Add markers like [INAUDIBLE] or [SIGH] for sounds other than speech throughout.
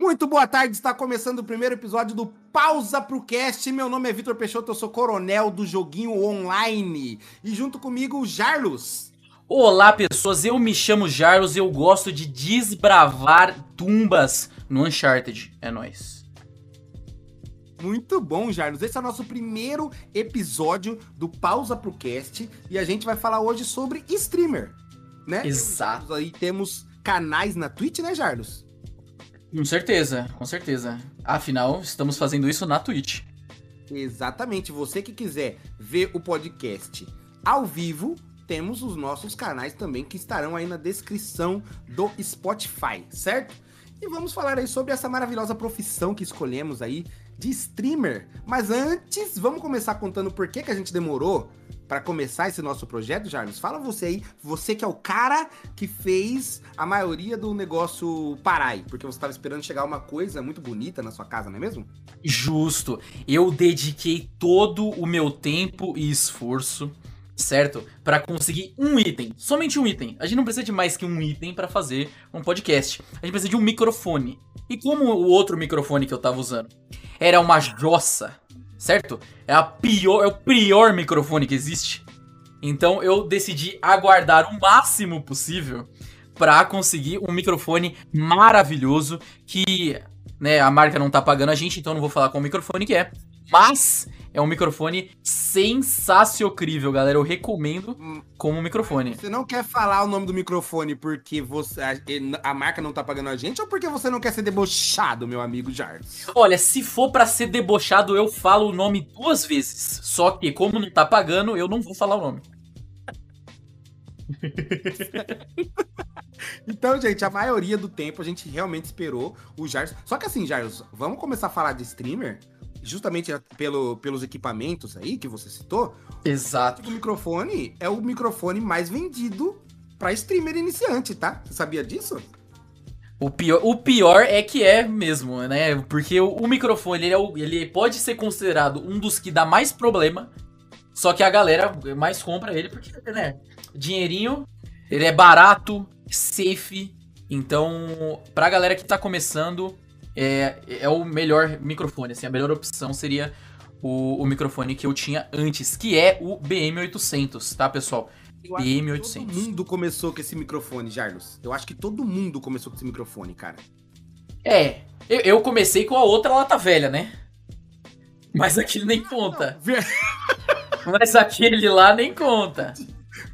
Muito boa tarde, está começando o primeiro episódio do Pausa pro Cast. Meu nome é Vitor Peixoto, eu sou coronel do joguinho online. E junto comigo, o Jarlos. Olá, pessoas, eu me chamo Jarlos e eu gosto de desbravar tumbas no Uncharted. É nóis. Muito bom, Jarlos. Esse é o nosso primeiro episódio do Pausa pro Cast e a gente vai falar hoje sobre streamer, né? Exato. Aí temos canais na Twitch, né, Jarlos? Com certeza, com certeza. Afinal, estamos fazendo isso na Twitch. Exatamente. Você que quiser ver o podcast ao vivo, temos os nossos canais também que estarão aí na descrição do Spotify, certo? E vamos falar aí sobre essa maravilhosa profissão que escolhemos aí de streamer. Mas antes, vamos começar contando por que, que a gente demorou para começar esse nosso projeto, Jarvis? Fala você aí, você que é o cara que fez a maioria do negócio parar porque você estava esperando chegar uma coisa muito bonita na sua casa, não é mesmo? Justo. Eu dediquei todo o meu tempo e esforço certo? Para conseguir um item, somente um item. A gente não precisa de mais que um item para fazer um podcast. A gente precisa de um microfone. E como o outro microfone que eu tava usando era uma jossa, certo? É a pior, é o pior microfone que existe. Então eu decidi aguardar o máximo possível para conseguir um microfone maravilhoso que, né, a marca não tá pagando a gente, então não vou falar qual microfone que é, mas é um microfone sensacional, galera. Eu recomendo como microfone. Você não quer falar o nome do microfone porque você, a, a, marca não tá pagando a gente ou porque você não quer ser debochado, meu amigo Jarvis? Olha, se for para ser debochado, eu falo o nome duas vezes. Só que, como não tá pagando, eu não vou falar o nome. [LAUGHS] então, gente, a maioria do tempo a gente realmente esperou o Jarvis. Só que assim, Jarvis, vamos começar a falar de streamer? Justamente pelo, pelos equipamentos aí que você citou. Exato. O microfone é o microfone mais vendido para streamer iniciante, tá? Você sabia disso? O pior, o pior é que é mesmo, né? Porque o, o microfone ele, é o, ele pode ser considerado um dos que dá mais problema. Só que a galera mais compra ele porque, né? Dinheirinho, ele é barato, safe. Então, pra galera que tá começando, é, é o melhor microfone. Assim, a melhor opção seria o, o microfone que eu tinha antes, que é o BM800, tá, pessoal? BM800. Todo mundo começou com esse microfone, Jarlos. Eu acho que todo mundo começou com esse microfone, cara. É, eu, eu comecei com a outra lata velha, né? Mas aquele nem conta. Mas aquele lá nem conta.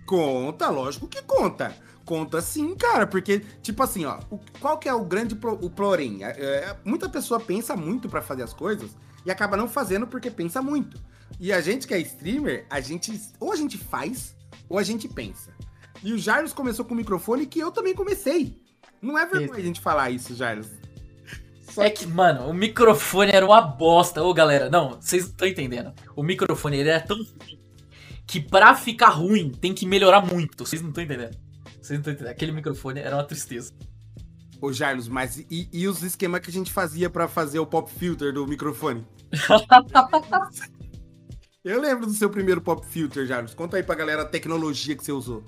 Conta, lógico que conta. Conta sim, cara, porque, tipo assim, ó, o, qual que é o grande pro, o porém? É, é, muita pessoa pensa muito para fazer as coisas e acaba não fazendo porque pensa muito. E a gente que é streamer, a gente, ou a gente faz, ou a gente pensa. E o Jarlos começou com o microfone que eu também comecei. Não é vergonha a gente falar isso, Jarlos. Só é que, mano, o microfone era uma bosta. Ô, galera, não, vocês não estão entendendo. O microfone, ele era tão ruim que pra ficar ruim tem que melhorar muito. Vocês não estão entendendo. Vocês não estão. Aquele microfone era uma tristeza. Ô, Jarlos, mas e, e os esquemas que a gente fazia para fazer o pop filter do microfone? [LAUGHS] Eu lembro do seu primeiro pop filter, Jarlos. Conta aí pra galera a tecnologia que você usou.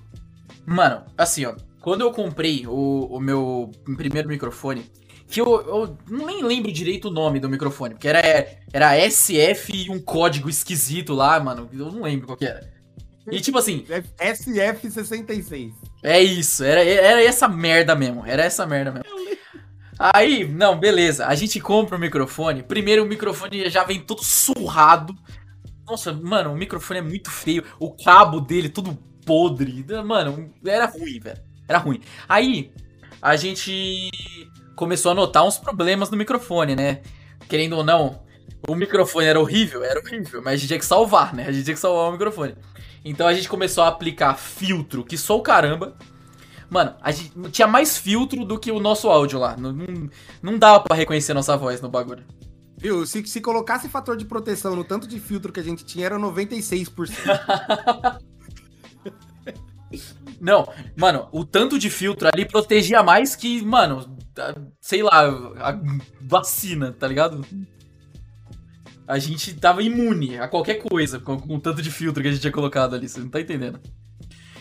Mano, assim, ó. Quando eu comprei o, o meu primeiro microfone, que eu, eu nem lembro direito o nome do microfone, porque era, era SF e um código esquisito lá, mano. Eu não lembro qual que era. E tipo assim. SF66. É isso, era, era essa merda mesmo. Era essa merda mesmo. Aí, não, beleza. A gente compra o microfone. Primeiro o microfone já vem todo surrado. Nossa, mano, o microfone é muito feio. O cabo dele tudo podre. Mano, era ruim, velho. Era ruim. Aí, a gente começou a notar uns problemas no microfone, né? Querendo ou não, o microfone era horrível, era horrível, mas a gente tinha que salvar, né? A gente tinha que salvar o microfone. Então a gente começou a aplicar filtro, que sou o caramba. Mano, a gente tinha mais filtro do que o nosso áudio lá. Não, não, não dava pra reconhecer nossa voz no bagulho. Viu? Se, se colocasse fator de proteção no tanto de filtro que a gente tinha, era 96%. [LAUGHS] Não, mano, o tanto de filtro ali protegia mais que, mano, sei lá, a vacina, tá ligado? A gente tava imune a qualquer coisa com, com o tanto de filtro que a gente tinha colocado ali, você não tá entendendo.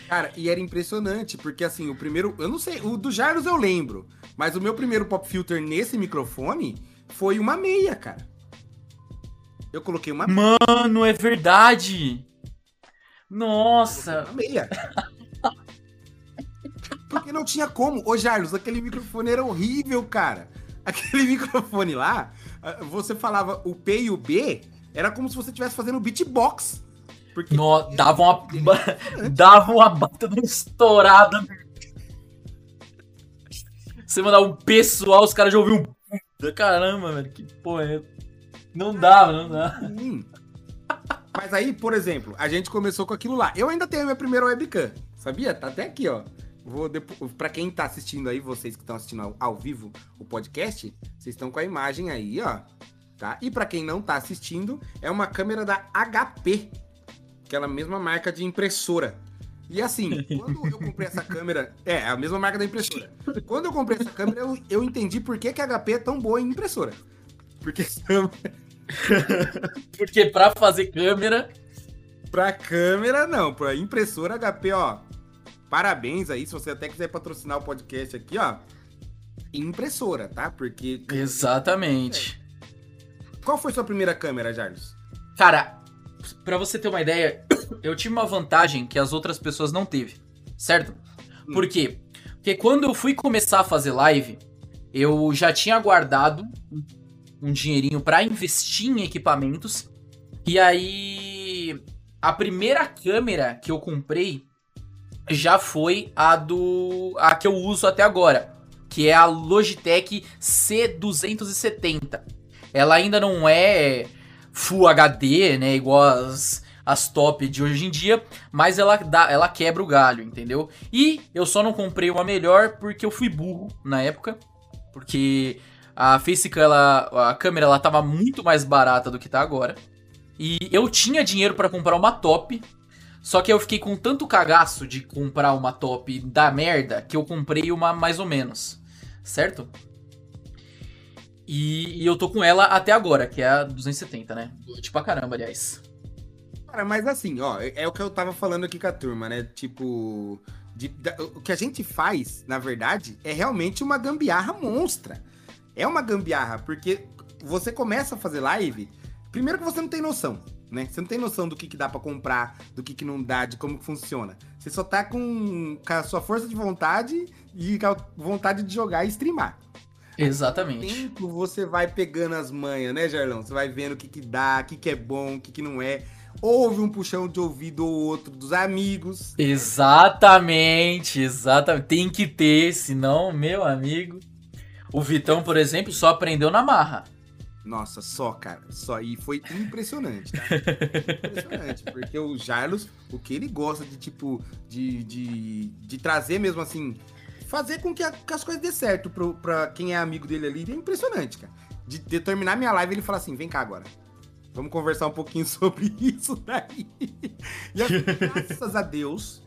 Cara, e era impressionante, porque assim, o primeiro. Eu não sei, o do Jarlos eu lembro. Mas o meu primeiro pop filter nesse microfone foi uma meia, cara. Eu coloquei uma Mano, é verdade! Nossa! Uma meia. [LAUGHS] Porque não tinha como. Ô, Jarlos, aquele microfone era horrível, cara. Aquele [LAUGHS] microfone lá, você falava o P e o B, era como se você estivesse fazendo beatbox. Porque no, dava uma, dava uma bata estourada. Você mandar um pessoal, os caras já ouviam um. Caramba, velho, que porra. Não dava, não dá. Mas aí, por exemplo, a gente começou com aquilo lá. Eu ainda tenho a minha primeira webcam, sabia? Tá até aqui, ó. Vou depois, pra quem tá assistindo aí, vocês que estão assistindo ao, ao, vivo o podcast, vocês estão com a imagem aí, ó. Tá? E para quem não tá assistindo, é uma câmera da HP, aquela mesma marca de impressora. E assim, [LAUGHS] quando eu comprei essa câmera, é, a mesma marca da impressora. Quando eu comprei essa câmera, eu, eu entendi por que, que a HP é tão boa em impressora. Porque [LAUGHS] Porque pra fazer câmera. Pra câmera, não. Pra impressora HP, ó. Parabéns aí, se você até quiser patrocinar o podcast aqui, ó. Impressora, tá? Porque. Exatamente. É. Qual foi sua primeira câmera, Jarvis? Cara, para você ter uma ideia, [COUGHS] eu tive uma vantagem que as outras pessoas não teve, certo? Hum. Por quê? Porque quando eu fui começar a fazer live, eu já tinha guardado um dinheirinho para investir em equipamentos. E aí a primeira câmera que eu comprei já foi a do a que eu uso até agora, que é a Logitech C270. Ela ainda não é Full HD, né, igual as as top de hoje em dia, mas ela dá, ela quebra o galho, entendeu? E eu só não comprei uma melhor porque eu fui burro na época, porque a Facecam, ela, a câmera, ela tava muito mais barata do que tá agora. E eu tinha dinheiro para comprar uma top, só que eu fiquei com tanto cagaço de comprar uma top da merda que eu comprei uma mais ou menos, certo? E, e, eu tô com ela até agora, que é a 270, né? Tipo pra caramba, aliás. Cara, mas assim, ó, é, é o que eu tava falando aqui com a turma, né? Tipo, de, de, o que a gente faz, na verdade, é realmente uma gambiarra monstra. É uma gambiarra, porque você começa a fazer live, primeiro que você não tem noção, né? Você não tem noção do que, que dá para comprar, do que, que não dá, de como que funciona. Você só tá com, com a sua força de vontade e com a vontade de jogar e streamar. Exatamente. Com tempo você vai pegando as manhas, né, Jarlão? Você vai vendo o que, que dá, o que, que é bom, o que, que não é. Houve um puxão de ouvido ou outro dos amigos. Exatamente, exatamente. Tem que ter, senão, meu amigo. O Vitão, por exemplo, só aprendeu na marra. Nossa, só, cara. Só. E foi impressionante, tá? impressionante. [LAUGHS] Porque o Jarlos, o que ele gosta de, tipo, de, de, de trazer mesmo assim fazer com que, a, que as coisas dê certo pro, pra quem é amigo dele ali. É impressionante, cara. De, de terminar minha live, ele fala assim: vem cá agora. Vamos conversar um pouquinho [LAUGHS] sobre isso daí. E assim, graças a Deus,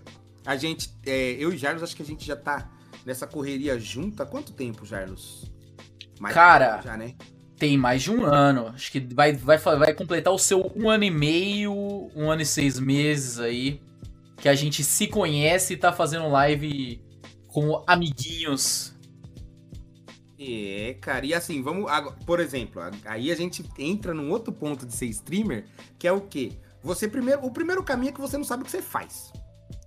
a gente, é, eu e Jarlos, acho que a gente já tá nessa correria junto há quanto tempo, Jarlos? Mais Cara, já, né? Tem mais de um ano. Acho que vai, vai, vai completar o seu um ano e meio, um ano e seis meses aí. Que a gente se conhece e tá fazendo live com amiguinhos. É, cara, e assim, vamos. Por exemplo, aí a gente entra num outro ponto de ser streamer, que é o quê? Você primeiro. O primeiro caminho é que você não sabe o que você faz,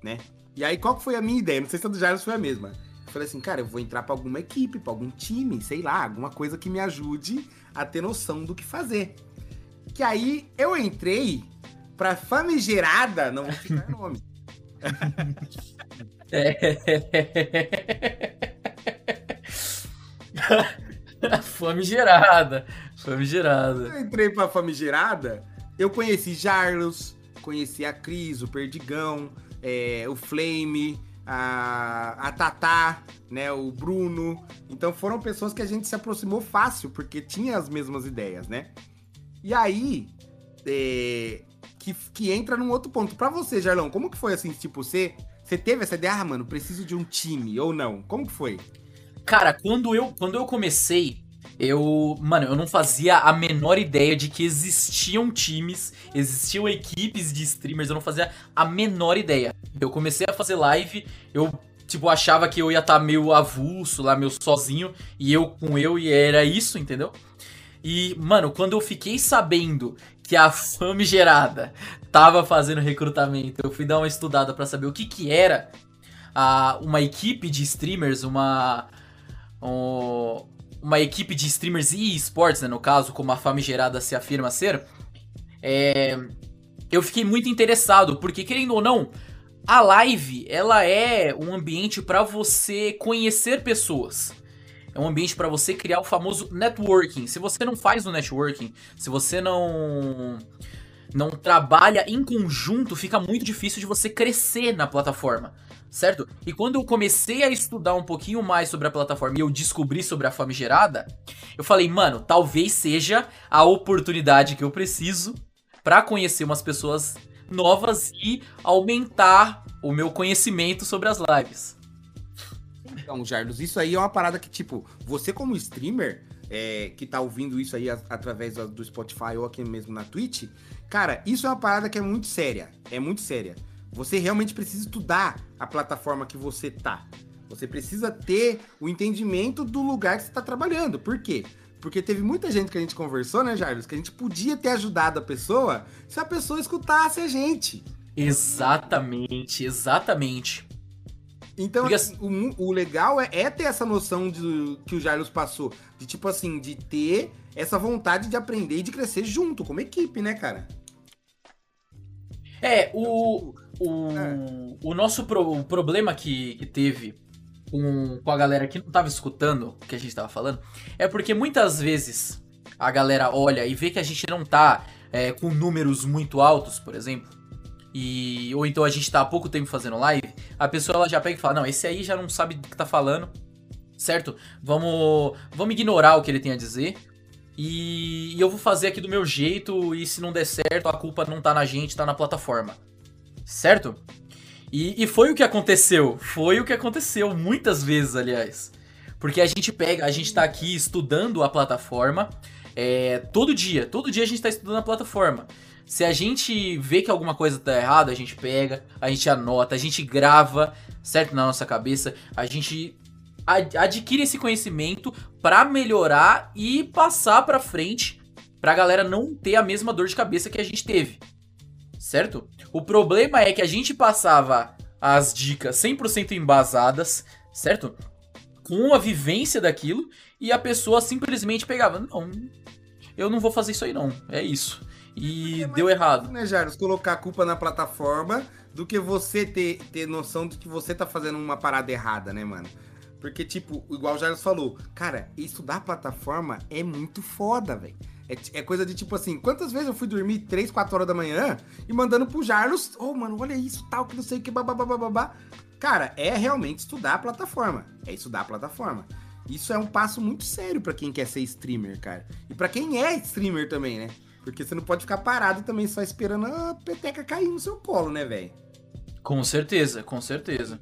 né? E aí, qual que foi a minha ideia? Não sei se a do Jairus foi a mesma. Eu falei assim, cara, eu vou entrar para alguma equipe, para algum time, sei lá, alguma coisa que me ajude a ter noção do que fazer. Que aí eu entrei pra famigerada, não vou ficar [LAUGHS] nome. [LAUGHS] famigerada. Famigerada. Eu entrei pra famigerada, eu conheci Jarlos, conheci a Cris, o Perdigão, é, o Flame, a, a Tatá, né, o Bruno. Então foram pessoas que a gente se aproximou fácil, porque tinha as mesmas ideias, né? E aí, é, que, que entra num outro ponto. Para você, Jarlão, como que foi assim, tipo, você você teve essa ideia, ah, mano, preciso de um time ou não? Como que foi? Cara, quando eu, quando eu comecei, eu, mano, eu não fazia a menor ideia de que existiam times, existiam equipes de streamers, eu não fazia a menor ideia. Eu comecei a fazer live, eu tipo, achava que eu ia estar tá meio avulso lá, meio sozinho, e eu com eu, e era isso, entendeu? E, mano, quando eu fiquei sabendo que a famigerada tava fazendo recrutamento, eu fui dar uma estudada para saber o que que era a, uma equipe de streamers, uma um, uma equipe de streamers e esportes, né, no caso, como a famigerada se afirma ser, é, eu fiquei muito interessado, porque querendo ou não, a live, ela é um ambiente para você conhecer pessoas. É um ambiente para você criar o famoso networking. Se você não faz o networking, se você não não trabalha em conjunto, fica muito difícil de você crescer na plataforma, certo? E quando eu comecei a estudar um pouquinho mais sobre a plataforma e eu descobri sobre a famigerada, eu falei, mano, talvez seja a oportunidade que eu preciso para conhecer umas pessoas novas e aumentar o meu conhecimento sobre as lives. Então, Jardos, isso aí é uma parada que, tipo, você como streamer, é, que tá ouvindo isso aí através do Spotify ou aqui mesmo na Twitch, cara, isso é uma parada que é muito séria. É muito séria. Você realmente precisa estudar a plataforma que você tá. Você precisa ter o entendimento do lugar que você está trabalhando. Por quê? Porque teve muita gente que a gente conversou, né, Jarvis? Que a gente podia ter ajudado a pessoa se a pessoa escutasse a gente. Exatamente, exatamente. Então, assim, o, o, legal é, é, ter essa noção de, que o Jarvis passou. De tipo assim, de ter essa vontade de aprender e de crescer junto, como equipe, né, cara? É, o. O, é. o nosso pro, o problema que, que teve com, com a galera que não tava escutando o que a gente tava falando, é porque muitas vezes a galera olha e vê que a gente não tá é, com números muito altos, por exemplo, e ou então a gente tá há pouco tempo fazendo live, a pessoa ela já pega e fala: "Não, esse aí já não sabe do que tá falando". Certo? Vamos vamos ignorar o que ele tem a dizer. E, e eu vou fazer aqui do meu jeito e se não der certo, a culpa não tá na gente, tá na plataforma. Certo? E, e foi o que aconteceu. Foi o que aconteceu muitas vezes, aliás. Porque a gente pega, a gente tá aqui estudando a plataforma é, todo dia. Todo dia a gente tá estudando a plataforma. Se a gente vê que alguma coisa tá errada, a gente pega, a gente anota, a gente grava, certo? Na nossa cabeça. A gente ad adquire esse conhecimento para melhorar e passar para frente pra galera não ter a mesma dor de cabeça que a gente teve certo? O problema é que a gente passava as dicas 100% embasadas, certo? Com a vivência daquilo e a pessoa simplesmente pegava, não, eu não vou fazer isso aí não, é isso. E é deu errado. Né, Jairus, colocar a culpa na plataforma do que você ter, ter noção de que você tá fazendo uma parada errada, né, mano? Porque, tipo, igual o Jairus falou, cara, estudar plataforma é muito foda, velho. É, é, coisa de tipo assim, quantas vezes eu fui dormir 3, 4 horas da manhã e mandando pro Jarlos, ô oh, mano, olha isso, tal, que não sei o que, babá. Cara, é realmente estudar a plataforma. É estudar a plataforma. Isso é um passo muito sério para quem quer ser streamer, cara. E para quem é streamer também, né? Porque você não pode ficar parado também só esperando a peteca cair no seu colo, né, velho? Com certeza, com certeza.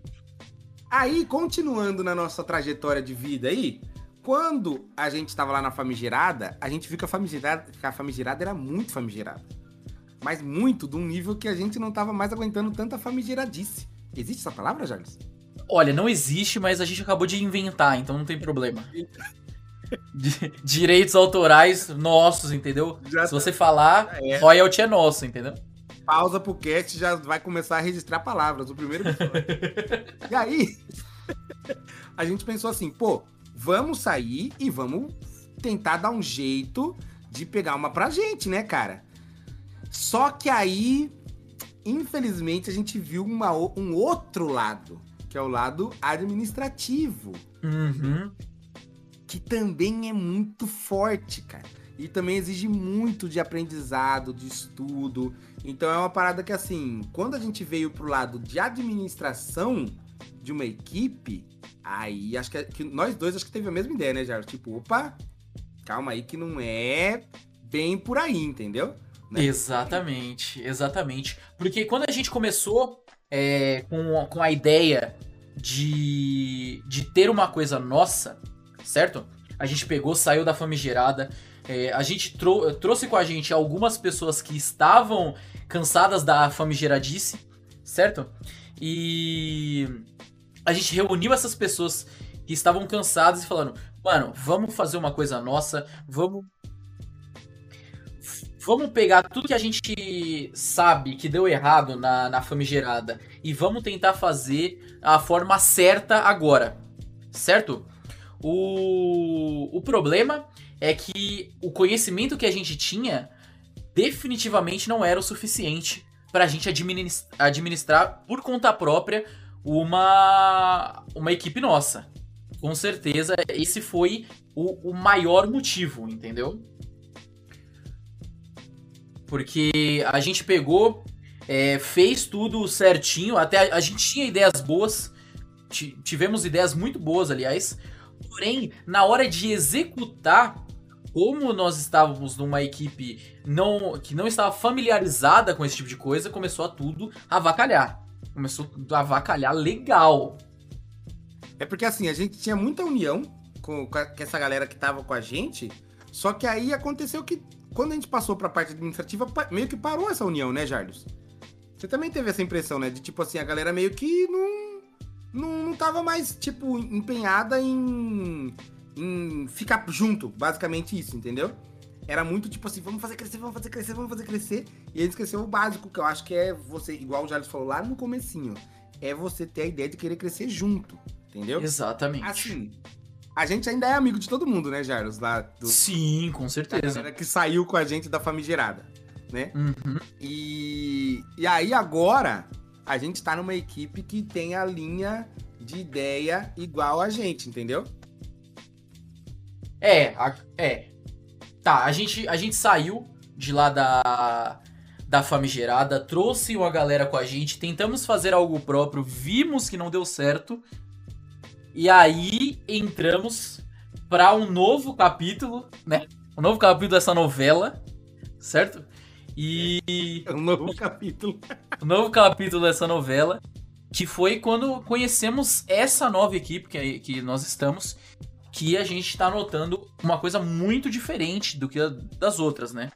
Aí, continuando na nossa trajetória de vida aí, quando a gente estava lá na famigerada, a gente viu que a famigerada, que a famigerada era muito famigerada. Mas muito, de um nível que a gente não estava mais aguentando tanta famigeradice. Existe essa palavra, Jarvis? Olha, não existe, mas a gente acabou de inventar, então não tem problema. [LAUGHS] Direitos autorais nossos, entendeu? Já Se você tá... falar, é. royalty é nosso, entendeu? Pausa pro cast já vai começar a registrar palavras, o primeiro [LAUGHS] E aí, a gente pensou assim, pô, vamos sair e vamos tentar dar um jeito de pegar uma pra gente, né, cara? Só que aí, infelizmente, a gente viu uma, um outro lado, que é o lado administrativo. Uhum. Que também é muito forte, cara. E também exige muito de aprendizado, de estudo. Então é uma parada que, assim, quando a gente veio pro lado de administração de uma equipe, Aí acho que, é, que, nós dois acho que teve a mesma ideia, né, Jairo? Tipo, opa, calma aí que não é bem por aí, entendeu? Né? Exatamente, exatamente. Porque quando a gente começou é, com, com a ideia de, de ter uma coisa nossa, certo? A gente pegou, saiu da famigerada, é, a gente trou trouxe com a gente algumas pessoas que estavam cansadas da famigeradice, certo? E a gente reuniu essas pessoas que estavam cansadas e falando, mano, vamos fazer uma coisa nossa, vamos vamos pegar tudo que a gente sabe que deu errado na, na famigerada e vamos tentar fazer a forma certa agora, certo? O, o problema é que o conhecimento que a gente tinha definitivamente não era o suficiente para a gente administrar, por conta própria uma, uma equipe nossa. Com certeza, esse foi o, o maior motivo, entendeu? Porque a gente pegou, é, fez tudo certinho, até a, a gente tinha ideias boas, tivemos ideias muito boas, aliás. Porém, na hora de executar, como nós estávamos numa equipe não, que não estava familiarizada com esse tipo de coisa, começou a tudo a avacalhar. Começou a avacalhar legal. É porque assim, a gente tinha muita união com, com essa galera que tava com a gente, só que aí aconteceu que quando a gente passou pra parte administrativa, meio que parou essa união, né, Jardos? Você também teve essa impressão, né? De tipo assim, a galera meio que não. Não, não tava mais, tipo, empenhada em. Em ficar junto, basicamente isso, entendeu? Era muito tipo assim, vamos fazer crescer, vamos fazer crescer, vamos fazer crescer. E ele esqueceu o básico, que eu acho que é você, igual o Jardim falou lá no comecinho, é você ter a ideia de querer crescer junto, entendeu? Exatamente. Assim, a gente ainda é amigo de todo mundo, né, Jaros? Lá do, Sim, com certeza. que saiu com a gente da famigerada, né? Uhum. E, e aí agora a gente tá numa equipe que tem a linha de ideia igual a gente, entendeu? É, a, é. Tá, a gente, a gente saiu de lá da, da famigerada, trouxe uma galera com a gente, tentamos fazer algo próprio, vimos que não deu certo e aí entramos para um novo capítulo, né? Um novo capítulo dessa novela, certo? E. É um novo capítulo. um novo capítulo dessa novela. Que foi quando conhecemos essa nova equipe que, que nós estamos. Que a gente está notando uma coisa muito diferente do que a, das outras, né?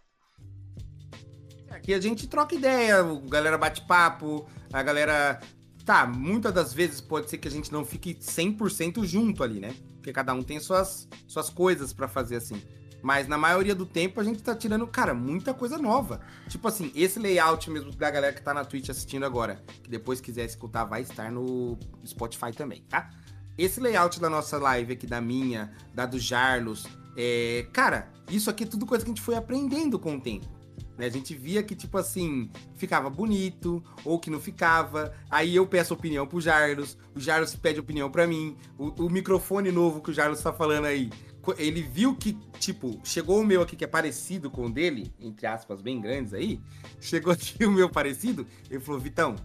Aqui a gente troca ideia, a galera bate papo, a galera Tá, muitas das vezes pode ser que a gente não fique 100% junto ali, né? Porque cada um tem suas, suas coisas para fazer assim. Mas na maioria do tempo a gente tá tirando, cara, muita coisa nova. Tipo assim, esse layout mesmo da galera que tá na Twitch assistindo agora, que depois quiser escutar, vai estar no Spotify também, tá? Esse layout da nossa live aqui, da minha, da do Jarlos, é... cara, isso aqui é tudo coisa que a gente foi aprendendo com o tempo. Né? A gente via que, tipo assim, ficava bonito ou que não ficava. Aí eu peço opinião pro Jarlos, o Jarlos pede opinião para mim. O, o, microfone novo que o Jarlos tá falando aí, ele viu que, tipo, chegou o meu aqui que é parecido com o dele, entre aspas, bem grandes aí. Chegou aqui o meu parecido, ele falou: Vitão,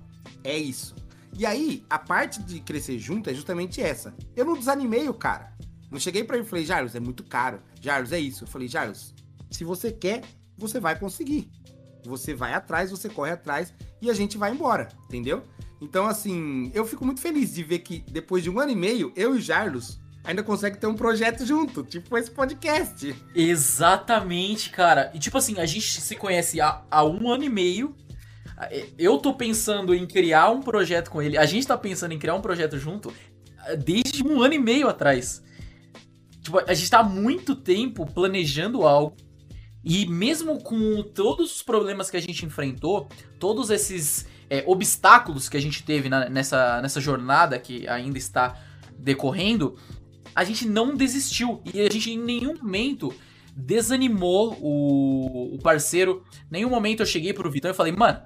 é isso. E aí, a parte de crescer junto é justamente essa. Eu não desanimei o cara. Não cheguei para ele e falei, Jarlos, é muito caro. Jarlos, é isso. Eu falei, Jarlos, se você quer, você vai conseguir. Você vai atrás, você corre atrás e a gente vai embora, entendeu? Então, assim, eu fico muito feliz de ver que depois de um ano e meio, eu e o Jarlos ainda consegue ter um projeto junto, tipo esse podcast. Exatamente, cara. E tipo assim, a gente se conhece há, há um ano e meio. Eu tô pensando em criar um projeto com ele. A gente tá pensando em criar um projeto junto eh, desde um ano e meio atrás. Tipo, a gente tá há muito tempo planejando algo e mesmo com todos os problemas que a gente enfrentou, todos esses é, obstáculos que a gente teve na, nessa, nessa jornada que ainda está decorrendo, a gente não desistiu. E a gente em nenhum momento desanimou o, o parceiro. Nenhum momento eu cheguei pro Vitão e falei, mano,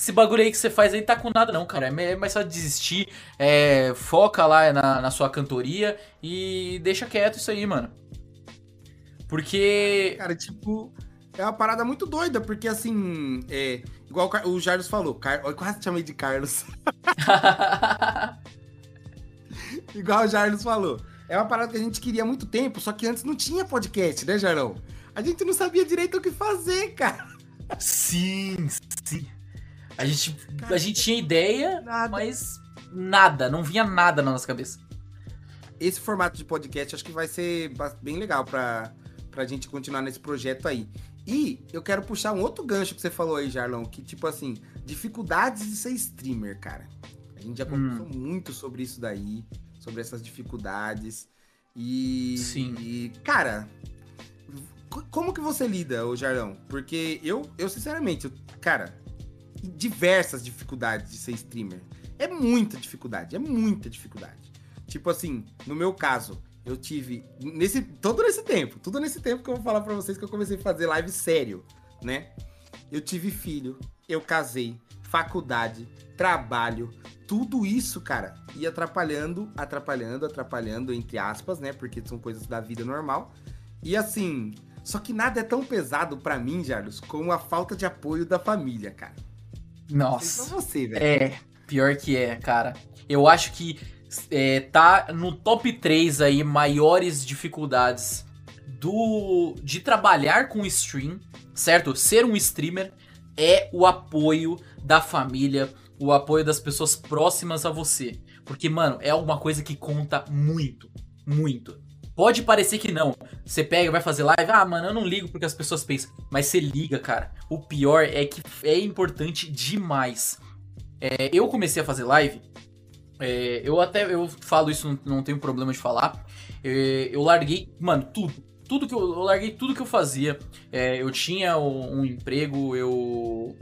esse bagulho aí que você faz aí tá com nada não, cara. É mais só desistir. É, foca lá na, na sua cantoria e deixa quieto isso aí, mano. Porque. Cara, tipo, é uma parada muito doida, porque assim, é, igual o Jarlos falou, Car... eu quase chamei de Carlos. [LAUGHS] igual o Jarlos falou. É uma parada que a gente queria há muito tempo, só que antes não tinha podcast, né, Jarão? A gente não sabia direito o que fazer, cara. Sim, sim. A gente, a gente tinha ideia, nada. mas nada, não vinha nada na nossa cabeça. Esse formato de podcast acho que vai ser bem legal pra, pra gente continuar nesse projeto aí. E eu quero puxar um outro gancho que você falou aí, Jarlão, que tipo assim, dificuldades de ser streamer, cara. A gente já conversou hum. muito sobre isso daí, sobre essas dificuldades. E. Sim. E, cara, como que você lida, o Jarão? Porque eu, eu sinceramente, eu, cara, diversas dificuldades de ser streamer. É muita dificuldade, é muita dificuldade. Tipo assim, no meu caso, eu tive nesse todo nesse tempo, tudo nesse tempo que eu vou falar para vocês que eu comecei a fazer live sério, né? Eu tive filho, eu casei, faculdade, trabalho, tudo isso, cara, ia atrapalhando, atrapalhando, atrapalhando entre aspas, né? Porque são coisas da vida normal. E assim, só que nada é tão pesado para mim, Jarlos, como a falta de apoio da família, cara. Nossa. Você, velho. É, pior que é, cara. Eu acho que é, tá no top 3 aí maiores dificuldades do de trabalhar com stream, certo? Ser um streamer é o apoio da família, o apoio das pessoas próximas a você. Porque, mano, é alguma coisa que conta muito, muito. Pode parecer que não. Você pega, vai fazer live, ah, mano, eu não ligo porque as pessoas pensam. Mas você liga, cara. O pior é que é importante demais. É, eu comecei a fazer live. É, eu até eu falo isso, não, não tenho problema de falar. É, eu larguei, mano, tudo. Tudo que eu, eu larguei tudo que eu fazia. É, eu tinha um, um emprego, eu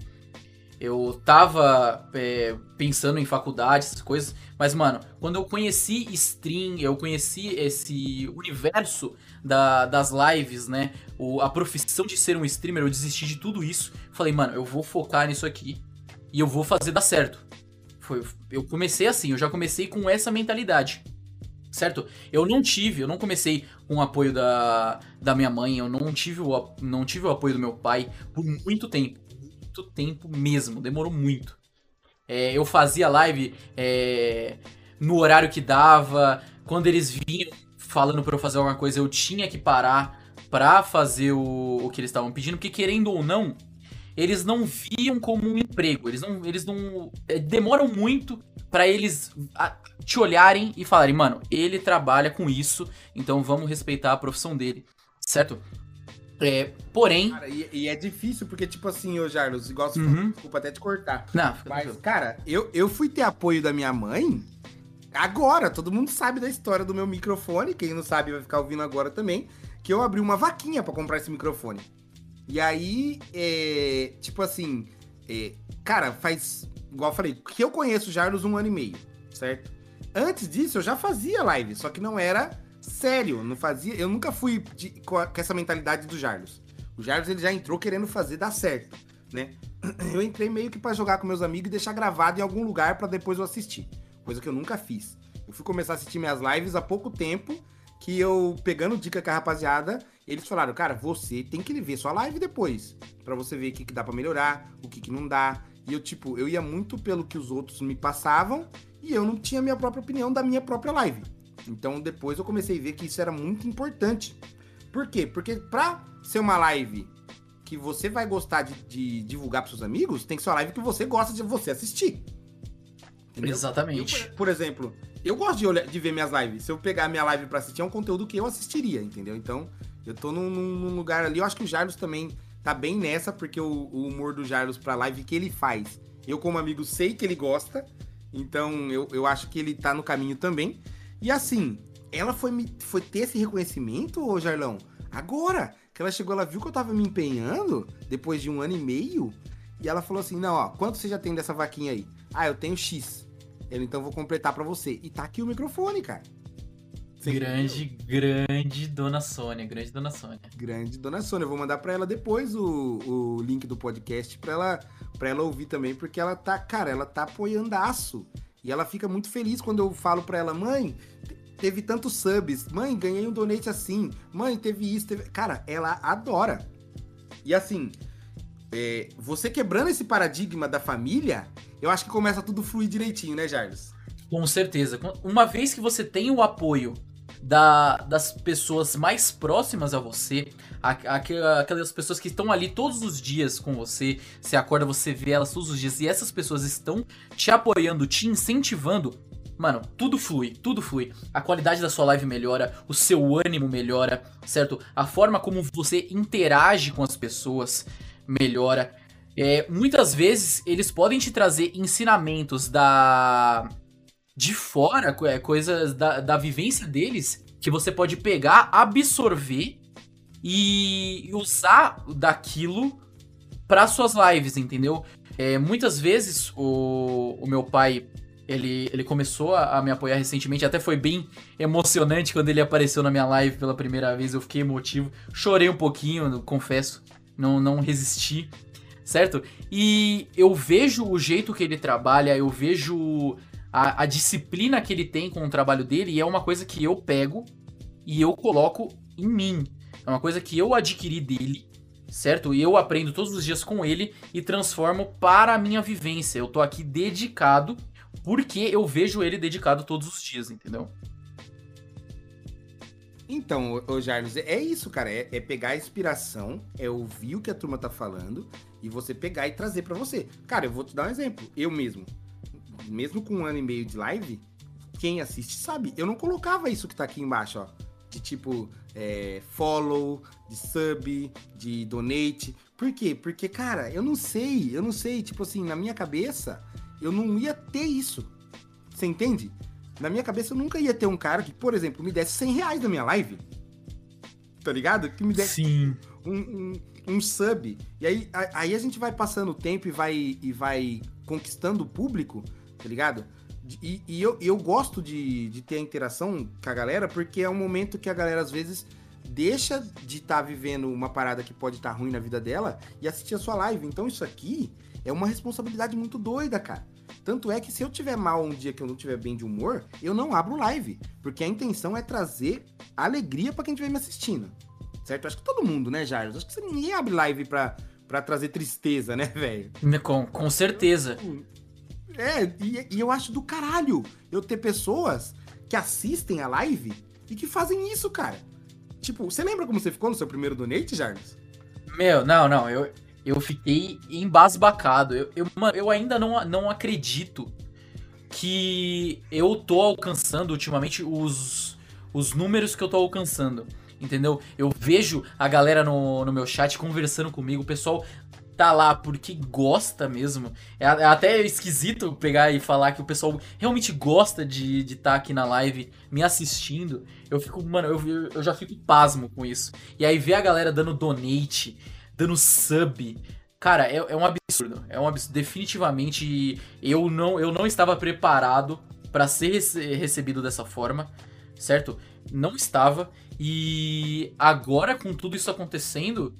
eu tava é, pensando em faculdade, essas coisas. Mas, mano, quando eu conheci stream, eu conheci esse universo da, das lives, né? O, a profissão de ser um streamer, eu desisti de tudo isso. Falei, mano, eu vou focar nisso aqui e eu vou fazer dar certo. Foi, eu comecei assim, eu já comecei com essa mentalidade. Certo? Eu não tive, eu não comecei com o apoio da, da minha mãe, eu não tive, o, não tive o apoio do meu pai por muito tempo muito tempo mesmo, demorou muito. É, eu fazia live é, no horário que dava, quando eles vinham falando para eu fazer alguma coisa, eu tinha que parar pra fazer o, o que eles estavam pedindo, porque querendo ou não, eles não viam como um emprego, eles não, eles não é, demoram muito para eles te olharem e falarem, mano, ele trabalha com isso, então vamos respeitar a profissão dele, certo? É, porém. Cara, e, e, é difícil, porque, tipo assim, ô Jarlos, igual você uhum. falou, desculpa até te cortar. Não, Mas, cara, eu, eu fui ter apoio da minha mãe agora. Todo mundo sabe da história do meu microfone. Quem não sabe vai ficar ouvindo agora também. Que eu abri uma vaquinha para comprar esse microfone. E aí, é, tipo assim, é, cara, faz. Igual eu falei, que eu conheço o Jarlos um ano e meio, certo? Antes disso, eu já fazia live, só que não era sério, não fazia. Eu nunca fui de, com, a, com, essa mentalidade do Jarlos. O Jarlos ele já entrou querendo fazer dar certo, né? [CLEARS THROAT] Eu entrei meio que para jogar com meus amigos e deixar gravado em algum lugar para depois eu assistir. Coisa que eu nunca fiz. Eu fui começar a assistir minhas lives há pouco tempo, que eu pegando dica com a rapaziada, eles falaram, cara, você tem que ver sua live depois, para você ver o que, que dá para melhorar, o que, que não dá. E eu, tipo, eu ia muito pelo que os outros me passavam e eu não tinha minha própria opinião da minha própria live. Então depois eu comecei a ver que isso era muito importante. Por quê? Porque pra ser uma live que você vai gostar de, de divulgar pros seus amigos, tem que ser uma live que você gosta de você assistir. Entendeu? Exatamente. Eu, por exemplo, eu gosto de, olhar, de ver minhas lives. Se eu pegar minha live para assistir, é um conteúdo que eu assistiria, entendeu? Então, eu tô num, num, lugar ali. Eu acho que o Jarlos também tá bem nessa, porque o, o humor do Jarlos pra live que ele faz, eu, como amigo, sei que ele gosta. Então, eu, eu acho que ele tá no caminho também. E assim, ela foi, me, foi ter esse reconhecimento, ô Jarlão, agora. Que ela chegou, ela viu que eu tava me empenhando, depois de um ano e meio, e ela falou assim: não, ó, quanto você já tem dessa vaquinha aí? Ah, eu tenho X. Eu então vou completar para você. E tá aqui o microfone, cara. Você grande, grande Dona Sônia, grande Dona Sônia. Grande Dona Sônia. Eu vou mandar para ela depois o, o link do podcast para ela, pra ela ouvir também, porque ela tá, cara, ela tá apoiandaço. E ela fica muito feliz quando eu falo para ela, mãe, teve tantos subs, mãe, ganhei um donate assim, mãe, teve isso, teve... Cara, ela adora. E assim, é, você quebrando esse paradigma da família, eu acho que começa tudo a fluir direitinho, né, Jarvis? Com certeza. Uma vez que você tem o apoio da, das pessoas mais próximas a você, aquelas pessoas que estão ali todos os dias com você, você acorda, você vê elas todos os dias e essas pessoas estão te apoiando, te incentivando, mano, tudo flui, tudo flui. A qualidade da sua live melhora, o seu ânimo melhora, certo? A forma como você interage com as pessoas melhora. É, muitas vezes eles podem te trazer ensinamentos da de fora, é, coisas da, da vivência deles, que você pode pegar, absorver e usar daquilo para suas lives, entendeu? É, muitas vezes o, o meu pai ele, ele começou a, a, me apoiar recentemente, até foi bem emocionante quando ele apareceu na minha live pela primeira vez, eu fiquei emotivo, chorei um pouquinho, confesso, não, não resisti, certo? E eu vejo o jeito que ele trabalha, eu vejo a, a disciplina que ele tem com o trabalho dele, é uma coisa que eu pego e eu coloco em mim. É uma coisa que eu adquiri dele, certo? Eu aprendo todos os dias com ele e transformo para a minha vivência. Eu tô aqui dedicado porque eu vejo ele dedicado todos os dias, entendeu? Então, ô é isso, cara. É, é, pegar a inspiração, é ouvir o que a turma tá falando e você pegar e trazer para você. Cara, eu vou te dar um exemplo. Eu mesmo, mesmo com um ano e meio de live, quem assiste sabe, eu não colocava isso que tá aqui embaixo, ó. De tipo, é, follow, de sub, de donate. Por quê? Porque, cara, eu não sei, eu não sei. Tipo assim, na minha cabeça, eu não ia ter isso. Você entende? Na minha cabeça, eu nunca ia ter um cara que, por exemplo, me desse 100 reais na minha live. Tá ligado? Que me desse Sim. Um, um, um sub. E aí, aí a gente vai passando o tempo e vai, e vai conquistando o público, tá ligado? E, e eu, eu gosto de, de ter a interação com a galera, porque é um momento que a galera, às vezes, deixa de estar tá vivendo uma parada que pode estar tá ruim na vida dela e assistir a sua live. Então, isso aqui é uma responsabilidade muito doida, cara. Tanto é que se eu tiver mal um dia que eu não tiver bem de humor, eu não abro live, porque a intenção é trazer alegria para quem estiver me assistindo. Certo? Acho que todo mundo, né, Jair? Acho que ninguém abre live pra, pra trazer tristeza, né, [LAUGHS] velho? Com, com certeza. É, e, e eu acho do caralho eu ter pessoas que assistem a live e que fazem isso, cara. Tipo, você lembra como você ficou no seu primeiro donate, Jarvis? Meu, não, não, eu, eu fiquei embasbacado. Eu, eu, eu ainda não, não acredito que eu tô alcançando ultimamente os, os números que eu tô alcançando. Entendeu? Eu vejo a galera no, no meu chat conversando comigo, o pessoal tá lá porque gosta mesmo. É, é até esquisito pegar e falar que o pessoal realmente gosta de estar tá aqui na live me assistindo. Eu fico, mano, eu, eu já fico pasmo com isso. E aí ver a galera dando donate dando sub. Cara, é, é um absurdo. É um absurdo. Definitivamente eu não, eu não estava preparado para ser rece recebido dessa forma, certo? Não estava. E agora, com tudo isso acontecendo,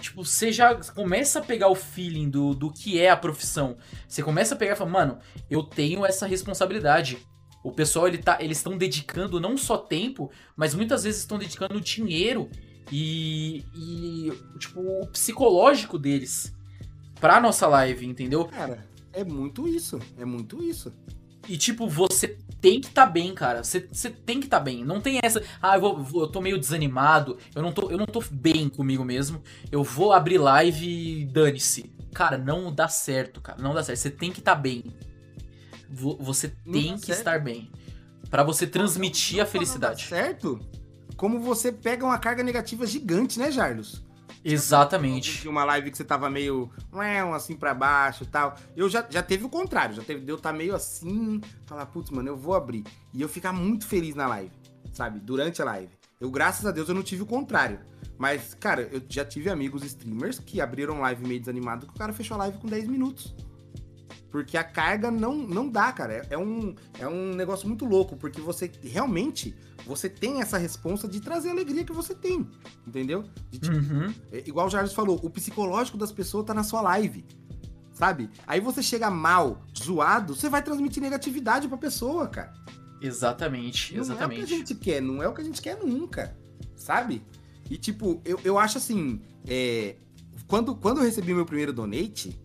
tipo, você já começa a pegar o feeling do, do que é a profissão. Você começa a pegar e fala, mano, eu tenho essa responsabilidade. O pessoal, ele tá, eles estão dedicando não só tempo, mas muitas vezes estão dedicando dinheiro e, e tipo, o psicológico deles pra nossa live, entendeu? Cara, é muito isso. É muito isso. E, tipo, você tem que estar tá bem, cara. Você, você tem que estar tá bem. Não tem essa. Ah, eu, vou, eu tô meio desanimado. Eu não tô, eu não tô bem comigo mesmo. Eu vou abrir live e dane-se. Cara, não dá certo, cara. Não dá certo. Você tem que estar tá bem. Você tem que certo. estar bem. para você transmitir a felicidade. Certo? como você pega uma carga negativa gigante, né, Jarlos? Exatamente. Uma live que você tava meio assim para baixo e tal. Eu já, já teve o contrário, já teve de eu estar tá meio assim, falar, putz, mano, eu vou abrir. E eu ficar muito feliz na live, sabe? Durante a live. Eu, graças a Deus, eu não tive o contrário. Mas, cara, eu já tive amigos streamers que abriram live meio desanimado que o cara fechou a live com 10 minutos. Porque a carga não, não dá, cara. É, é, um, é um negócio muito louco, porque você realmente você tem essa responsa de trazer a alegria que você tem, entendeu? De, tipo, uhum. é, igual o Jarvis falou, o psicológico das pessoas tá na sua live, sabe? Aí você chega mal, zoado, você vai transmitir negatividade pra pessoa, cara. Exatamente, não exatamente. Não é o que a gente quer, não é o que a gente quer nunca, sabe? E tipo, eu, eu acho assim, é, quando, quando eu recebi meu primeiro donate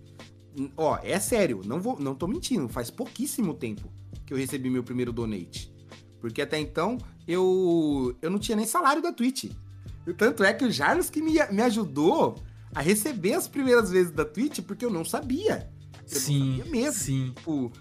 Ó, é sério, não, vou, não tô mentindo, faz pouquíssimo tempo que eu recebi meu primeiro donate. Porque até então eu, eu não tinha nem salário da Twitch. Tanto é que o Jarlos que me, me ajudou a receber as primeiras vezes da Twitch, porque eu não sabia. Eu sim, não sabia mesmo. Sim. Tipo,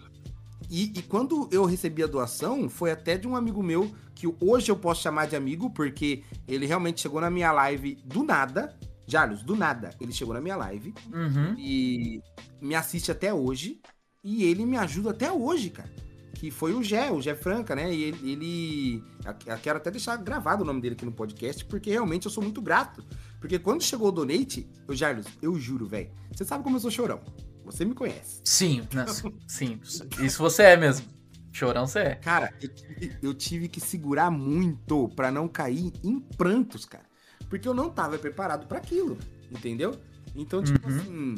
e, e, quando eu recebi a doação, foi até de um amigo meu, que hoje eu posso chamar de amigo, porque ele realmente chegou na minha live do nada, Jarlos, do nada, ele chegou na minha live Uhum. e me assiste até hoje. E ele me ajuda até hoje, cara. Que foi o Gé, o Gé Franca, né? E ele. ele eu quero até deixar gravado o nome dele aqui no podcast, porque realmente eu sou muito grato. Porque quando chegou o donate, o Jarlos, eu juro, velho. Você sabe como eu sou chorão. Você me conhece. Sim, né, sim. Isso você é mesmo. Chorão você é. Cara, eu tive, eu tive que segurar muito pra não cair em prantos, cara. Porque eu não tava preparado pra aquilo, entendeu? Então, tipo Uhum. assim,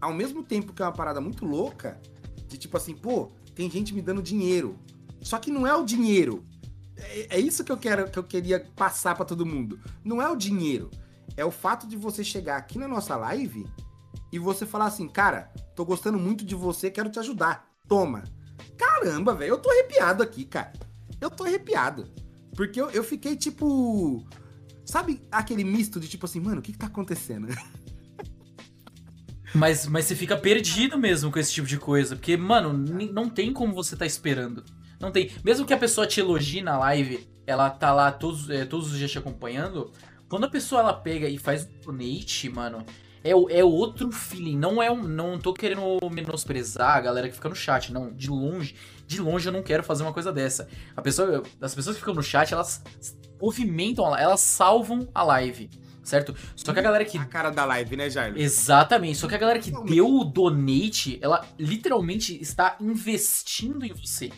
ao mesmo tempo que é uma parada muito louca, de tipo assim, pô, tem gente me dando dinheiro. Só que não é o dinheiro. É, é isso que eu quero, que eu queria passar pra todo mundo. Não é o dinheiro. É o fato de você chegar aqui na nossa live e você falar assim, cara, tô gostando muito de você, quero te ajudar. Toma. Caramba, velho, eu tô arrepiado aqui, cara. Eu tô arrepiado. Porque eu, eu fiquei tipo. Sabe aquele misto de tipo assim, mano, o que que tá acontecendo? [LAUGHS] Mas, mas você fica perdido mesmo com esse tipo de coisa. Porque, mano, não tem como você tá esperando. Não tem. Mesmo que a pessoa te elogie na live, ela tá lá todos, é, todos os dias te acompanhando. Quando a pessoa ela pega e faz um donate, mano, é, é outro feeling. Não é um. Não tô querendo menosprezar a galera que fica no chat. Não, de longe. De longe eu não quero fazer uma coisa dessa. A pessoa, as pessoas que ficam no chat, elas movimentam, elas salvam a live. Certo? Só que a galera que A cara da live, né, Jairo? Exatamente. Só que a galera que deu o donate, ela literalmente está investindo em você.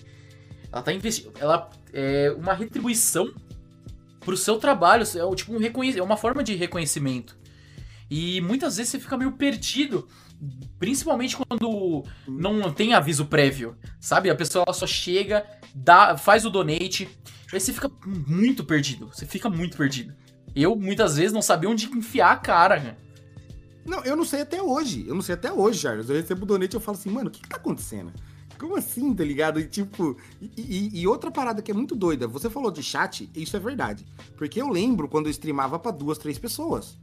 Ela tá investindo. Ela é uma retribuição pro seu trabalho. É tipo um reconhec... é uma forma de reconhecimento. E muitas vezes você fica meio perdido. Principalmente quando não tem aviso prévio. Sabe? A pessoa só chega, dá, faz o donate. Aí você fica muito perdido. Você fica muito perdido. Eu, muitas vezes, não sabia onde enfiar a cara, cara. Não, eu não sei até hoje. Eu não sei até hoje, Jarvis. Eu recebo donate e eu falo assim, mano, o que que tá acontecendo? Como assim, tá ligado? E tipo, e, e- e outra parada que é muito doida, você falou de chat, isso é verdade. Porque eu lembro quando eu streamava pra duas, três pessoas.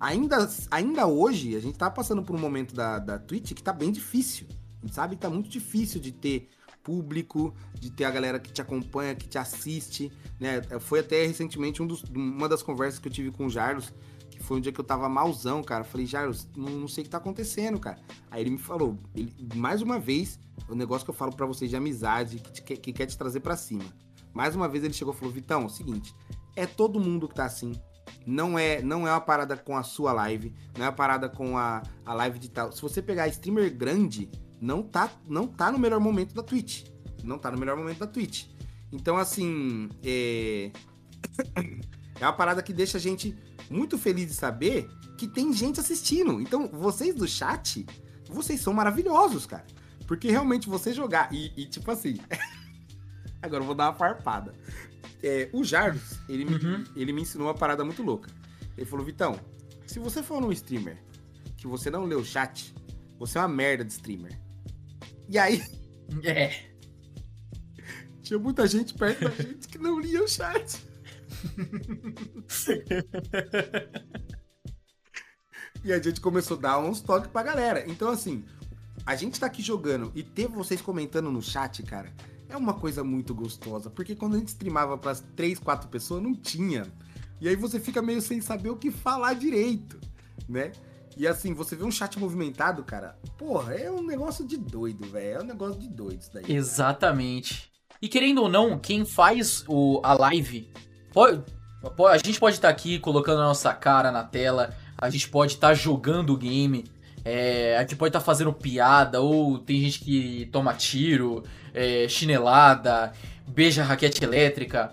Ainda, ainda hoje, a gente tá passando por um momento da, da Twitch que tá bem difícil. A gente sabe que tá muito difícil de ter público, de ter a galera que te acompanha, que te assiste, né? Foi até recentemente um dos- uma das conversas que eu tive com o Jarlos, que foi um dia que eu tava malzão, cara. Falei, Jarlos, não, não sei o que tá acontecendo, cara. Aí ele me falou, ele- mais uma vez, o negócio que eu falo pra vocês de amizade, que, te- que- que quer te trazer pra cima. Mais uma vez ele chegou e falou, Vitão, é o seguinte, é todo mundo que tá assim. Não é, não é uma parada com a sua live, não é uma parada com a, a live de tal. Se você pegar streamer grande, não tá, não tá no melhor momento da Twitch. Não tá no melhor momento da Twitch. Então, assim, é... [COUGHS] é uma parada que deixa a gente muito feliz de saber que tem gente assistindo. Então, vocês do chat, vocês são maravilhosos, cara. Porque realmente você jogar e, e, tipo assim. [LAUGHS] Agora eu vou dar uma farpada. É, o Jarvis, ele, me- Uhum. ele me ensinou uma parada muito louca. Ele falou: Vitão, se você for num streamer que você não lê o chat, você é uma merda de streamer. E aí, [LAUGHS] É. tinha muita gente perto da gente que não lia o chat. E a gente começou a dar uns toques pra galera. Então, assim, a gente tá aqui jogando e ter vocês comentando no chat, cara, é uma coisa muito gostosa. Porque quando a gente streamava pras 3, 4 pessoas, não tinha. E aí você fica meio sem saber o que falar direito, né? E assim, você vê um chat movimentado, cara, porra, é um negócio de doido, velho. É um negócio de doido isso daí. cara. Exatamente. E querendo ou não, quem faz o, a live. Pode, po- a gente pode estar aqui colocando a nossa cara na tela, a gente pode estar jogando o game, é, a gente pode estar fazendo piada, ou tem gente que toma tiro, é, chinelada, beija raquete elétrica,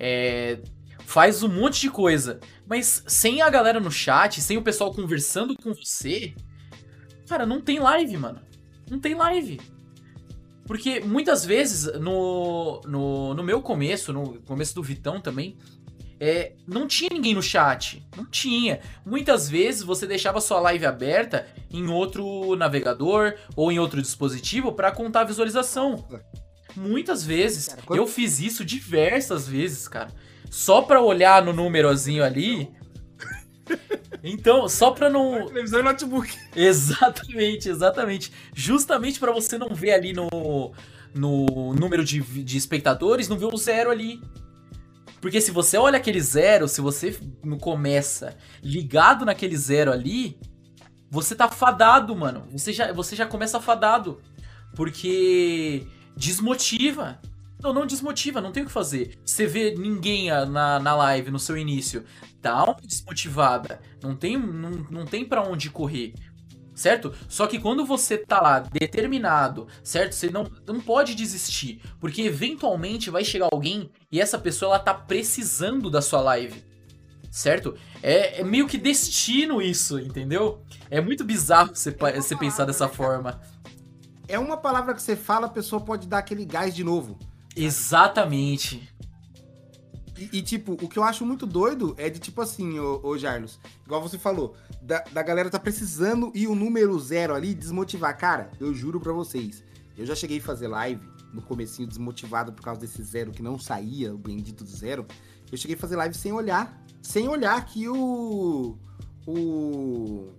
é, faz um monte de coisa. Mas sem a galera no chat, sem o pessoal conversando com você, cara, não tem live, mano. Não tem live. Porque muitas vezes, no, no, no meu começo, no começo do Vitão também, é, não tinha ninguém no chat. Não tinha. Muitas vezes você deixava sua live aberta em outro navegador ou em outro dispositivo para contar a visualização. Muitas vezes. Cara, quando- Eu fiz isso diversas vezes, cara. Só pra olhar no númerozinho ali. Então, só pra não. Televisão e notebook. [LAUGHS] Exatamente, exatamente. Justamente pra você não ver ali no, no número de, de espectadores, não ver o zero ali. Porque se você olha aquele zero, se você não começa ligado naquele zero ali, você tá fadado, mano. Você já, você já começa fadado. Porque desmotiva. Não, não desmotiva, não tem o que fazer. Você vê ninguém na, na live no seu início, tá uma desmotivada. Não tem, não, não tem para onde correr certo? Só que quando você tá lá determinado, certo? Você não, não pode desistir, porque eventualmente vai chegar alguém e essa pessoa ela tá precisando da sua live, certo? É, é meio que destino isso, entendeu? É muito bizarro você, é você pensar dessa né, forma. É uma palavra que você fala, a pessoa pode dar aquele gás de novo. Exatamente. E, e, tipo, o que eu acho muito doido é de tipo assim, ô, ô Jarlos, igual você falou, da, da galera tá precisando e o número zero ali desmotivar. Cara, eu juro pra vocês, eu já cheguei a fazer live no comecinho desmotivado por causa desse zero que não saía, o bendito do zero. Eu cheguei a fazer live sem olhar, sem olhar que o. O.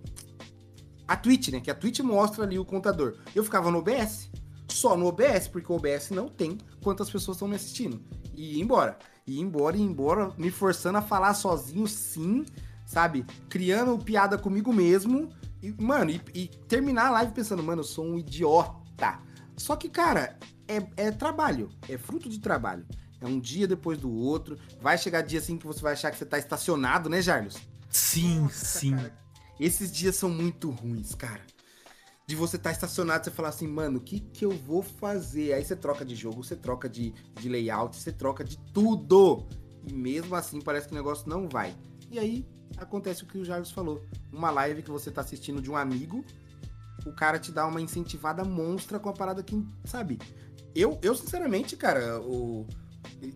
A Twitch, né? Que a Twitch mostra ali o contador. Eu ficava no OBS. Só no OBS, porque o OBS não tem quantas pessoas estão me assistindo. E ia embora e ir embora e ir embora, me forçando a falar sozinho, sim, sabe? Criando piada comigo mesmo. E, mano, e, e terminar a live pensando, mano, eu sou um idiota. Só que, cara, é, é trabalho, é fruto de trabalho. É um dia depois do outro. Vai chegar dia assim que você vai achar que você tá estacionado, né, Jarlos? Sim, Nossa, sim. Cara, esses dias são muito ruins, cara de você estar tá estacionado, você falar assim, mano, o que que eu vou fazer? Aí você troca de jogo, você troca de, de layout, você troca de tudo. E mesmo assim parece que o negócio não vai. E aí acontece o que o Jarvis falou. Uma live que você tá assistindo de um amigo, o cara te dá uma incentivada monstra com a parada que, sabe? Eu, eu sinceramente, cara, o,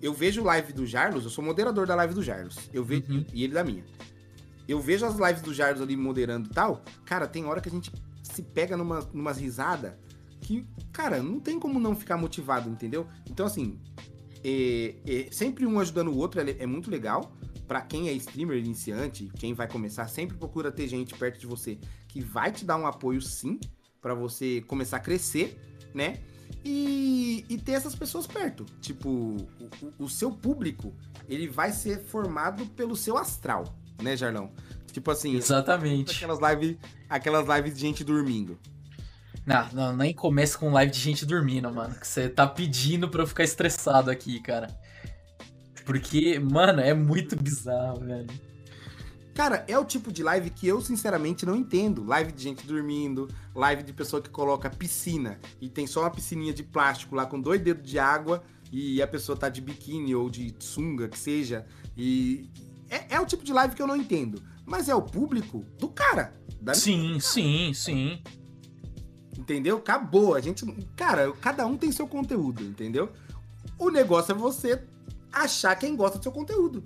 eu vejo live do Jarlos, eu sou moderador da live do Jarlos. Eu vejo, uhum. e ele da minha. Eu vejo as lives do Jarlos ali moderando e tal. Cara, tem hora que a gente se pega numa, numas risadas que, cara, não tem como não ficar motivado, entendeu? Então, assim, é, é, sempre um ajudando o outro é, é muito legal. para quem é streamer iniciante, quem vai começar, sempre procura ter gente perto de você que vai te dar um apoio sim, para você começar a crescer, né? E, e ter essas pessoas perto. Tipo, o, o seu público, ele vai ser formado pelo seu astral, né, Jarlão? Tipo assim. Exatamente. Aquelas lives, aquelas lives de gente dormindo. Não, não, nem começa com live de gente dormindo, mano. Que você tá pedindo pra eu ficar estressado aqui, cara. Porque, mano, é muito bizarro, velho. Cara, é o tipo de live que eu sinceramente não entendo. Live de gente dormindo, live de pessoa que coloca piscina e tem só uma piscininha de plástico lá com dois dedos de água e a pessoa tá de biquíni ou de sunga, que seja. E é, é o tipo de live que eu não entendo mas é o público do cara. sim, sim, sim. Entendeu? Acabou. A gente. Cara, cada um tem seu conteúdo, entendeu? O negócio é você achar quem gosta do seu conteúdo.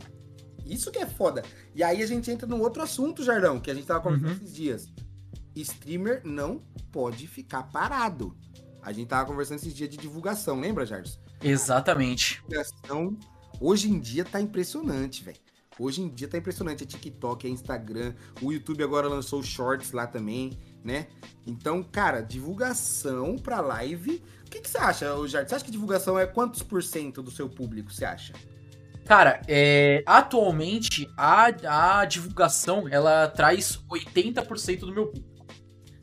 Isso que é foda. E aí a gente entra num outro assunto, Jardão, que a gente tava conversando uhum. esses dias. Streamer não pode ficar parado. A gente tava conversando esses dias de divulgação, lembra, Jardim? Exatamente. Divulgação hoje em dia tá impressionante, velho. Hoje em dia tá impressionante. É TikTok, é Instagram. O YouTube agora lançou Shorts lá também, né? Então, cara, divulgação pra live. O que, que você acha, Jardim? Você acha que divulgação é quantos por cento do seu público, você acha? Cara, é, atualmente a, a divulgação ela traz 80% do meu público.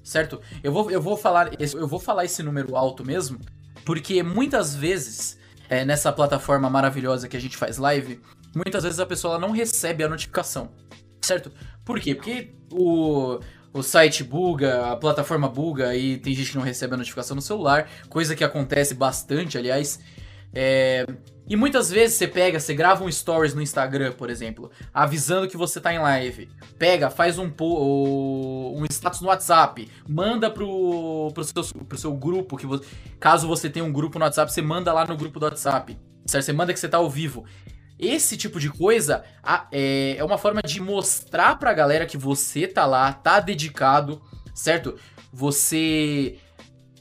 Certo? Eu vou, eu, vou falar, eu vou falar esse número alto mesmo, porque muitas vezes é, nessa plataforma maravilhosa que a gente faz live, muitas vezes a pessoa não recebe a notificação. Certo? Por quê? Porque o, o site buga, a plataforma buga e tem gente que não recebe a notificação no celular, coisa que acontece bastante, aliás. É... E muitas vezes você pega, você grava um stories no Instagram, por exemplo, avisando que você tá em live. Pega, faz um, um status no WhatsApp, manda pro, pro, seu, pro seu grupo, que você, caso você tenha um grupo no WhatsApp, você manda lá no grupo do WhatsApp. Certo? Você manda que você tá ao vivo. Esse tipo de coisa é, é uma forma de mostrar pra galera que você tá lá, tá dedicado, certo? Você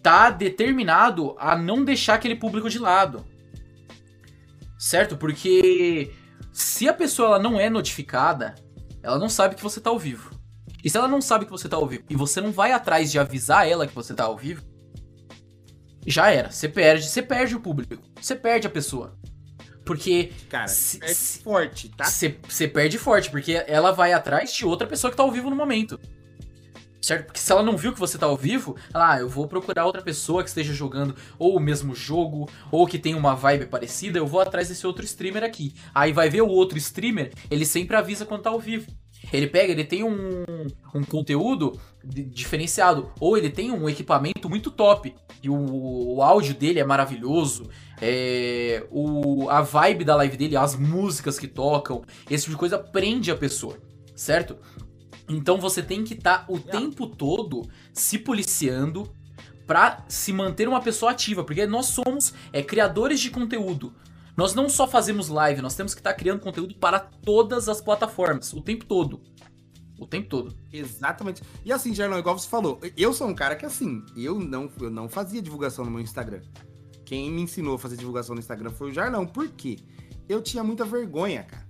tá determinado a não deixar aquele público de lado. Certo? Porque se a pessoa ela não é notificada, ela não sabe que você tá ao vivo. E se ela não sabe que você tá ao vivo e você não vai atrás de avisar ela que você tá ao vivo, já era. Você perde, você perde o público. Você perde a pessoa. Porque. Cara, se- é se- forte, tá? Você perde forte, porque ela vai atrás de outra pessoa que tá ao vivo no momento. Certo? Porque se ela não viu que você tá ao vivo, ela, ah, eu vou procurar outra pessoa que esteja jogando ou o mesmo jogo, ou que tenha uma vibe parecida, eu vou atrás desse outro streamer aqui. Aí vai ver o outro streamer, ele sempre avisa quando tá ao vivo. Ele pega, ele tem um, um conteúdo di- diferenciado, ou ele tem um equipamento muito top, e o, o áudio dele é maravilhoso, é, o, a vibe da live dele, as músicas que tocam, esse tipo de coisa prende a pessoa, certo? Então você tem que estar o tempo todo se policiando pra se manter uma pessoa ativa, porque nós somos é, criadores de conteúdo. Nós não só fazemos live, nós temos que estar criando conteúdo para todas as plataformas, o tempo todo. O tempo todo. Exatamente. E assim, Jarlão, igual você falou, eu sou um cara que assim, eu não, eu não fazia divulgação no meu Instagram. Quem me ensinou a fazer divulgação no Instagram foi o Jarlão. Por quê? Eu tinha muita vergonha, cara.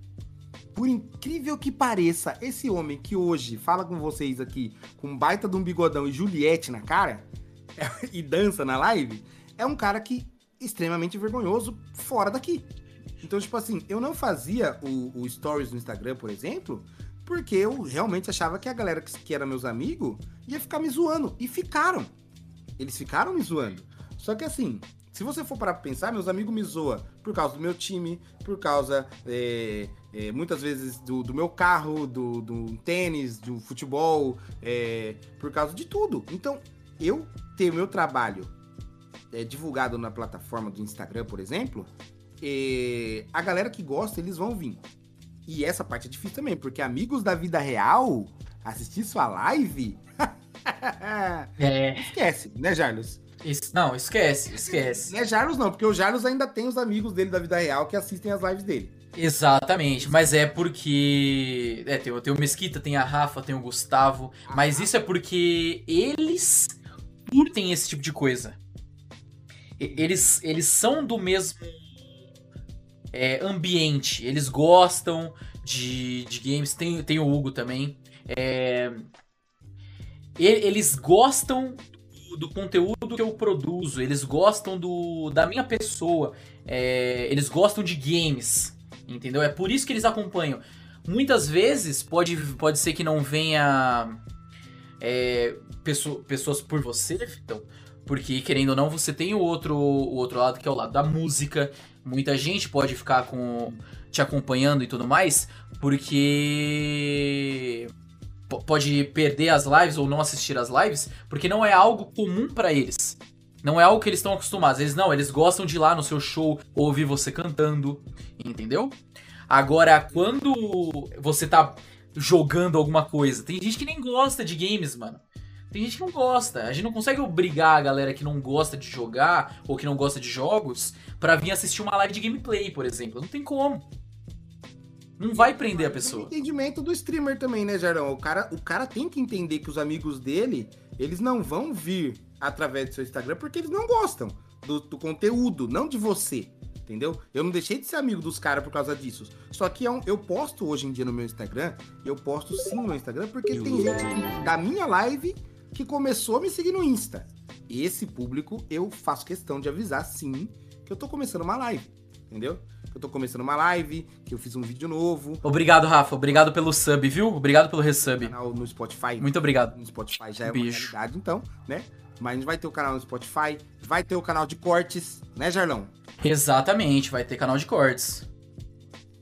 Por incrível que pareça, esse homem que hoje fala com vocês aqui com baita de um bigodão e Juliette na cara [LAUGHS] e dança na live, é um cara que extremamente vergonhoso fora daqui. Então, tipo assim, eu não fazia o, o stories no Instagram, por exemplo, porque eu realmente achava que a galera que, que era meus amigos ia ficar me zoando. E ficaram. Eles ficaram me zoando. Só que assim, se você for para pensar, meus amigos me zoam por causa do meu time, por causa, é, é, muitas vezes, do, do meu carro, do, do tênis, do futebol, é, por causa de tudo. Então, eu ter meu trabalho é, divulgado na plataforma do Instagram, por exemplo, é, a galera que gosta, eles vão vir. E essa parte é difícil também, porque amigos da vida real, assistir sua live, [LAUGHS] É. esquece, né, Jarlos? não, esquece, esquece. Não é Jarlos não, porque o Jarlos ainda tem os amigos dele da vida real que assistem as lives dele. Exatamente, mas é porque. É, tem, tem o Mesquita, tem a Rafa, tem o Gustavo. Mas isso é porque eles curtem esse tipo de coisa. Eles, eles são do mesmo é, ambiente. Eles gostam de, de games. Tem, tem o Hugo também. É, eles gostam do, do conteúdo que eu produzo. Eles gostam do, da minha pessoa. É, eles gostam de games. Entendeu? É por isso que eles acompanham. Muitas vezes pode, pode ser que não venha é, pesso- pessoas por você, então, porque querendo ou não, você tem o outro, o outro lado que é o lado da música. Muita gente pode ficar com te acompanhando e tudo mais, porque po- pode perder as lives ou não assistir as lives, porque não é algo comum pra eles. Não é algo que eles estão acostumados. Eles não, eles gostam de ir lá no seu show ouvir você cantando, entendeu? Agora, quando você tá jogando alguma coisa, tem gente que nem gosta de games, mano. Tem gente que não gosta. A gente não consegue obrigar a galera que não gosta de jogar ou que não gosta de jogos pra vir assistir uma live de gameplay, por exemplo. Não tem como. Não vai prender a pessoa. tem entendimento do streamer também, né, Jarão? O cara, o cara tem que entender que os amigos dele, eles não vão vir através do seu Instagram porque eles não gostam do, do conteúdo, não de você. Entendeu? Eu não deixei de ser amigo dos caras por causa disso. Só que é um- eu posto hoje em dia no meu Instagram, eu posto sim no meu Instagram, porque tem gente da minha live que começou a me seguir no Insta. Esse público eu faço questão de avisar sim que eu tô começando uma live. Entendeu? Que eu tô começando uma live, que eu fiz um vídeo novo, Obrigado, Rafa. Obrigado pelo sub, viu? Obrigado pelo resub. canal no Spotify. Muito obrigado. No Spotify já é Beijo. uma realidade, então, né? Mas a gente vai ter o canal no Spotify, vai ter o canal de cortes, né, Jarlão? Exatamente, vai ter canal de cortes.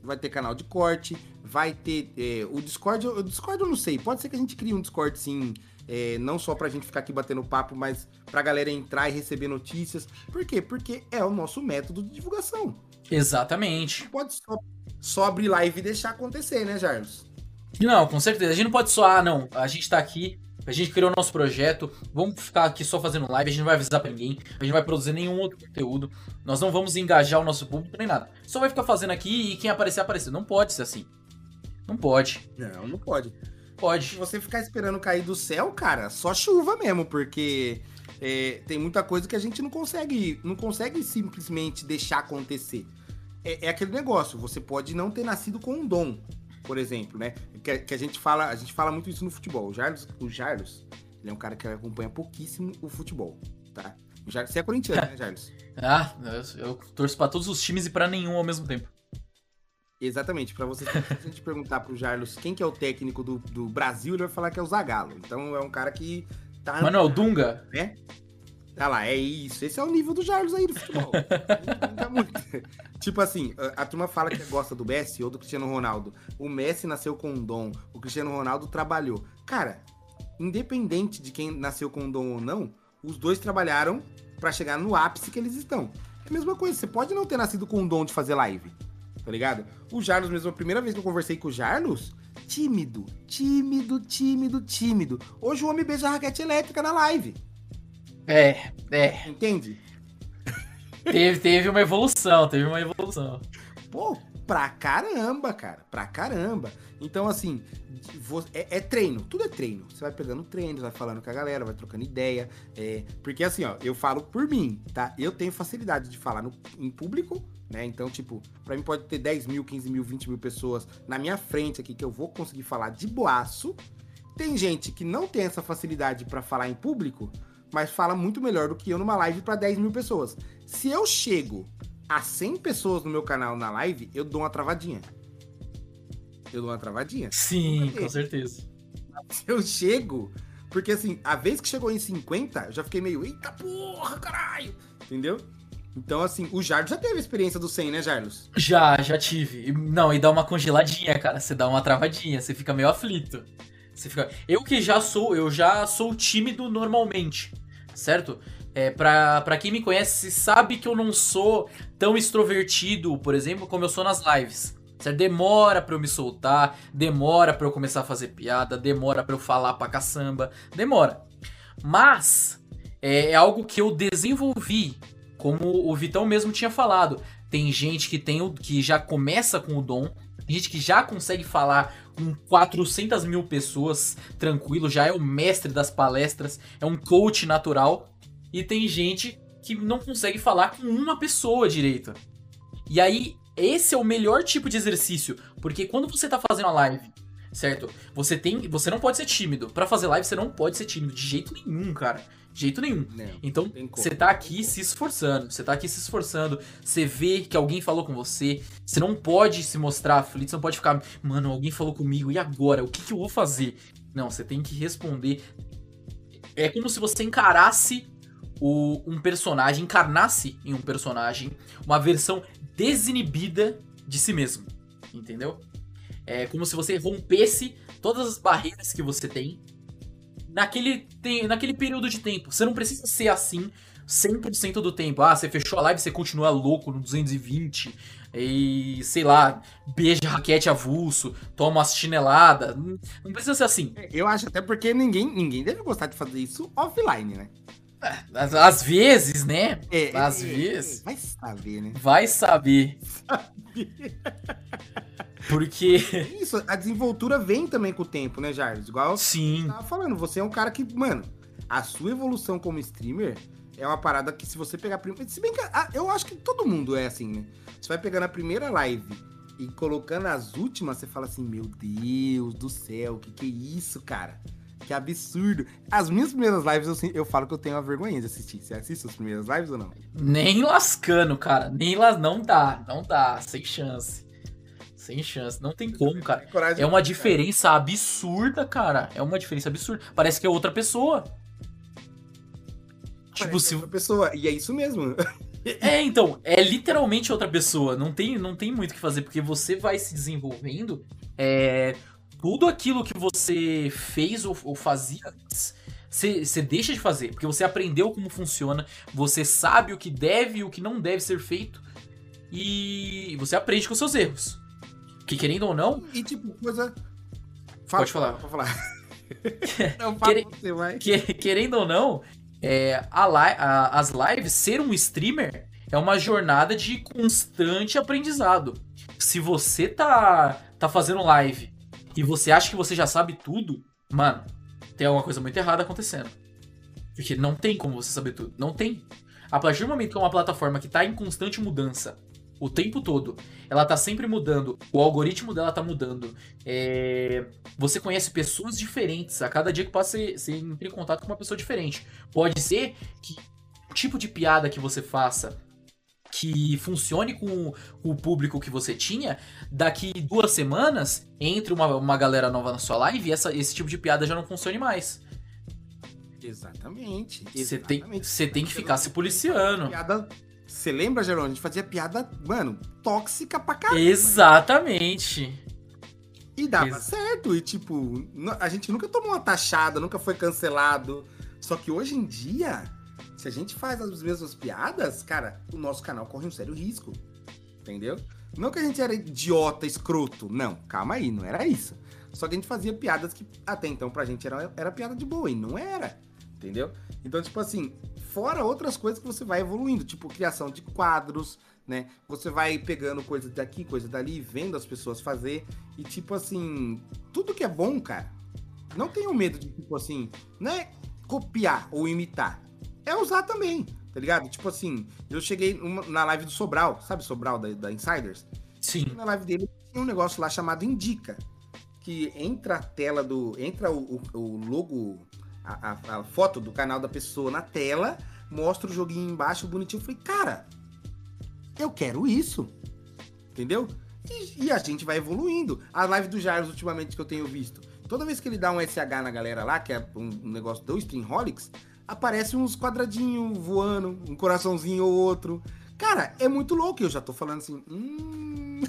Vai ter canal de corte, vai ter é, o Discord. O Discord eu não sei, pode ser que a gente crie um Discord sim, é, não só pra gente ficar aqui batendo papo, mas pra galera entrar e receber notícias. Por quê? Porque é o nosso método de divulgação. Exatamente. Não pode só, só abrir live e deixar acontecer, né, Jarlos? Não, com certeza. A gente não pode só, ah, não. A gente tá aqui, a gente criou o nosso projeto, vamos ficar aqui só fazendo live, a gente não vai avisar pra ninguém, a gente não vai produzir nenhum outro conteúdo, nós não vamos engajar o nosso público nem nada. Só vai ficar fazendo aqui e quem aparecer, aparecer. Não pode ser assim. Não pode. Não, não pode. Se Pode. você ficar esperando cair do céu, cara, só chuva mesmo, porque é, tem muita coisa que a gente não consegue, não consegue simplesmente deixar acontecer. É, é aquele negócio, você pode não ter nascido com um dom, por exemplo, né? Que, que a gente fala, a gente fala muito isso no futebol. O Jarlos, o Jarlos, ele é um cara que acompanha pouquíssimo o futebol, tá? Já, você é corintiano, né, [LAUGHS] Jarles? Ah, eu, eu torço pra todos os times e pra nenhum ao mesmo tempo. Exatamente, pra você, se a gente perguntar pro Jarlos quem que é o técnico do, do Brasil, ele vai falar que é o Zagallo. Então é um cara que tá... É o Dunga? né? Tá lá, é isso. Esse é o nível do Jarlos aí do futebol. Tipo assim, a, a turma fala que gosta do Messi ou do Cristiano Ronaldo. O Messi nasceu com um dom, o Cristiano Ronaldo trabalhou. Cara, independente de quem nasceu com um dom ou não, os dois trabalharam pra chegar no ápice que eles estão. É a mesma coisa, você pode não ter nascido com um dom de fazer live, tá ligado? O Jarlos mesmo, a primeira vez que eu conversei com o Jarlos, tímido, tímido, tímido, tímido. Hoje o homem beija a raquete elétrica na live. É, é. Entende? Teve, teve uma evolução, teve uma evolução. Pô, pra caramba, cara. Pra caramba. Então, assim, é, é treino. Tudo é treino. Você vai pegando treino, vai falando com a galera, vai trocando ideia. é, porque, assim, ó, eu falo por mim, tá? Eu tenho facilidade de falar no, em público, né? Então, tipo, pra mim pode ter 10 mil, 15 mil, 20 mil pessoas na minha frente aqui que eu vou conseguir falar de boaço. Tem gente que não tem essa facilidade pra falar em público, mas fala muito melhor do que eu numa live pra 10 mil pessoas. Se eu chego a 100 pessoas no meu canal na live, eu dou uma travadinha. Eu dou uma travadinha. Sim, com certeza. Eu chego. Porque assim, a vez que chegou em 50, eu já fiquei meio, eita porra, caralho! Entendeu? Então, assim, o Jardos já teve a experiência do 100, né, Jarlos? Já, já tive. Não, e dá uma congeladinha, cara. Você dá uma travadinha, você fica meio aflito. Você fica. Eu que já sou, eu já sou tímido normalmente, certo? É, pra, pra quem me conhece, sabe que eu não sou tão extrovertido, por exemplo, como eu sou nas lives. Certo? Demora pra eu me soltar, demora pra eu começar a fazer piada, demora pra eu falar pra caçamba, demora. Mas é, é algo que eu desenvolvi, como o Vitão mesmo tinha falado. Tem gente que tem o, que já começa com o dom, tem gente que já consegue falar com 400 mil pessoas tranquilo, já é o mestre das palestras, é um coach natural. E tem gente que não consegue falar com uma pessoa direito. E aí, esse é o melhor tipo de exercício, porque quando você tá fazendo a live, certo? Você tem, você não pode ser tímido. Pra fazer live você não pode ser tímido de jeito nenhum, cara. De jeito nenhum. Não. Então, você tá aqui se esforçando, você tá aqui se esforçando, você vê que alguém falou com você, você não pode se mostrar aflito, você não pode ficar, mano, alguém falou comigo, e agora? O que, que eu vou fazer? Não, você tem que responder. É como se você encarasse o, um personagem, encarnasse em um personagem, uma versão desinibida de si mesmo, entendeu? É como se você rompesse todas as barreiras que você tem naquele, tem, naquele período de tempo. Você não precisa ser assim 100% do tempo. Ah, você fechou a live, você continua louco no 220 e, sei lá, beija raquete avulso, toma umas chineladas. Não, não precisa ser assim. Eu acho até porque ninguém, ninguém deve gostar de fazer isso offline, né? Às, às vezes, né? É, Às é, vezes. é, Vai saber, né? Vai saber. Porque. [LAUGHS] Isso, a desenvoltura vem também com o tempo, né, Jarvis? Igual Sim. tava falando, você é um cara que, mano, a sua evolução como streamer é uma parada que se você pegar. prim- Se bem que eu acho que todo mundo é assim, né? Você vai pegando a primeira live e colocando as últimas, você fala assim: Meu Deus do céu, que que é isso, cara? Que absurdo. As minhas primeiras lives eu, eu falo que eu tenho uma vergonha de assistir. Você assiste as primeiras lives ou não? Nem lascando, cara. Nem las... Não dá, não dá. Sem chance. Sem chance. Não tem como, cara. É uma diferença absurda, cara. É uma diferença absurda. Parece que é outra pessoa. Tipo, Parece se. outra pessoa. E é isso mesmo. [LAUGHS] É, então, é literalmente outra pessoa. Não tem, não tem muito o que fazer, porque você vai se desenvolvendo. É, tudo aquilo que você fez ou, ou fazia antes, você, deixa de fazer. Porque você aprendeu como funciona, você sabe o que deve e o que não deve ser feito. E você aprende com seus erros. Que querendo ou não, E tipo, coisa. Pode falar. Pode falar. [LAUGHS] Não, fala Quere- você, vai. que- querendo ou não, é, a li- a- as lives, ser um streamer é uma jornada de constante aprendizado. Se você tá, tá fazendo live e você acha que você já sabe tudo, mano, tem alguma coisa muito errada acontecendo. Porque não tem como você saber tudo. Não tem. A partir do momento que é uma plataforma que tá em constante mudança o tempo todo, ela tá sempre mudando, o algoritmo dela tá mudando, é, você conhece pessoas diferentes. A cada dia que passa, você, entra em contato com uma pessoa diferente. Pode ser que tipo de piada que você faça que funcione com o público que você tinha, daqui duas semanas, entre uma, uma galera nova na sua live, essa, esse tipo de piada já não funcione mais. Exatamente. Você tem, tem que ficar se policiando. Você lembra, Gerônimo? A gente fazia piada, mano, tóxica pra caramba. Exatamente. E dava Ex certo. E, tipo, a gente nunca tomou uma taxada, nunca foi cancelado. Só que hoje em dia, se a gente faz as mesmas piadas, cara, o nosso canal corre um sério risco. Entendeu? Não que a gente era idiota, escroto. Não, calma aí, não era isso. Só que a gente fazia piadas que até então pra gente era, era piada de boa, e não era. Entendeu? Então, tipo assim, fora outras coisas que você vai evoluindo, tipo criação de quadros, né? Você vai pegando coisa daqui, coisa dali, vendo as pessoas fazer. E, tipo assim, tudo que é bom, cara, não tenho medo de, tipo assim, não é copiar ou imitar. É usar também, tá ligado? Tipo assim, eu cheguei na live do Sobral, sabe Sobral da, da Insiders? Sim. Na live dele tem um negócio lá chamado Indica. Que entra a tela do. Entra o, o, o logo, a, a, a, foto do canal da pessoa na tela, mostra o joguinho embaixo bonitinho. Eu falei, cara, eu quero isso. Entendeu? E, e, a gente vai evoluindo. A live do Jairus, ultimamente, que eu tenho visto. Toda vez que ele dá um SH na galera lá, que é um, um negócio do Streamholics, aparece uns quadradinhos voando, um coraçãozinho ou outro. Cara, é muito louco. Eu já tô falando assim. Hum...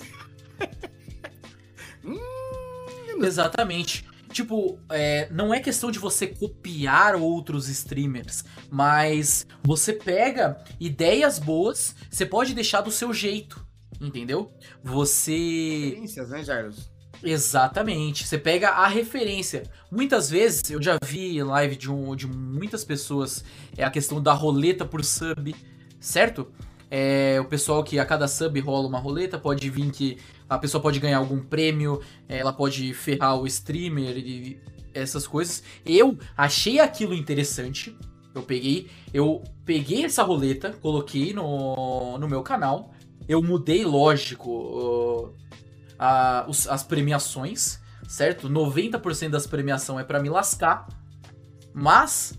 [LAUGHS] hum... Exatamente. Tipo, é, não é questão de você copiar outros streamers, mas você pega ideias boas, você pode deixar do seu jeito, entendeu? Você. Referências, né, Jairus? Exatamente. Você pega a referência. Muitas vezes eu já vi live de, um, de muitas pessoas é a questão da roleta por sub, certo? É, o pessoal que a cada sub rola uma roleta, pode vir que a pessoa pode ganhar algum prêmio, ela pode ferrar o streamer e essas coisas. Eu achei aquilo interessante. Eu peguei, eu peguei essa roleta, coloquei no, no meu canal. Eu mudei, lógico, a, os, as premiações, certo? 90% das premiações é para me lascar. Mas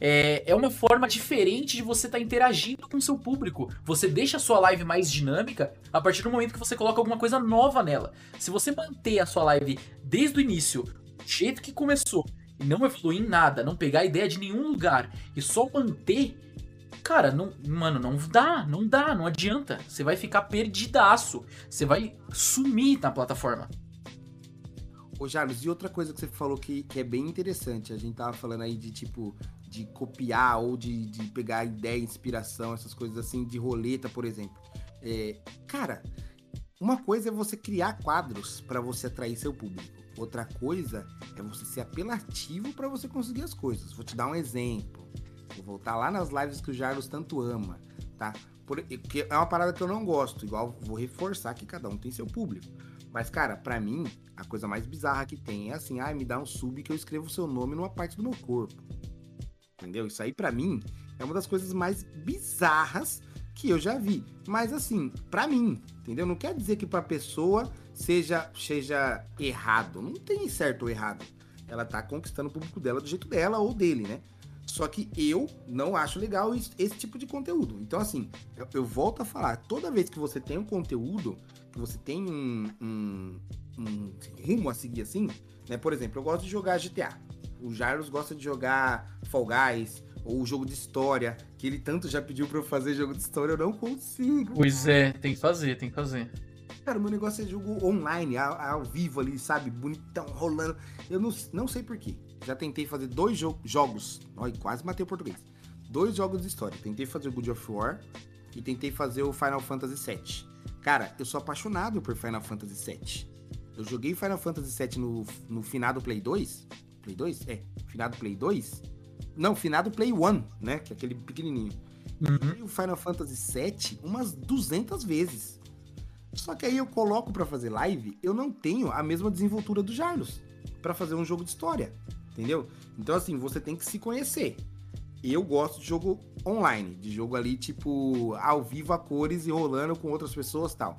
é, é uma forma diferente de você estar tá interagindo com o seu público. Você deixa a sua live mais dinâmica a partir do momento que você coloca alguma coisa nova nela. Se você manter a sua live desde o início, do jeito que começou, e não evoluir em nada, não pegar ideia de nenhum lugar e só manter, cara, não, mano, não dá, não dá, não adianta. Você vai ficar perdidaço. Você vai sumir na plataforma. Ô, Jarvis, e outra coisa que você falou que, que é bem interessante, a gente tava falando aí de tipo de copiar ou de, de pegar ideia, inspiração, essas coisas assim, de roleta, por exemplo. É, cara, uma coisa é você criar quadros para você atrair seu público. Outra coisa é você ser apelativo para você conseguir as coisas. Vou te dar um exemplo. Vou voltar lá nas lives que o Jarlos tanto ama, tá? Porque é uma parada que eu não gosto. Igual, vou reforçar que cada um tem seu público. Mas, cara, para mim, a coisa mais bizarra que tem é assim: ah, me dá um sub que eu escrevo o seu nome numa parte do meu corpo. Entendeu? Isso aí para mim é uma das coisas mais bizarras que eu já vi. Mas assim, para mim, entendeu? Não quer dizer que pra pessoa seja seja errado. Não tem certo ou errado. Ela tá conquistando o público dela do jeito dela ou dele, né? Só que eu não acho legal esse, esse tipo de conteúdo. Então, assim, eu, eu, volto a falar: toda vez que você tem um conteúdo, que você tem um, um, um rumo a seguir assim, né? Por exemplo, eu gosto de jogar GTA. O Jairus gosta de jogar Fall Guys ou jogo de história, que ele tanto já pediu para eu fazer jogo de história, eu não consigo. Pois é, tem que fazer, tem que fazer. Cara, meu negócio é jogo online, ao, ao vivo ali, sabe? Bonitão, rolando. Eu não, não sei porquê. Já tentei fazer dois jo jogos. Olha, quase matei o português. Dois jogos de história. Tentei fazer o God of War e tentei fazer o Final Fantasy VII. Cara, eu sou apaixonado por Final Fantasy VII. Eu joguei Final Fantasy VII no, no finado Play 2 Play 2? É, finado Play 2? Não, finado Play 1, né? Que é aquele pequenininho. Uhum. O Final Fantasy VII umas 200 vezes. Só que aí eu coloco para fazer live, eu não tenho a mesma desenvoltura do Jarlos para fazer um jogo de história, entendeu? Então assim, você tem que se conhecer. Eu gosto de jogo online, de jogo ali tipo ao vivo a cores e rolando com outras pessoas, tal.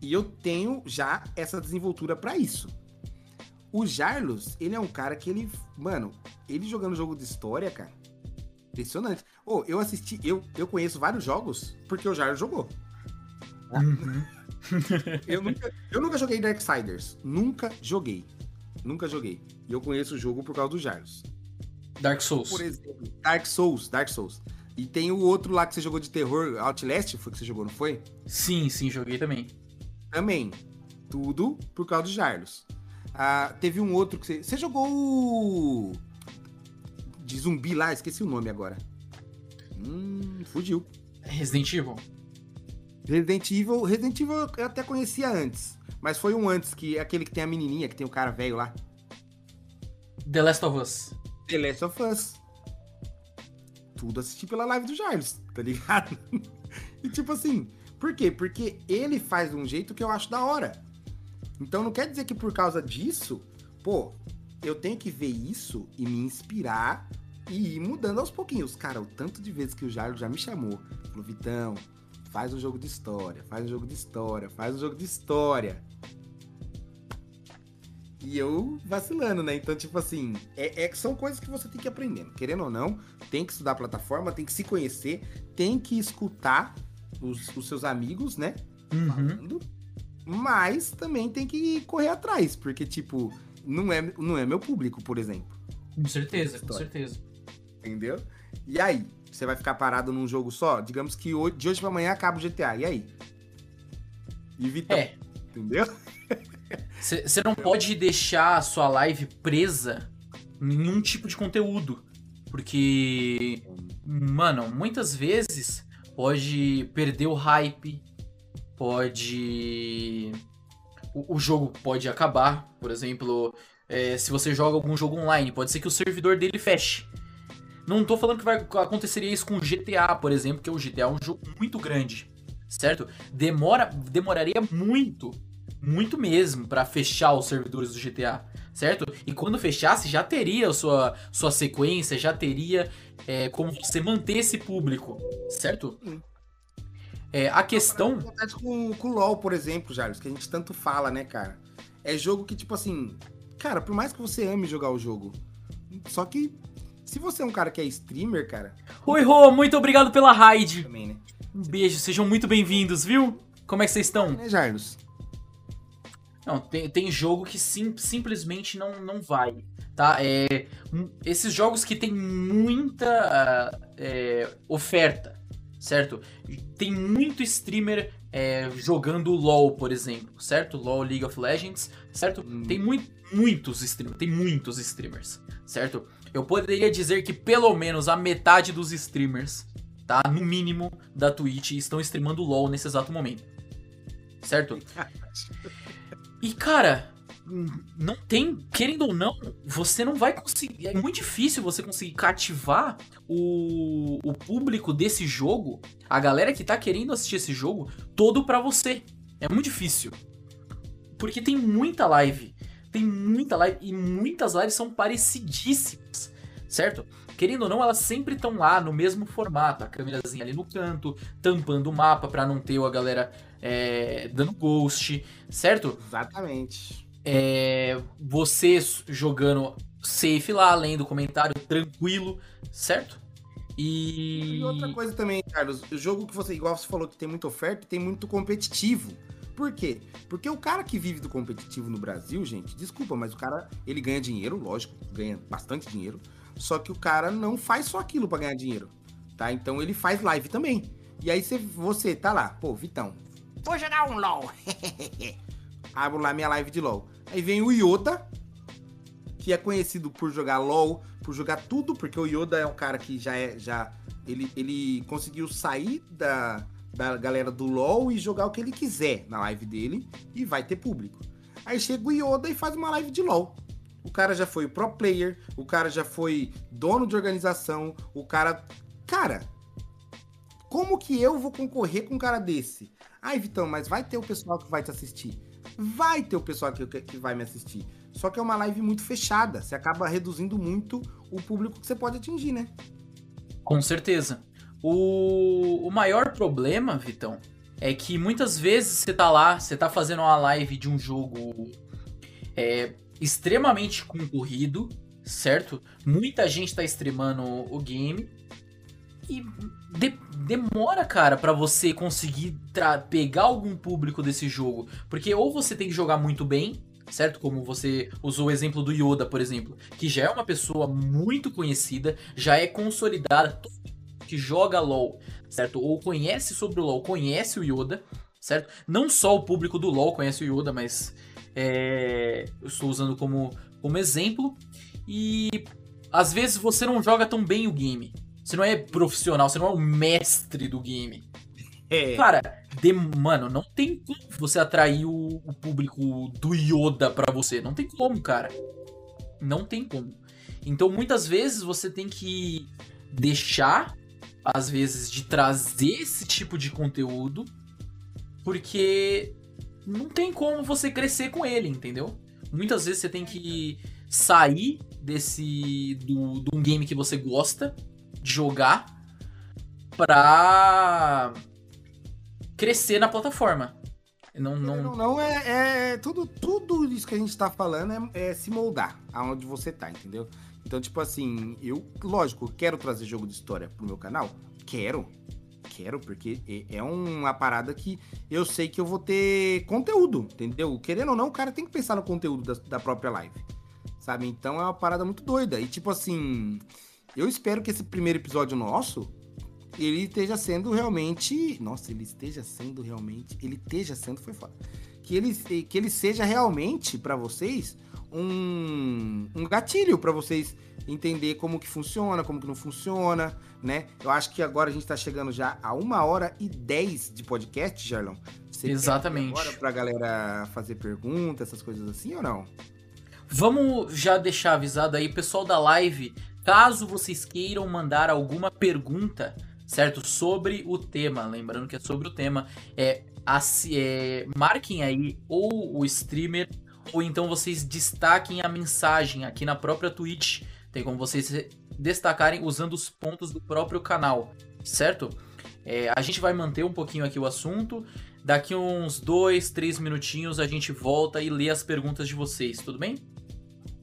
E eu tenho já essa desenvoltura para isso. O Jarlos, ele é um cara que ele. Mano, ele jogando jogo de história, cara. Impressionante. Ô, eu assisti, eu, eu conheço vários jogos porque o Jairo jogou. Uhum. Eu nunca, eu nunca joguei Darksiders. Nunca joguei. Nunca joguei. E eu conheço o jogo por causa do Jaros. Dark Souls. Por exemplo, Dark Souls, Dark Souls. E tem o outro lá que você jogou de terror, Outlast, foi que você jogou, não foi? Sim, sim, joguei também. Também. Tudo por causa do Jarlos. Ah, teve um outro que você. Você jogou o. De zumbi lá, esqueci o nome agora. Hum, fugiu. Resident Evil? Resident Evil. Resident Evil eu até conhecia antes. Mas foi um antes, que é aquele que tem a menininha, que tem o cara velho lá. The Last of Us. The Last of Us. Tudo assisti pela live do Jarvis, tá ligado? [LAUGHS] e tipo assim, por quê? Porque ele faz de um jeito que eu acho da hora. Então não quer dizer que por causa disso, pô, eu tenho que ver isso e me inspirar e ir mudando aos pouquinhos. Cara, o tanto de vezes que o Jairo já me chamou, falou, Vitão, faz um jogo de história, faz um jogo de história, faz um jogo de história. E eu vacilando, né? Então, tipo assim, é, é, são coisas que você tem que ir aprendendo. Querendo ou não, tem que estudar a plataforma, tem que se conhecer, tem que escutar os, os seus amigos, né? Uhum. Falando. Mas também tem que correr atrás, porque, tipo, não é, não é meu público, por exemplo. Com certeza, com certeza. Entendeu? E aí? Você vai ficar parado num jogo só? Digamos que de hoje pra amanhã acaba o GTA. E aí? E Vitão? É. Entendeu? Você não pode deixar a sua live presa em nenhum tipo de conteúdo. Porque, mano, muitas vezes pode perder o hype, pode. O, o jogo pode acabar. Por exemplo, é, se você joga algum jogo online, pode ser que o servidor dele feche. Não tô falando que vai aconteceria isso com GTA, por exemplo, que o GTA é um jogo muito grande, certo? Demora, demoraria muito muito mesmo para fechar os servidores do GTA, certo? E quando fechasse já teria sua, sua sequência, já teria é, como você manter esse público, certo? É, a questão. Acontece com, com o LoL, por exemplo, Jarvis, que a gente tanto fala, né, cara? É jogo que, tipo assim. Cara, por mais que você ame jogar o jogo. Só que. Se você é um cara que é streamer, cara. Oi, Rô, muito obrigado pela raid. Também, né? Um beijo, sejam muito bem-vindos, viu? Como é que vocês estão? Né, Jarvis? Não, tem, tem jogo que sim, simplesmente não, não vai, tá? É, um, esses jogos que tem muita uh, é, oferta, certo? Tem muito streamer é, jogando LoL, por exemplo, certo? LoL League of Legends, certo? Hum. Tem muito, muitos streamers, tem muitos streamers, certo? Eu poderia dizer que pelo menos a metade dos streamers, tá? No mínimo, da Twitch estão streamando LoL nesse exato momento. Certo? [LAUGHS] E, cara, não tem, querendo ou não, você não vai conseguir. É muito difícil você conseguir cativar o, o público desse jogo, a galera que tá querendo assistir esse jogo, todo pra você. É muito difícil. Porque tem muita live. Tem muita live e muitas lives são parecidíssimas, certo? Querendo ou não, elas sempre estão lá no mesmo formato, a câmerazinha ali no canto, tampando o mapa para não ter a galera é, dando ghost, certo? Exatamente. É, você jogando safe lá, lendo comentário tranquilo, certo? E... e outra coisa também, Carlos, o jogo que você, igual você falou, que tem muita oferta, tem muito competitivo. Por quê? Porque o cara que vive do competitivo no Brasil, gente, desculpa, mas o cara, ele ganha dinheiro, lógico, ganha bastante dinheiro, só que o cara não faz só aquilo para ganhar dinheiro, tá? Então ele faz live também. E aí você, você tá lá, pô, Vitão, Vou jogar um LOL. [LAUGHS] Abro lá minha live de LOL. Aí vem o Yoda, que é conhecido por jogar LOL, por jogar tudo, porque o Yoda é um cara que já é. Já, ele, ele conseguiu sair da, da galera do LOL e jogar o que ele quiser na live dele e vai ter público. Aí chega o Yoda e faz uma live de LOL. O cara já foi pro player, o cara já foi dono de organização, o cara. Cara, como que eu vou concorrer com um cara desse? Ai, Vitão, mas vai ter o pessoal que vai te assistir. Vai ter o pessoal que, que vai me assistir. Só que é uma live muito fechada. Você acaba reduzindo muito o público que você pode atingir, né? Com certeza. O, o maior problema, Vitão, é que muitas vezes você tá lá, você tá fazendo uma live de um jogo é, extremamente concorrido, certo? Muita gente tá streamando o game e de demora, cara, para você conseguir pegar algum público desse jogo, porque ou você tem que jogar muito bem, certo? Como você usou o exemplo do Yoda, por exemplo, que já é uma pessoa muito conhecida, já é consolidada, que joga LoL, certo? Ou conhece sobre o LoL, conhece o Yoda, certo? Não só o público do LoL conhece o Yoda, mas é, eu estou usando como, como exemplo. E às vezes você não joga tão bem o game. Você não é profissional, você não é o mestre do game. [LAUGHS] É. Cara, de, mano, não tem como você atrair o, o público do Yoda pra você. Não tem como, cara. Não tem como. Então muitas vezes você tem que deixar, às vezes, de trazer esse tipo de conteúdo, porque não tem como você crescer com ele, entendeu? Muitas vezes você tem que sair desse do, do um game que você gosta de jogar pra crescer na plataforma. Não, não... não, não é, é, tudo, tudo isso que a gente tá falando é, é, se moldar aonde você tá, entendeu? Então, tipo assim, eu, lógico, quero trazer jogo de história pro meu canal. Quero quero, porque é uma parada que eu sei que eu vou ter conteúdo, entendeu? Querendo ou não, o cara tem que pensar no conteúdo da, da própria live, sabe? Então é uma parada muito doida. E tipo assim, eu espero que esse primeiro episódio nosso ele esteja sendo realmente. Nossa, ele esteja sendo realmente. Ele esteja sendo, foi foda. Que ele, que ele seja realmente para vocês um, um gatilho para vocês entender como que funciona, como que não funciona, né? Eu acho que agora a gente tá chegando já a uma hora e dez de podcast, Jarlão. Você Exatamente. Agora pra galera fazer perguntas, essas coisas assim ou não? Vamos já deixar avisado aí, pessoal da live, caso vocês queiram mandar alguma pergunta, certo? Sobre o tema, lembrando que é sobre o tema, é, é marquem aí ou o streamer ou então vocês destaquem a mensagem aqui na própria Twitch tem como vocês destacarem usando os pontos do próprio canal, certo? É, a gente vai manter um pouquinho aqui o assunto. Daqui uns dois, três minutinhos a gente volta e lê as perguntas de vocês, tudo bem?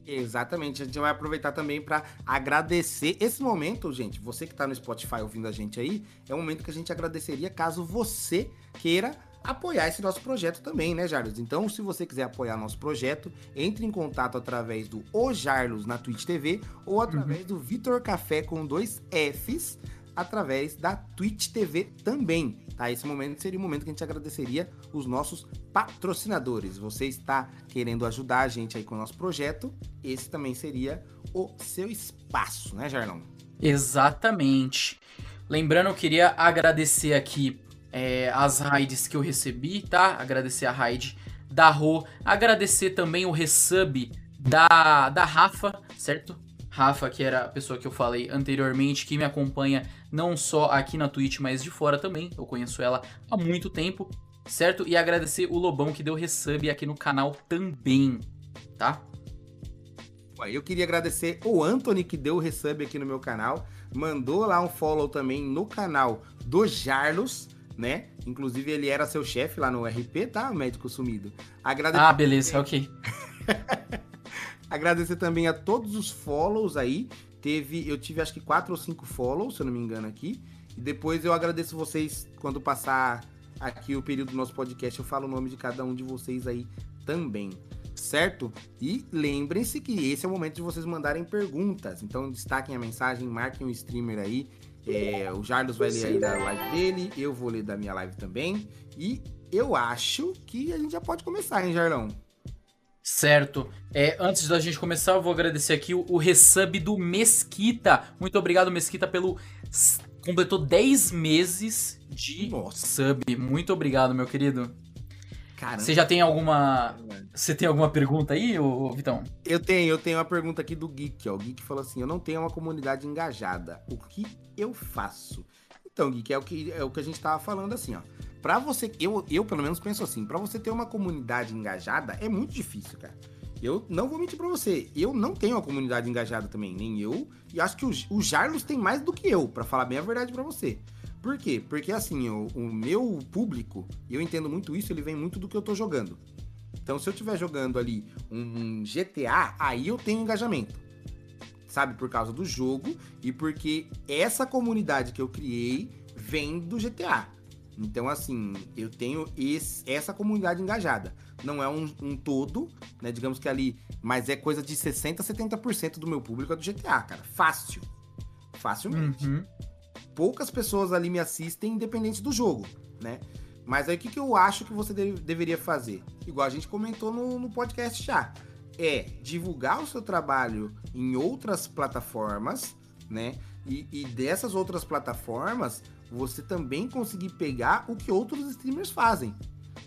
Exatamente, a gente vai aproveitar também para agradecer esse momento, gente. Você que está no Spotify ouvindo a gente aí, é um momento que a gente agradeceria caso você queira apoiar esse nosso projeto também, né, Jarlos? Então, se você quiser apoiar nosso projeto, entre em contato através do O Jarlos na Twitch TV ou através uhum. do Vitor Café com dois Fs através da Twitch TV também, tá? Esse momento seria o momento que a gente agradeceria os nossos patrocinadores. Você está querendo ajudar a gente aí com o nosso projeto, esse também seria o seu espaço, né, Jarlão? Exatamente. Lembrando, eu queria agradecer aqui é, as raids que eu recebi, tá? Agradecer a raid da Ro, agradecer também o resub da, da Rafa, certo? Rafa, que era a pessoa que eu falei anteriormente, que me acompanha não só aqui na Twitch, mas de fora também. Eu conheço ela há muito tempo, certo? E agradecer o Lobão que deu resub aqui no canal também, tá? Eu queria agradecer o Anthony que deu resub aqui no meu canal, mandou lá um follow também no canal do Jarlos né? Inclusive, ele era seu chefe lá no RP, tá? Médico sumido. Agradecer ah, beleza, ok. [LAUGHS] Agradecer também a todos os follows aí. Teve, eu tive acho que quatro ou cinco follows, se eu não me engano aqui. E depois eu agradeço vocês quando passar aqui o período do nosso podcast, eu falo o nome de cada um de vocês aí também, certo? E lembrem-se que esse é o momento de vocês mandarem perguntas. Então destaquem a mensagem, marquem o streamer aí é, o Jarlos vai ler aí da live dele, eu vou ler da minha live também. E eu acho que a gente já pode começar, hein, Jarlão? Certo. É, antes da gente começar, eu vou agradecer aqui o, o resub do Mesquita. Muito obrigado, Mesquita, pelo. Completou 10 meses de Nossa. sub. Muito obrigado, meu querido. Caramba. Você já tem alguma. Você tem alguma pergunta aí, ô, Vitão? Eu tenho, eu tenho uma pergunta aqui do Geek, ó. O Geek falou assim: eu não tenho uma comunidade engajada. O que eu faço? Então, Geek, é o que, é o que a gente tava falando assim, ó. Pra você. Eu, eu pelo menos penso assim, para você ter uma comunidade engajada é muito difícil, cara. Eu não vou mentir pra você. Eu não tenho uma comunidade engajada também, nem eu. E acho que o, o Jarlos tem mais do que eu, para falar bem a verdade para você. Por quê? Porque assim, o, o meu público, eu entendo muito isso, ele vem muito do que eu tô jogando. Então, se eu estiver jogando ali um GTA, aí eu tenho engajamento. sabe? Por causa do jogo e porque essa comunidade que eu criei vem do GTA. Então, assim, eu tenho esse, essa comunidade engajada. Não é um, um, todo, né? Digamos que ali, mas é coisa de 60% a 70% do meu público é do GTA, cara. Fácil. Facilmente. Uhum. Poucas pessoas ali me assistem, independente do jogo, né? Mas aí o que, que eu acho que você deve, deveria fazer? Igual a gente comentou no, no podcast já. É divulgar o seu trabalho em outras plataformas, né? E, e dessas outras plataformas, você também conseguir pegar o que outros streamers fazem.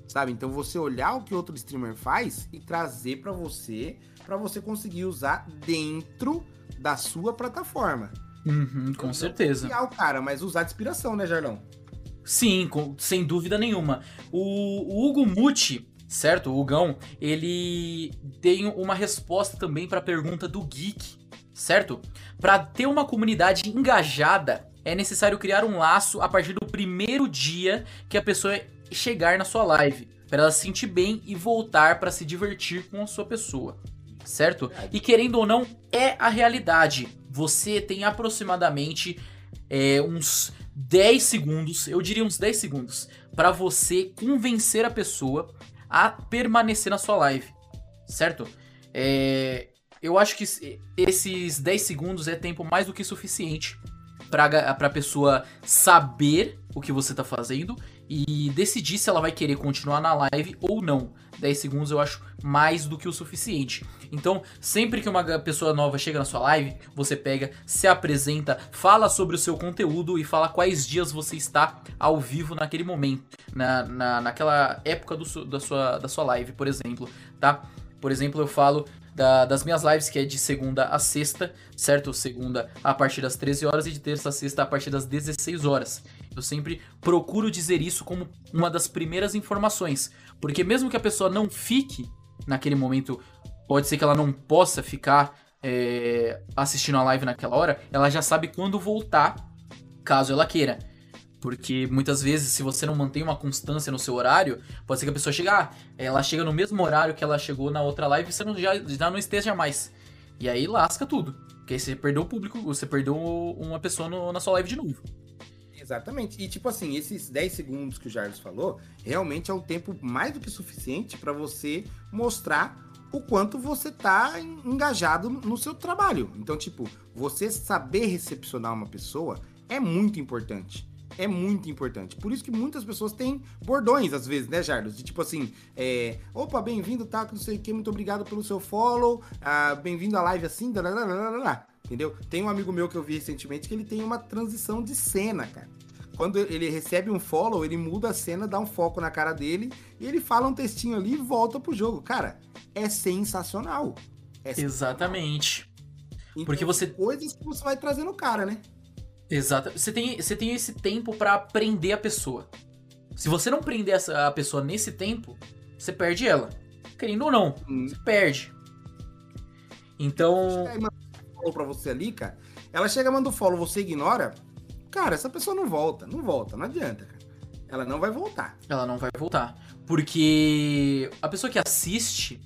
Sabe? Então você olhar o que outro streamer faz e trazer para você, para você conseguir usar dentro da sua plataforma. Uhum, com certeza. o cara, mas usar de inspiração, né, Jarlão? Sim, com, sem dúvida nenhuma. O, o Hugo Muti, certo? O Hugão, ele tem uma resposta também para a pergunta do Geek, certo? Para ter uma comunidade engajada, é necessário criar um laço a partir do primeiro dia que a pessoa chegar na sua live, para ela se sentir bem e voltar para se divertir com a sua pessoa, certo? E querendo ou não, é a realidade. Você tem aproximadamente é, uns 10 segundos, eu diria uns 10 segundos, para você convencer a pessoa a permanecer na sua live, certo? É, eu acho que esses 10 segundos é tempo mais do que suficiente para a pessoa saber o que você tá fazendo e decidir se ela vai querer continuar na live ou não. 10 segundos eu acho mais do que o suficiente. Então, sempre que uma pessoa nova chega na sua live, você pega, se apresenta, fala sobre o seu conteúdo e fala quais dias você está ao vivo naquele momento, na, na, naquela época do, da, sua, da sua live, por exemplo, tá? Por exemplo, eu falo da, das minhas lives, que é de segunda a sexta, certo? Segunda a partir das 13 horas e de terça a sexta a partir das 16 horas. Eu sempre procuro dizer isso como uma das primeiras informações, porque mesmo que a pessoa não fique naquele momento, pode ser que ela não possa ficar é, assistindo a live naquela hora, ela já sabe quando voltar, caso ela queira. Porque muitas vezes, se você não mantém uma constância no seu horário, pode ser que a pessoa chegue, ah, ela chega no mesmo horário que ela chegou na outra live e você não, já, já não esteja mais. E aí lasca tudo. Porque aí você perdeu o público, você perdeu uma pessoa no, na sua live de novo. Exatamente. E tipo assim, esses 10 segundos que o Jarvis falou, realmente é um tempo mais do que suficiente para você mostrar o quanto você tá engajado no seu trabalho. Então, tipo, você saber recepcionar uma pessoa é muito importante é muito importante. Por isso que muitas pessoas têm bordões, às vezes, né, Jardos? De tipo assim, é, opa, bem-vindo, tá, não sei o que, muito obrigado pelo seu follow, ah, bem-vindo à live assim, entendeu? Tem um amigo meu que eu vi recentemente que ele tem uma transição de cena, cara. Quando ele recebe um follow, ele muda a cena, dá um foco na cara dele e ele fala um textinho ali e volta pro jogo. Cara, é sensacional. É sensacional. Exatamente. Então, Porque você. Coisas que você vai trazendo o cara, né? Exato. Você tem, você tem esse tempo para prender a pessoa. Se você não prender essa, a pessoa nesse tempo, você perde ela. Querendo ou não, hum. você perde. Então. Ela follow pra você ali, cara. Ela chega, manda o follow, você ignora. Cara, essa pessoa não volta. Não volta, não adianta, cara. Ela não vai voltar. Ela não vai voltar. Porque a pessoa que assiste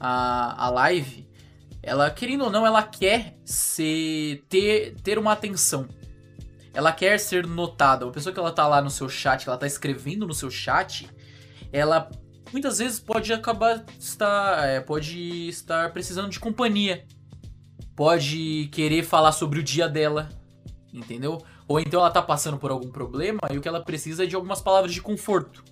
a, a live, ela, querendo ou não, ela quer ser, ter, ter uma atenção ela quer ser notada. Uma pessoa que ela tá lá no seu chat, que ela tá escrevendo no seu chat, ela muitas vezes pode acabar estar, é, pode estar precisando de companhia. Pode querer falar sobre o dia dela, entendeu? Ou então ela tá passando por algum problema e o que ela precisa é de algumas palavras de conforto.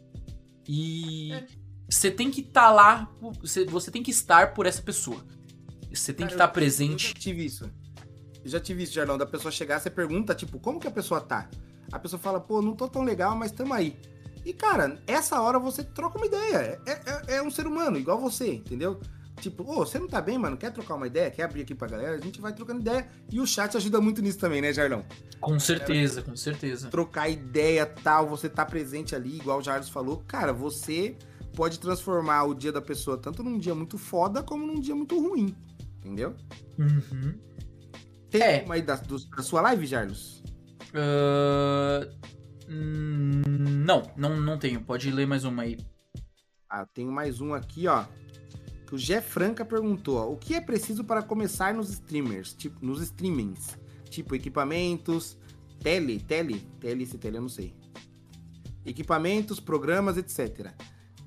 E é. você tem que estar tá lá, você, você tem que estar por essa pessoa. Você tem Cara, que estar tá presente. Eu tive isso. Eu já tive isso, Jarlão, da pessoa chegar, você pergunta, tipo, como que a pessoa tá? A pessoa fala, pô, não tô tão legal, mas tamo aí. E, cara, essa hora você troca uma ideia. É, é, é um ser humano, igual você, entendeu? Tipo, ô, oh, você não tá bem, mano? Quer trocar uma ideia? Quer abrir aqui pra galera? A gente vai trocando ideia. E o chat ajuda muito nisso também, né, Jarlão? Com certeza, com certeza. Trocar ideia tal, você tá presente ali, igual o Jardim falou. Cara, você pode transformar o dia da pessoa tanto num dia muito foda como num dia muito ruim. Entendeu? Uhum. Tem é. uma aí da, do, da sua live, Jarlos? Uh, não, não, não tenho. Pode ler mais uma aí. Ah, tenho mais um aqui, ó. que o Jeff Franca perguntou, ó, o que é preciso para começar nos streamers, tipo, nos streamings? Tipo, equipamentos, tele, tele, tele, se tele, eu não sei. Equipamentos, programas, etc.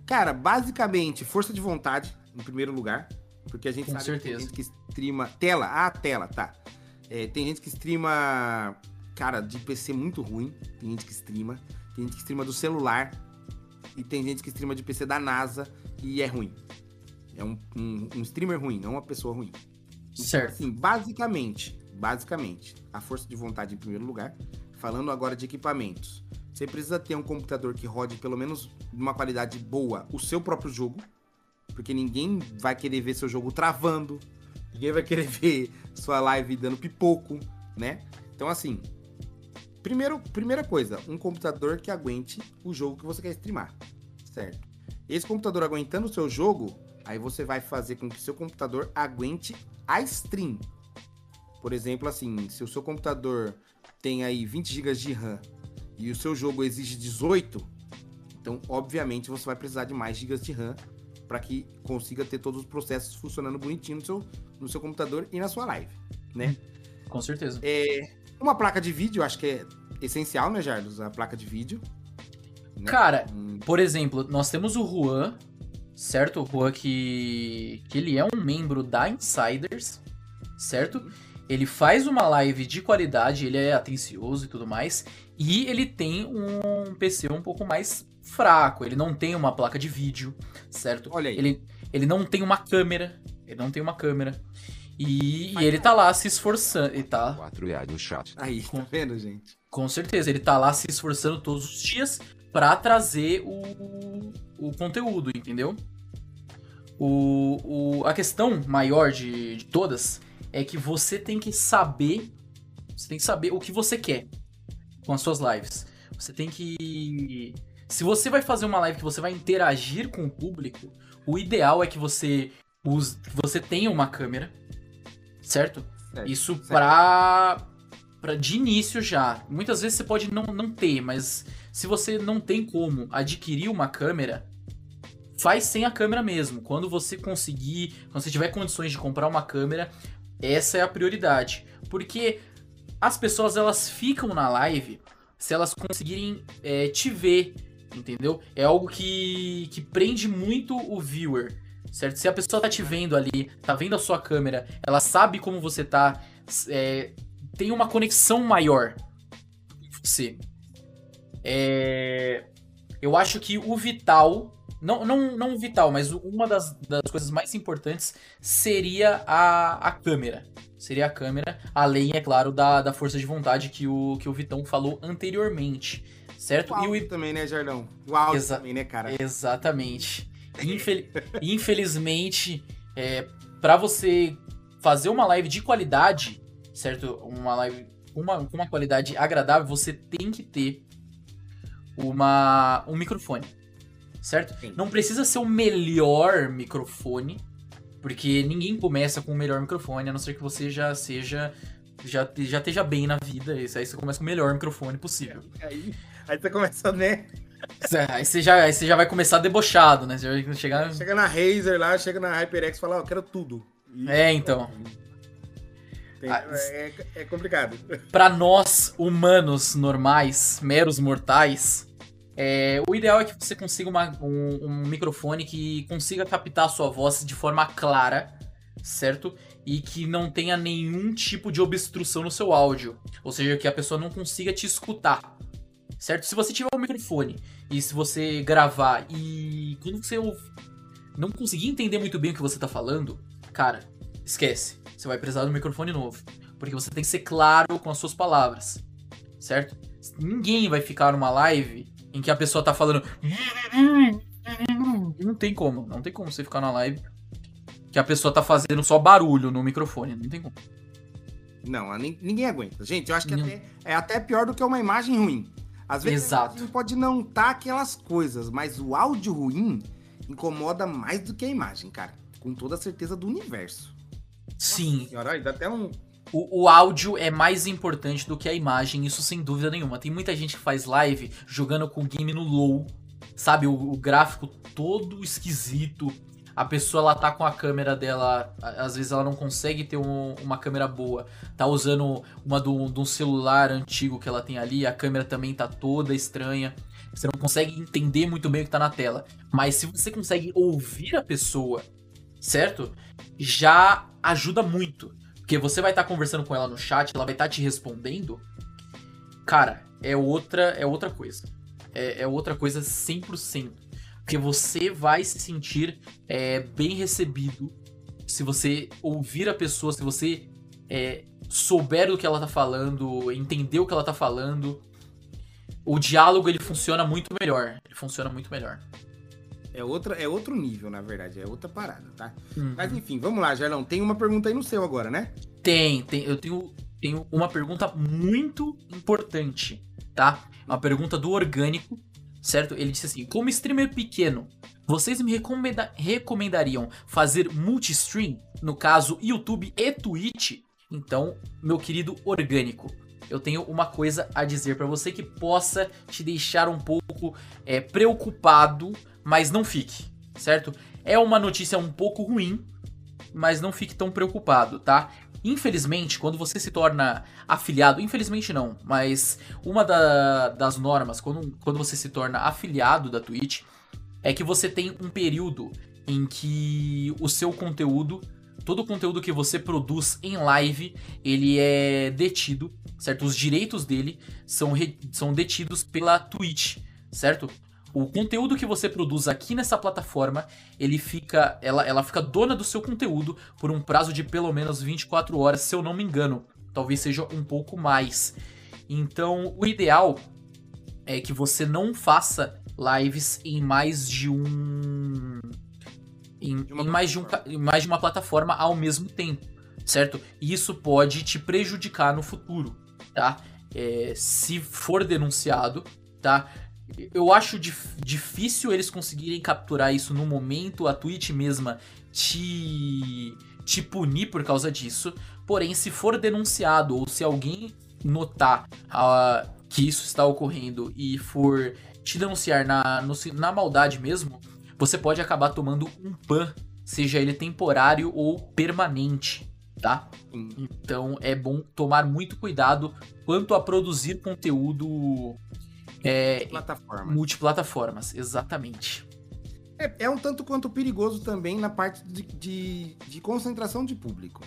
Cara, basicamente, força de vontade, em primeiro lugar. Porque a gente Com sabe certeza. que tem gente que streama. Tela, ah, tela, tá. É, tem gente que streama, cara, de PC muito ruim. Tem gente que streama. Tem gente que streama do celular. E tem gente que streama de PC da NASA e é ruim. É um, um, um streamer ruim, não uma pessoa ruim. Então, Certo. assim, basicamente, basicamente, a força de vontade em primeiro lugar. Falando agora de equipamentos. Você precisa ter um computador que rode pelo menos de uma qualidade boa o seu próprio jogo. Porque ninguém vai querer ver seu jogo travando. Ninguém vai querer [LAUGHS] ver sua live dando pipoco, né? Então, assim, primeiro, primeira coisa, um computador que aguente o jogo que você quer streamar, certo? Esse computador aguentando o seu jogo, aí você vai fazer com que seu computador aguente a stream. Por exemplo, assim, se o seu computador tem aí 20 GB de RAM e o seu jogo exige 18, então obviamente você vai precisar de mais GB de RAM para que consiga ter todos os processos funcionando bonitinho no seu, no seu computador e na sua live, né? Com certeza. É, uma placa de vídeo, acho que é essencial, né, Jardos? A placa de vídeo. né? Cara, Hum, Por exemplo, nós temos o Juan, certo? O Juan que, que ele é um membro da Insiders, certo? Ele faz uma live de qualidade, ele é atencioso e tudo mais, e ele tem um PC um pouco mais fraco, ele não tem uma placa de vídeo, certo? Olha aí. Ele, ele não tem uma câmera, ele não tem uma câmera. E, e ele tá lá se esforçando, e tá, 4 reais no chat. Aí, tá Com- vendo, gente? com certeza, ele tá lá se esforçando todos os dias pra trazer o, o conteúdo, entendeu? O, o, a questão maior de, de todas é que você tem que saber. Você tem que saber o que você quer com as suas lives. Você tem que. Se você vai fazer uma live que você vai interagir com o público, o ideal é que você use, que você tenha uma câmera, certo? Certo, Isso certo. pra, pra. De início já. Muitas vezes você pode não, não ter, mas se você não tem como adquirir uma câmera, faz sem a câmera mesmo. Quando você conseguir, quando você tiver condições de comprar uma câmera, essa é a prioridade. Porque as pessoas elas ficam na live se elas conseguirem é, te ver, entendeu? É algo que, que prende muito o viewer, certo? Se a pessoa tá te vendo ali, tá vendo a sua câmera, ela sabe como você tá, é, tem uma conexão maior com você. É, eu acho que o vital, não, não, não vital, mas uma das, das coisas mais importantes seria a, a câmera. Seria a câmera, além, é claro, da, da força de vontade que o, que o Vitão falou anteriormente, certo? O E o, também, né, Jardão? O áudio Exa- também, né, cara? Exatamente. Infel- [LAUGHS] Infelizmente, é, para você fazer uma live de qualidade, certo? Uma live com uma, uma qualidade agradável, você tem que ter uma, um microfone, certo? Sim. Não precisa ser o melhor microfone, porque ninguém começa com o melhor microfone, a não ser que você já seja. Já, já esteja bem na vida, isso aí você começa com o melhor microfone possível. Aí, aí você começa, né? Aí você já, aí você já vai começar debochado, né? Você vai chegar. Chega na Razer lá, chega na HyperX e fala, ó, eu quero tudo. E- É, então. Tem- Ah, é, é complicado. Pra nós, humanos normais, meros mortais, é, o ideal é que você consiga uma- um, um microfone que consiga captar a sua voz de forma clara, certo? E que não tenha nenhum tipo de obstrução no seu áudio. Ou seja, que a pessoa não consiga te escutar. Certo? Se você tiver um microfone e se você gravar e quando você não conseguir entender muito bem o que você tá falando, cara, esquece. Você vai precisar de um microfone novo. Porque você tem que ser claro com as suas palavras. Certo? Ninguém vai ficar numa live em que a pessoa tá falando. Não tem como. Não tem como você ficar na live que a pessoa tá fazendo só barulho no microfone. Não tem como. Não, ninguém aguenta. Gente, eu acho que até- é até pior do que uma imagem ruim. Às vezes Exato. pode não estar aquelas coisas, mas o áudio ruim incomoda mais do que a imagem, cara. Com toda a certeza do universo. Sim, Senhora, dá até um. O, o áudio é mais importante do que a imagem, isso sem dúvida nenhuma. Tem muita gente que faz live jogando com o game no low, sabe? O, o gráfico todo esquisito, a pessoa ela tá com a câmera dela, às vezes ela não consegue ter um, uma câmera boa, tá usando uma do, de um celular antigo que ela tem ali, a câmera também tá toda estranha. Você não consegue entender muito bem o que tá na tela. Mas se você consegue ouvir a pessoa, certo? Já ajuda muito. Porque você vai estar tá conversando com ela no chat, ela vai estar tá te respondendo. Cara, é outra, é outra coisa. É, é outra coisa 100%. Porque você vai se sentir é, bem recebido se você ouvir a pessoa, se você é, souber do que ela tá falando, entender o que ela tá falando. O diálogo ele funciona muito melhor. Ele funciona muito melhor. É, outra, é outro nível, na verdade, é outra parada, tá? Uhum. Mas enfim, vamos lá, Jarlão. Tem uma pergunta aí no seu agora, né? Tem, tem. Eu tenho, tenho uma pergunta muito importante, tá? Uma pergunta do orgânico, certo? Ele disse assim: como streamer pequeno, vocês me recomenda recomendariam fazer multi-stream? No caso, YouTube e Twitch? Então, meu querido orgânico, eu tenho uma coisa a dizer para você que possa te deixar um pouco é, preocupado mas não fique, certo? É uma notícia um pouco ruim, mas não fique tão preocupado, tá? Infelizmente, quando você se torna afiliado, infelizmente não, mas uma da, das normas, quando, quando você se torna afiliado da Twitch, é que você tem um período em que o seu conteúdo, todo o conteúdo que você produz em live, ele é detido, certo? Os direitos dele são, re, são detidos pela Twitch, certo? O conteúdo que você produz aqui nessa plataforma, ele fica, ela, ela fica dona do seu conteúdo por um prazo de pelo menos 24 horas, se eu não me engano. Talvez seja um pouco mais. Então, o ideal é que você não faça lives em mais de um em, em mais de um mais de uma plataforma ao mesmo tempo, certo? E isso pode te prejudicar no futuro, tá? É, se for denunciado, tá? Eu acho dif difícil eles conseguirem capturar isso no momento, a Twitch mesma te, te punir por causa disso. Porém, se for denunciado ou se alguém notar uh, que isso está ocorrendo e for te denunciar na, no, na maldade mesmo, você pode acabar tomando um ban, seja ele temporário ou permanente, tá? Então é bom tomar muito cuidado quanto a produzir conteúdo é, Multiplataforma. Multiplataformas, exatamente. É, é, um tanto quanto perigoso também na parte de, de, de, concentração de público,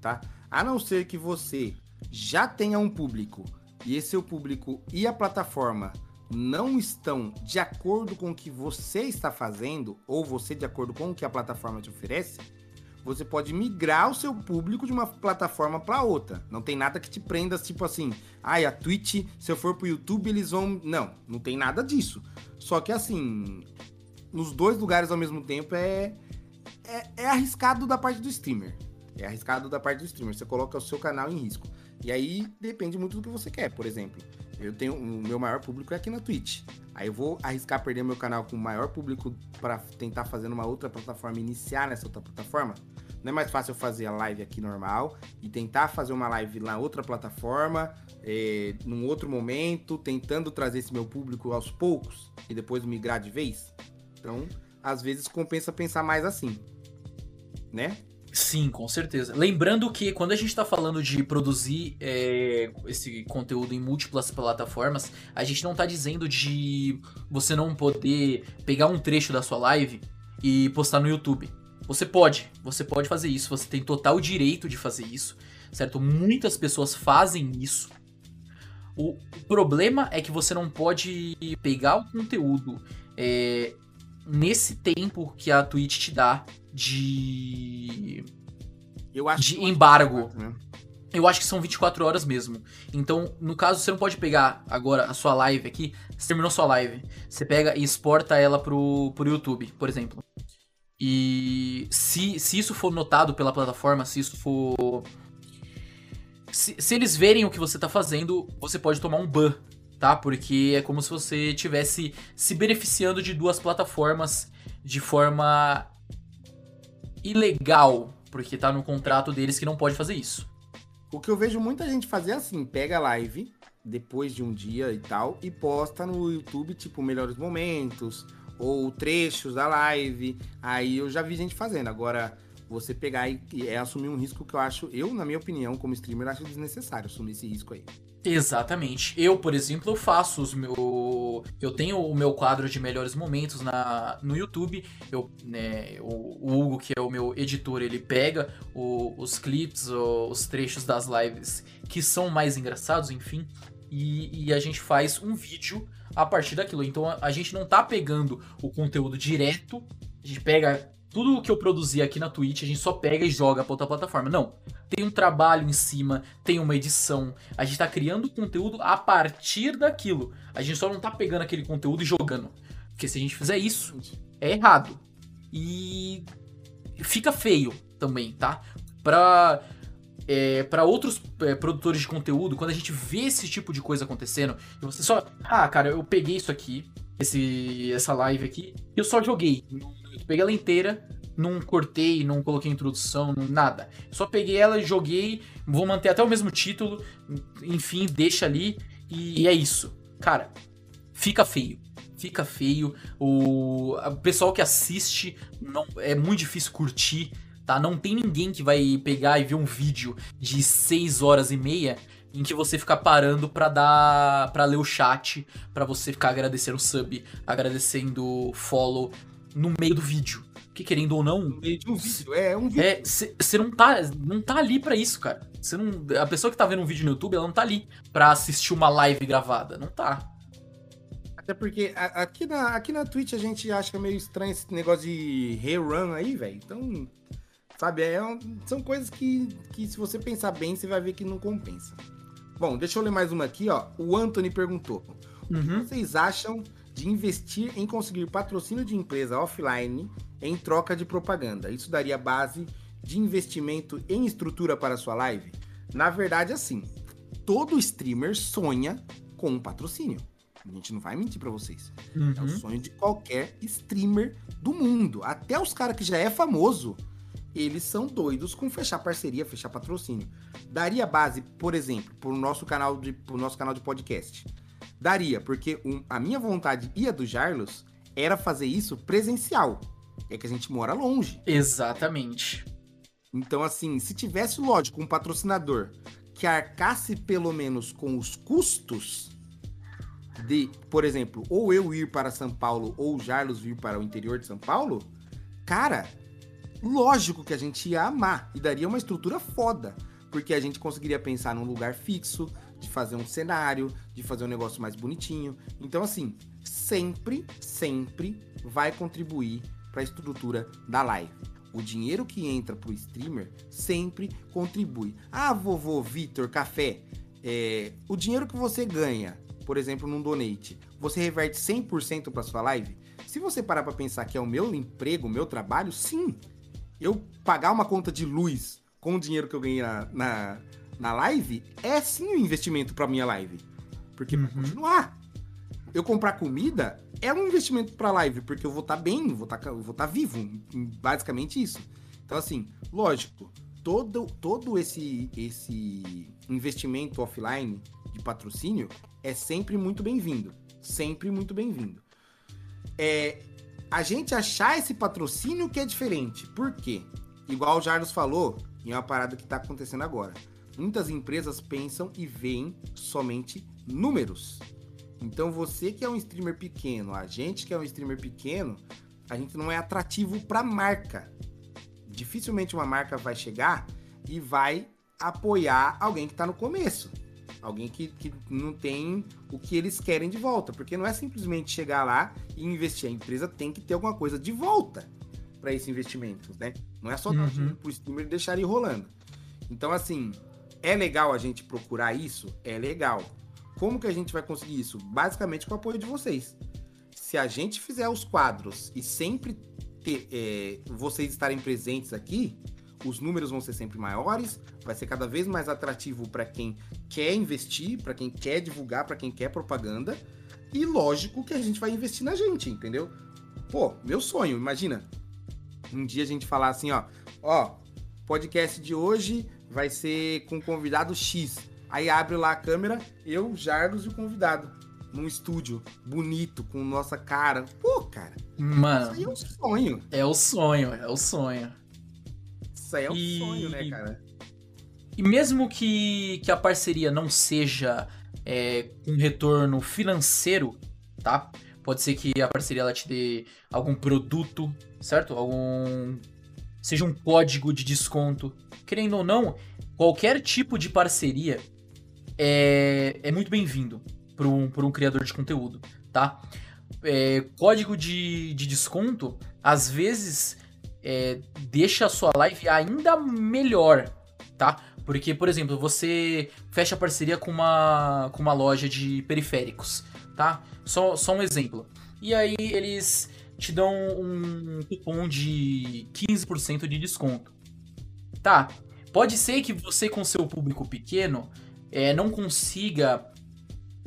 tá? A não ser que você já tenha um público e esse seu público e a plataforma não estão de acordo com o que você está fazendo, ou você de acordo com o que a plataforma te oferece, você pode migrar o seu público de uma plataforma para outra. Não tem nada que te prenda, tipo assim, ai, ah, a Twitch, se eu for pro YouTube, eles vão. Não, não tem nada disso. Só que assim, nos dois lugares ao mesmo tempo é, é, é arriscado da parte do streamer. É arriscado da parte do streamer. Você coloca o seu canal em risco. E aí depende muito do que você quer. Por exemplo, eu tenho o meu maior público é aqui na Twitch. Aí eu vou arriscar perder meu canal com o maior público para tentar fazer uma outra plataforma, iniciar nessa outra plataforma. Não é mais fácil eu fazer a live aqui normal e tentar fazer uma live na outra plataforma, é, num outro momento, tentando trazer esse meu público aos poucos e depois migrar de vez? Então, às vezes compensa pensar mais assim, né? Sim, com certeza. Lembrando que quando a gente está falando de produzir é, esse conteúdo em múltiplas plataformas, a gente não está dizendo de você não poder pegar um trecho da sua live e postar no YouTube. Você pode, você pode fazer isso, você tem total direito de fazer isso, certo? Muitas pessoas fazem isso. O problema é que você não pode pegar o conteúdo é, nesse tempo que a Twitch te dá de. Eu acho de embargo. Eu acho que são 24 horas mesmo. Então, no caso, você não pode pegar agora a sua live aqui. Você terminou sua live. Você pega e exporta ela pro, pro YouTube, por exemplo. E se, se isso for notado pela plataforma, se isso for. Se, se eles verem o que você tá fazendo, você pode tomar um ban, tá? Porque é como se você estivesse se beneficiando de duas plataformas de forma ilegal, porque tá no contrato deles que não pode fazer isso. O que eu vejo muita gente fazer é assim, pega a live depois de um dia e tal e posta no YouTube, tipo, melhores momentos, ou trechos da live. Aí eu já vi gente fazendo. Agora, você pegar e, é assumir um risco que eu acho, eu, na minha opinião, como streamer, acho desnecessário assumir esse risco aí. Exatamente. Eu, por exemplo, eu faço os meu, eu tenho o meu quadro de melhores momentos na no YouTube. Eu, né, o, o Hugo, que é o meu editor, ele pega o, os clips, o, os trechos das lives que são mais engraçados, enfim, e, e, a gente faz um vídeo a partir daquilo. Então a, gente não tá pegando o conteúdo direto, a gente pega tudo o que eu produzi aqui na Twitch, a gente só pega e joga pra outra plataforma. Não. Tem um trabalho em cima, tem uma edição. A gente tá criando conteúdo a partir daquilo. A gente só não tá pegando aquele conteúdo e jogando. Porque se a gente fizer isso, é errado. E fica feio também, tá? Pra, é, para outros é, produtores de conteúdo, quando a gente vê esse tipo de coisa acontecendo, e você só. Ah, cara, eu peguei isso aqui, esse, essa live aqui, e eu só joguei. Peguei ela inteira, não cortei, não coloquei introdução, nada. Só peguei ela, joguei, vou manter até o mesmo título, enfim, deixa ali e é isso. Cara, fica feio. Fica feio. O pessoal que assiste não é muito difícil curtir, tá? Não tem ninguém que vai pegar e ver um vídeo de 6 horas e meia em que você fica parando para dar para ler o chat, para você ficar agradecendo sub, agradecendo follow, no meio do vídeo. Que querendo ou não. No meio de um vídeo, é, é um vídeo. É, você não tá, não tá ali para isso, cara. Você não, a pessoa que tá vendo um vídeo no YouTube, ela não tá ali pra assistir uma live gravada. Não tá. Até porque aqui na, aqui na Twitch a gente acha meio estranho esse negócio de rerun aí, velho. Então, sabe, é um, são coisas que, que se você pensar bem, você vai ver que não compensa. Bom, deixa eu ler mais uma aqui, ó. O Anthony perguntou: uhum. O que uhum. vocês acham de investir em conseguir patrocínio de empresa offline em troca de propaganda. Isso daria base de investimento em estrutura para sua live? Na verdade, assim, todo streamer sonha com um patrocínio. A gente não vai mentir para vocês. Uhum. É o sonho de qualquer streamer do mundo. Até os caras que já é famoso, eles são doidos com fechar parceria, fechar patrocínio. Daria base, por exemplo, para o nosso canal de, pro nosso canal de podcast. Daria, porque um, a minha vontade e a do Jarlos era fazer isso presencial. É que a gente mora longe. Exatamente. Então, assim, se tivesse, lógico, um patrocinador que arcasse pelo menos com os custos de, por exemplo, ou eu ir para São Paulo ou o Jarlos vir para o interior de São Paulo, cara, lógico que a gente ia amar e daria uma estrutura foda, porque a gente conseguiria pensar num lugar fixo, de fazer um cenário, de fazer um negócio mais bonitinho. Então, assim, sempre, sempre vai contribuir para a estrutura da live. O dinheiro que entra pro streamer sempre contribui. Ah, vovô Vitor Café, é, o dinheiro que você ganha, por exemplo, num donate, você reverte 100% para sua live? Se você parar para pensar que é o meu emprego, o meu trabalho, sim. Eu pagar uma conta de luz com o dinheiro que eu ganhei na, na na live, é sim um investimento para minha live. Porque uhum. pra continuar. Eu comprar comida é um investimento para live, porque eu vou estar tá bem, vou estar tá, vou tá vivo, basicamente isso. Então assim, lógico, todo todo esse esse investimento offline de patrocínio é sempre muito bem-vindo, sempre muito bem-vindo. É a gente achar esse patrocínio que é diferente. Por quê? Igual o Jarlos falou, e é uma parada que está acontecendo agora muitas empresas pensam e veem somente números. Então você que é um streamer pequeno, a gente que é um streamer pequeno, a gente não é atrativo para marca. Dificilmente uma marca vai chegar e vai apoiar alguém que está no começo. Alguém que, que não tem o que eles querem de volta. Porque não é simplesmente chegar lá e investir. A empresa tem que ter alguma coisa de volta para esse investimento, né? Não é só uhum. dar pro streamer deixar ele rolando. Então, assim, é legal a gente procurar isso? É legal. Como que a gente vai conseguir isso? Basicamente com o apoio de vocês. Se a gente fizer os quadros e sempre ter, é, vocês estarem presentes aqui, os números vão ser sempre maiores, vai ser cada vez mais atrativo para quem quer investir, para quem quer divulgar, para quem quer propaganda. E lógico que a gente vai investir na gente, entendeu? Pô, meu sonho, imagina. Um dia a gente falar assim, ó, ó, podcast de hoje vai ser com convidado X. Aí abre lá a câmera, eu, Jardos e o convidado. Num estúdio bonito, com nossa cara. Pô, cara. Mano. Isso aí é um sonho. É o sonho, é o sonho. Isso aí é um e... sonho, né, cara? E mesmo que, que a parceria não seja é, um retorno financeiro, tá? Pode ser que a parceria ela te dê algum produto, certo? Algum. Seja um código de desconto. Querendo ou não, qualquer tipo de parceria é, é muito bem-vindo para um, um criador de conteúdo, tá? É, código de, de desconto, às vezes, é, deixa a sua live ainda melhor, tá? Porque, por exemplo, você fecha parceria com uma, com uma loja de periféricos, tá? Só, só um exemplo. E aí eles te dão um cupom de 15% de desconto. Tá, pode ser que você com seu público pequeno é, não consiga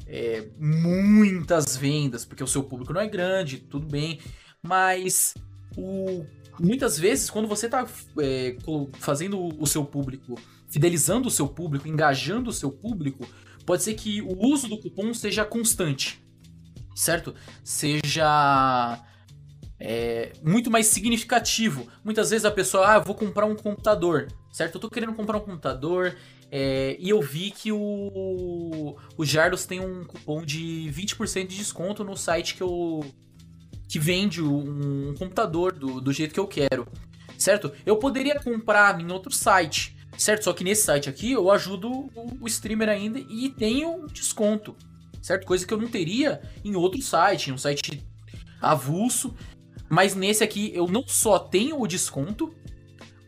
é, muitas vendas, porque o seu público não é grande, tudo bem, mas o, muitas vezes quando você está é, fazendo o seu público, fidelizando o seu público, engajando o seu público, pode ser que o uso do cupom seja constante certo? Seja é, muito mais significativo. Muitas vezes a pessoa, ah, vou comprar um computador, certo? Eu tô querendo comprar um computador é, e eu vi que o, o Jardos tem um cupom de 20% de desconto no site que eu que vende um, computador do, do jeito que eu quero, certo? Eu poderia comprar em outro site, certo? Só que nesse site aqui eu ajudo o, o streamer ainda e tenho um desconto, certo? Coisa que eu não teria em outro site, em um site avulso. Mas nesse aqui eu não só tenho o desconto,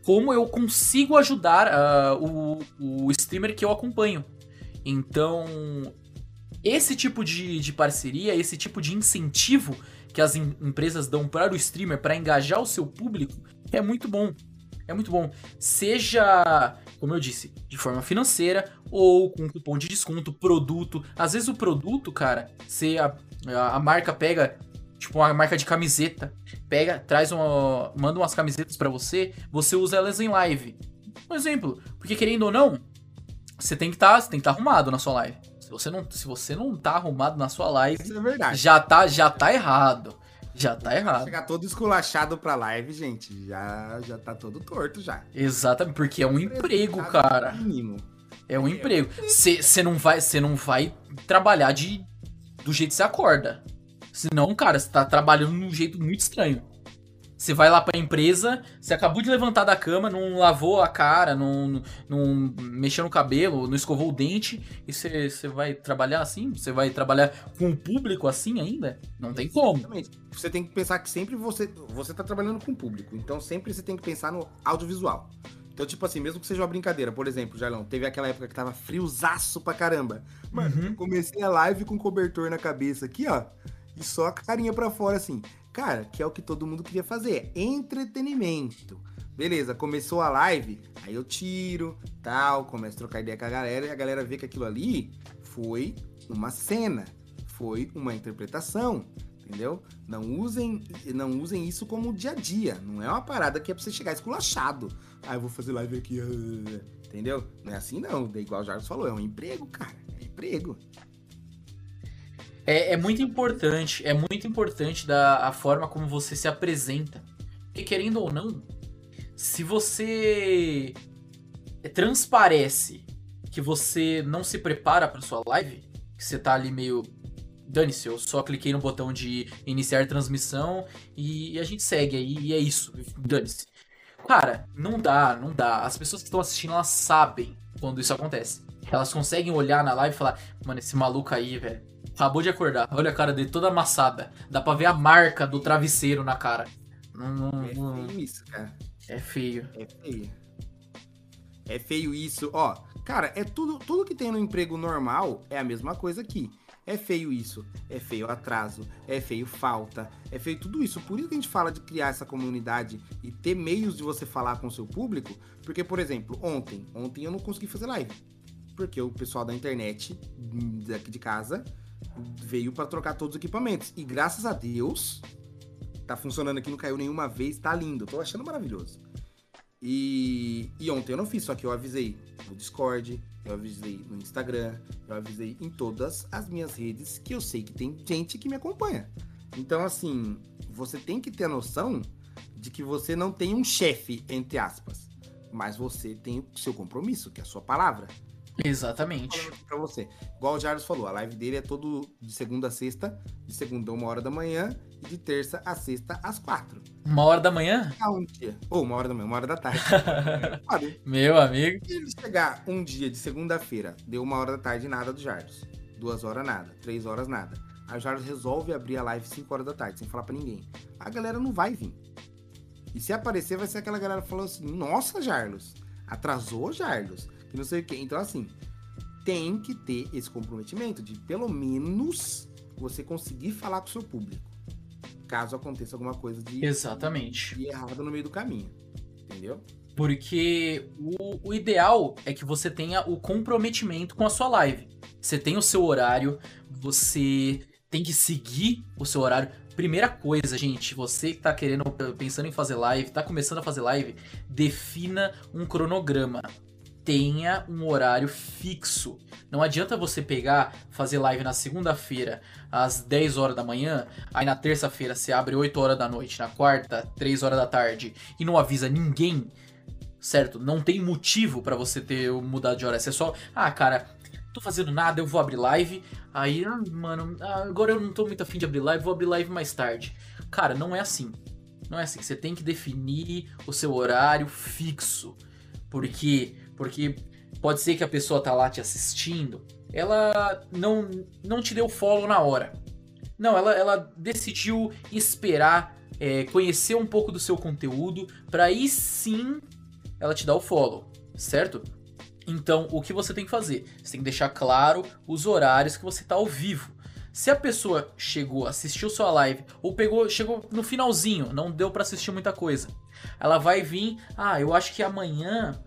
como eu consigo ajudar uh, o, o streamer que eu acompanho. Então, esse tipo de, de parceria, esse tipo de incentivo que as em, empresas dão para o streamer para engajar o seu público é muito bom. É muito bom. Seja, como eu disse, de forma financeira ou com cupom de desconto, produto. Às vezes o produto, cara, se a, a marca pega tipo uma marca de camiseta, pega, traz uma, manda umas camisetas para você, você usa elas em live. Um exemplo, porque querendo ou não, você tem que estar, tá, tem que estar tá arrumado na sua live. Se você não, se você não tá arrumado na sua live, é já tá, já tá errado. Já tá errado. Chegar todo esculachado pra live, gente, já, já tá todo torto já. Exatamente, porque é um emprego, cara. Mínimo. É um é, emprego. Você não vai, você não vai trabalhar de do jeito que você acorda. Senão, cara, você tá trabalhando de um jeito muito estranho. Você vai lá pra empresa, você acabou de levantar da cama, não lavou a cara, não, não mexeu no cabelo, não escovou o dente, e você, você vai trabalhar assim? Você vai trabalhar com o público assim ainda? Não tem como. Exatamente. Você tem que pensar que sempre você, você tá trabalhando com o público, então sempre você tem que pensar no audiovisual. Então, tipo assim, mesmo que seja uma brincadeira, por exemplo, Jarlão, teve aquela época que tava friozaço pra caramba. Mano, uhum. comecei a live com cobertor na cabeça aqui, ó, e só a carinha pra fora, assim. Cara, que é o que todo mundo queria fazer, entretenimento. Beleza, começou a live, aí eu tiro, tal, começo a trocar ideia com a galera e a galera vê que aquilo ali foi uma cena, foi uma interpretação, entendeu? Não usem, não usem isso como dia a dia, não é uma parada que é pra você chegar esculachado. Ah, eu vou fazer live aqui, [LAUGHS] entendeu? Não é assim não, é igual o Jarvis falou, é um emprego, cara, é emprego. É, é, muito importante, é muito importante da a forma como você se apresenta. Porque querendo ou não, se você transparece que você não se prepara para sua live, que você tá ali meio dane-se, eu só cliquei no botão de iniciar transmissão e, e a gente segue aí e é isso, dane-se. Cara, não dá, não dá. As pessoas que estão assistindo, elas sabem quando isso acontece. Elas conseguem olhar na live e falar, mano, esse maluco aí, velho, Acabou de acordar. Olha a cara dele toda amassada. Dá pra ver a marca do travesseiro na cara. Não, é feio isso, cara. É feio. É feio. É feio isso. Ó, cara, é tudo, tudo que tem no emprego normal é a mesma coisa aqui. É feio isso, é feio atraso, é feio falta, é feio tudo isso. Por isso que a gente fala de criar essa comunidade e ter meios de você falar com o seu público. Porque, por exemplo, ontem, ontem eu não consegui fazer live. Porque o pessoal da internet, daqui de casa, veio para trocar todos os equipamentos. E graças a Deus, tá funcionando aqui, não caiu nenhuma vez, tá lindo. Tô achando maravilhoso. E, e ontem eu não fiz, só que eu avisei no Discord, eu avisei no Instagram, eu avisei em todas as minhas redes que eu sei que tem gente que me acompanha. Então, assim, você tem que ter a noção de que você não tem um chefe, entre aspas, mas você tem o seu compromisso, que é a sua palavra. Exatamente. Pra você. Igual o Jarvis falou, a live dele é todo de segunda a sexta, de segunda a uma hora da manhã e de terça a sexta às quatro. Uma hora da manhã? Ah, um dia. Ou uma hora da manhã, uma hora da tarde. [LAUGHS] Meu amigo. Se ele chegar um dia de segunda-feira, deu uma hora da tarde, nada do Jarvis. Duas horas, nada. Três horas, nada. Aí o Jarvis resolve abrir a live 5 horas da tarde, sem falar pra ninguém. A galera não vai vir. E se aparecer, vai ser aquela galera falando assim: Nossa, Jarlos, atrasou, Jarlos, que não sei o quê. Então, assim, tem que ter esse comprometimento de pelo menos você conseguir falar com o seu público. Caso aconteça alguma coisa de, Exatamente. de errado no meio do caminho. Entendeu? Porque o, o ideal é que você tenha o comprometimento com a sua live. Você tem o seu horário, você tem que seguir o seu horário. Primeira coisa, gente, você que tá querendo, pensando em fazer live, tá começando a fazer live, defina um cronograma. Tenha um horário fixo. Não adianta você pegar, fazer live na segunda-feira às 10 horas da manhã, aí na terça-feira você abre 8 horas da noite, na quarta, 3 horas da tarde e não avisa ninguém, certo? Não tem motivo para você ter mudado de hora. Você só, ah, cara, tô fazendo nada, eu vou abrir live. Aí, ah, mano, ah, agora eu não tô muito afim de abrir live, vou abrir live mais tarde. Cara, não é assim. Não é assim. Você tem que definir o seu horário fixo. Porque, porque pode ser que a pessoa tá lá te assistindo, ela não, não te deu follow na hora. Não, ela, ela decidiu esperar é, conhecer um pouco do seu conteúdo para aí sim ela te dar o follow, certo? Então, o que você tem que fazer? Você tem que deixar claro os horários que você está ao vivo. Se a pessoa chegou, assistiu sua live ou pegou, chegou no finalzinho, não deu para assistir muita coisa, ela vai vir, ah, eu acho que amanhã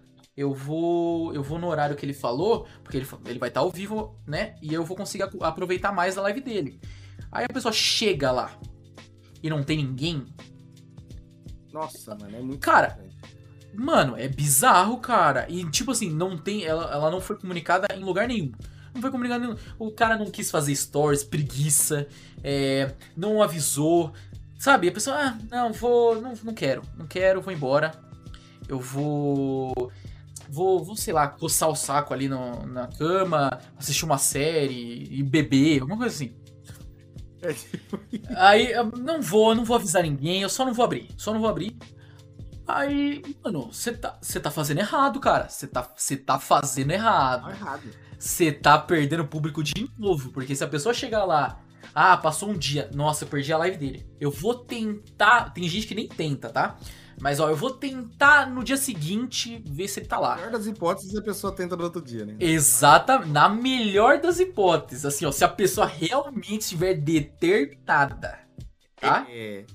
eu vou, eu vou no horário que ele falou, porque ele, ele vai estar tá ao vivo, né? E eu vou conseguir aproveitar mais da live dele. Aí a pessoa chega lá e não tem ninguém. Nossa, mano, é muito. Cara, Mano, é bizarro, cara. E, tipo assim, não tem. Ela, ela não foi comunicada em lugar nenhum. Não foi comunicada nenhum. O cara não quis fazer stories, preguiça. É, não avisou. Sabe? A pessoa, ah, não, vou. Não, não quero. Não quero, vou embora. Eu vou. Vou, vou, sei lá, coçar o saco ali no, na cama, assistir uma série e beber, alguma coisa assim. [LAUGHS] Aí, não vou, não vou avisar ninguém, eu só não vou abrir. Só não vou abrir. Aí, mano, você tá, tá fazendo errado, cara. Você tá, tá fazendo errado. Tá errado. Você tá perdendo público de novo. Porque se a pessoa chegar lá, ah, passou um dia, nossa, eu perdi a live dele. Eu vou tentar. Tem gente que nem tenta, tá? Mas ó, eu vou tentar no dia seguinte ver se ele tá lá. Na melhor das hipóteses, a pessoa tenta no outro dia, né? Exatamente. Na melhor das hipóteses. Assim, ó, se a pessoa realmente estiver determinada. Tá? É.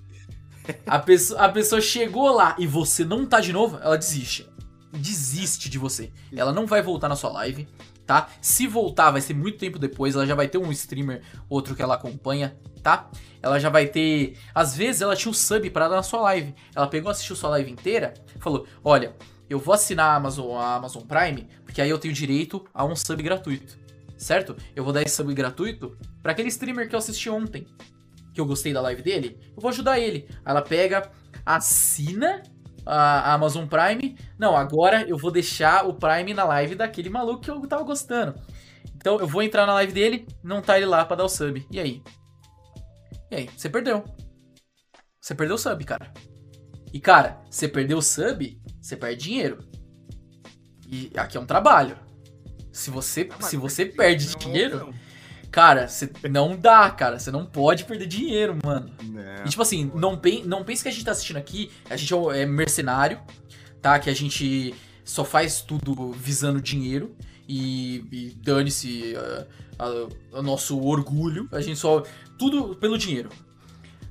A pessoa, a pessoa chegou lá e você não tá de novo, ela desiste. Desiste de você. Ela não vai voltar na sua live, tá? Se voltar, vai ser muito tempo depois. Ela já vai ter um streamer, outro que ela acompanha, tá? Ela já vai ter. Às vezes ela tinha um sub para dar na sua live. Ela pegou, assistiu sua live inteira, falou: Olha, eu vou assinar a Amazon, a Amazon Prime, porque aí eu tenho direito a um sub gratuito. Certo? Eu vou dar esse sub gratuito para aquele streamer que eu assisti ontem que eu gostei da live dele, eu vou ajudar ele. Ela pega, assina a Amazon Prime. Não, agora eu vou deixar o Prime na live daquele maluco que eu tava gostando. Então eu vou entrar na live dele, não tá ele lá pra dar o sub. E aí? E aí? Você perdeu. Você perdeu o sub, cara. E cara, você perdeu o sub, você perde dinheiro. E aqui é um trabalho. Se você, se você perde dinheiro, Cara, você não dá, cara. Você não pode perder dinheiro, mano. Não, e tipo assim, não, pen não pense que a gente tá assistindo aqui, a gente é, é mercenário, tá? Que a gente só faz tudo visando dinheiro e, e dane-se o nosso orgulho. A gente só. Tudo pelo dinheiro.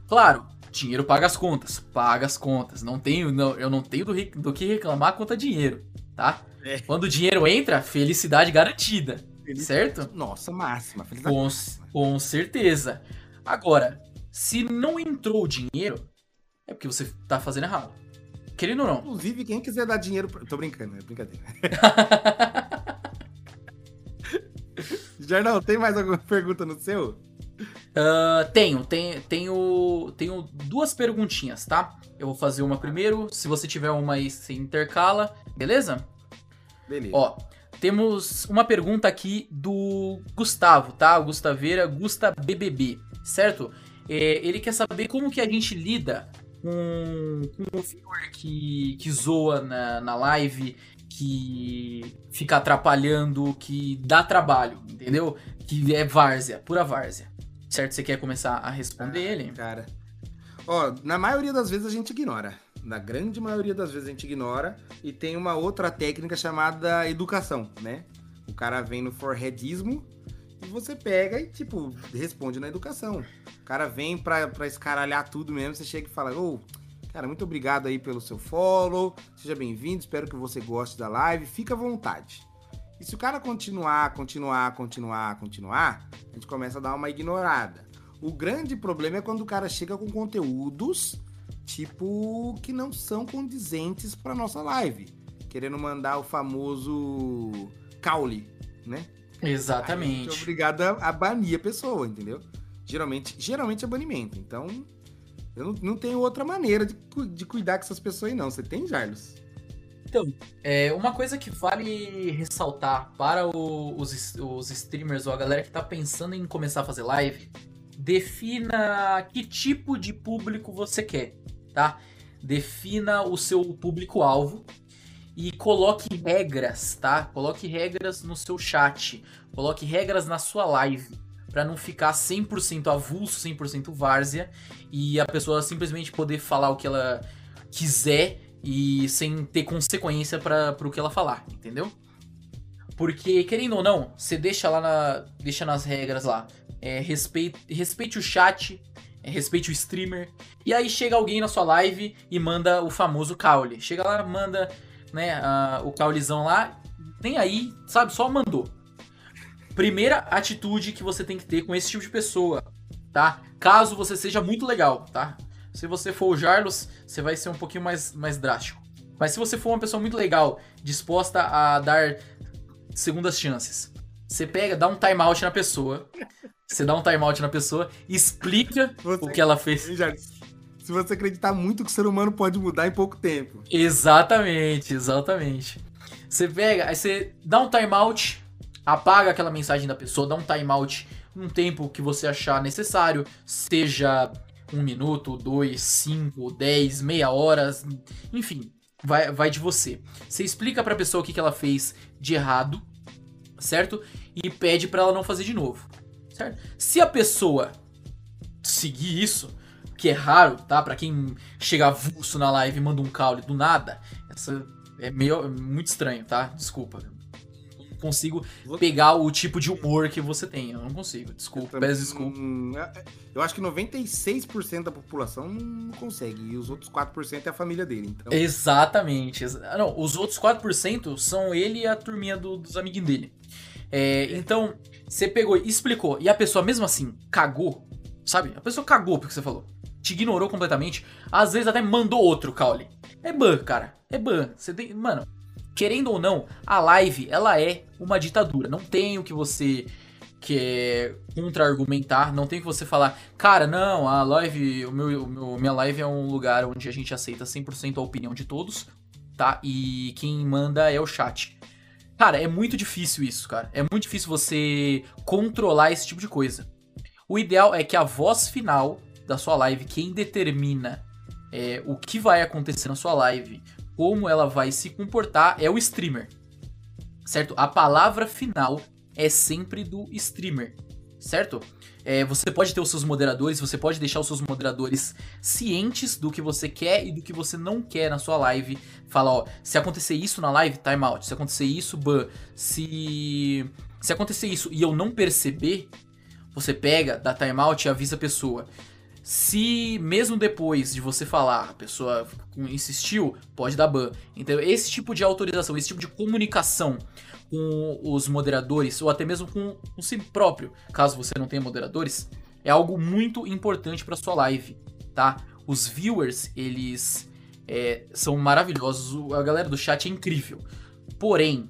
Claro, dinheiro paga as contas. Paga as contas. Não tenho, não, eu não tenho do, do que reclamar quanto a dinheiro, tá? É. Quando o dinheiro entra, felicidade garantida. Certo? Nossa, máxima. Com, com certeza. Agora, se não entrou o dinheiro, é porque você tá fazendo errado. Querendo ou não. Inclusive, quem quiser dar dinheiro. Pra... Tô brincando, é brincadeira. [LAUGHS] Jarnal, tem mais alguma [LAUGHS] pergunta no seu? Uh, tenho, tenho, tenho, tenho duas perguntinhas, tá? Eu vou fazer uma primeiro, se você tiver uma aí, você intercala, beleza? Beleza. Ó, temos uma pergunta aqui do Gustavo, tá? O Gustaveira, Gusta BBB, certo? É, ele quer saber como que a gente lida com, com um viewer que, que zoa na, na live, que fica atrapalhando, que dá trabalho, entendeu? Que é várzea, pura várzea. Certo? Você quer começar a responder ah, ele? Cara. Ó, na maioria das vezes a gente ignora. Na grande maioria das vezes a gente ignora. E tem uma outra técnica chamada educação, né? O cara vem no foreheadismo e você pega e, tipo, responde na educação. O cara vem pra, pra escaralhar tudo mesmo, você chega e fala, ô, oh, cara, muito obrigado aí pelo seu follow, seja bem-vindo, espero que você goste da live, fica à vontade. E se o cara continuar, continuar, continuar, continuar, a gente começa a dar uma ignorada. O grande problema é quando o cara chega com conteúdos tipo que não são condizentes para nossa live, querendo mandar o famoso caule, né? Exatamente. Aí, é obrigado a, banir a pessoa, entendeu? Geralmente, geralmente é banimento. Então, eu não, não tenho outra maneira de, de cuidar com essas pessoas aí, não. Você tem, Jarlos? Então, é, uma coisa que vale ressaltar para o, os, os streamers ou a galera que está pensando em começar a fazer live, defina que tipo de público você quer, tá? Defina o seu público-alvo e coloque regras, tá? Coloque regras no seu chat, coloque regras na sua live, para não ficar 100% avulso, 100% várzea e a pessoa simplesmente poder falar o que ela quiser e sem ter consequência para o que ela falar, entendeu? Porque, querendo ou não, você deixa lá na, deixa nas regras lá. É, respeite, respeite o chat, é, respeite o streamer. E aí chega alguém na sua live e manda o famoso caule. Chega lá, manda né, o caulezão lá, nem aí, sabe, só mandou. Primeira atitude que você tem que ter com esse tipo de pessoa, tá? Caso você seja muito legal, tá? Se você for o Jarlos, você vai ser um pouquinho mais, mais drástico. Mas se você for uma pessoa muito legal, disposta a dar segundas chances, você pega, dá um timeout na pessoa. Você dá um timeout na pessoa, explica você, o que ela fez. Se você acreditar muito que o ser humano pode mudar em pouco tempo. Exatamente, exatamente. Você pega, aí você dá um timeout, apaga aquela mensagem da pessoa, dá um timeout um tempo que você achar necessário, seja um minuto, dois, cinco, dez, meia hora, enfim, vai, vai de você. Você explica pra pessoa o que, que ela fez de errado, certo? E pede para ela não fazer de novo, certo? Se a pessoa seguir isso, que é raro, tá? Para quem chega avulso na live e manda um caule do nada, essa é meio muito estranho, tá? Desculpa consigo pegar o tipo de humor que você tem. Eu não consigo. Desculpa, peço desculpa. É, é, eu acho que 96% da população não consegue. E os outros 4% é a família dele. Então... Exatamente. Não, os outros 4% são ele e a turminha do, dos amiguinhos dele. É, então, você pegou e explicou. E a pessoa, mesmo assim, cagou. Sabe? A pessoa cagou porque você falou. Te ignorou completamente. Às vezes até mandou outro caule. É ban, cara. É ban. Você tem. Mano, querendo ou não, a live ela é uma ditadura. Não tem o que você quer contra-argumentar, não tem o que você falar, cara, não, a live, o meu, o meu, minha live é um lugar onde a gente aceita 100% a opinião de todos, tá? E quem manda é o chat. Cara, é muito difícil isso, cara. É muito difícil você controlar esse tipo de coisa. O ideal é que a voz final da sua live, quem determina é, o que vai acontecer na sua live, como ela vai se comportar é o streamer. Certo? A palavra final é sempre do streamer. Certo? É, você pode ter os seus moderadores, você pode deixar os seus moderadores cientes do que você quer e do que você não quer na sua live. Fala, ó, se acontecer isso na live, timeout. Se acontecer isso, ban. Se, se acontecer isso e eu não perceber, você pega, dá timeout e avisa a pessoa. Se mesmo depois de você falar, a pessoa insistiu, pode dar ban. Então, esse tipo de autorização, esse tipo de comunicação com os moderadores, ou até mesmo com o si próprio, caso você não tenha moderadores, é algo muito importante para sua live, tá? Os viewers, eles é, são maravilhosos, a galera do chat é incrível. Porém,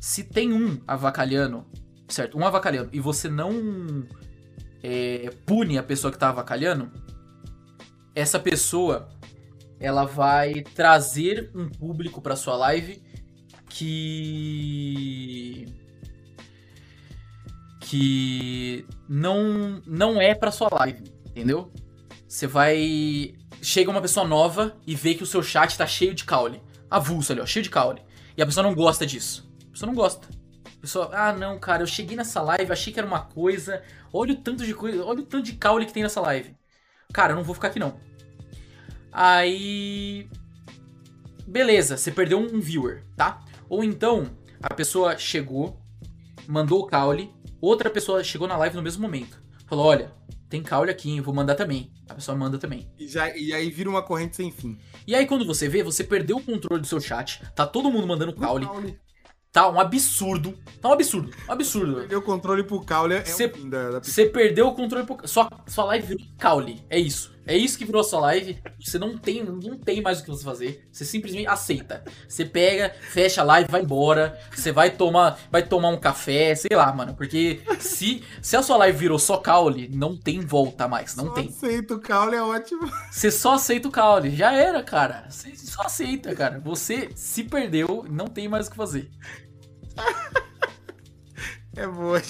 se tem um avacalhando, certo? Um avacalhando, e você não é, pune a pessoa que tá avacalhando, essa pessoa ela vai trazer um público para sua live que que não não é para sua live, entendeu? Você vai chega uma pessoa nova e vê que o seu chat tá cheio de caule, avulso ali, ó, cheio de caule. E a pessoa não gosta disso. A pessoa não gosta. A pessoa, ah, não, cara, eu cheguei nessa live, achei que era uma coisa. Olha o tanto de coisa, olha o tanto de caule que tem nessa live. Cara, eu não vou ficar aqui não. Aí beleza, você perdeu um viewer, tá? Ou então a pessoa chegou, mandou o caule, outra pessoa chegou na live no mesmo momento. Falou: "Olha, tem caule aqui, eu vou mandar também". A pessoa manda também. E, já, e aí vira uma corrente sem fim. E aí quando você vê, você perdeu o controle do seu chat, tá todo mundo mandando caule. Tá um absurdo. Tá um absurdo. Um absurdo. Perder o controle pro caule é Cê- da Você perdeu o controle pro... Sua, sua live virou caule. É isso. É isso que virou a sua live. Você não tem, não tem mais o que você fazer. Você simplesmente aceita. Você pega, fecha a live, vai embora. Você vai tomar, vai tomar um café, sei lá, mano. Porque se, se a sua live virou só caule, não tem volta mais. Não Só tem. aceita o caule, é ótimo. Você só aceita o caule. Já era, cara. Você só aceita, cara. Você se perdeu, não tem mais o que fazer. [LAUGHS] É boa.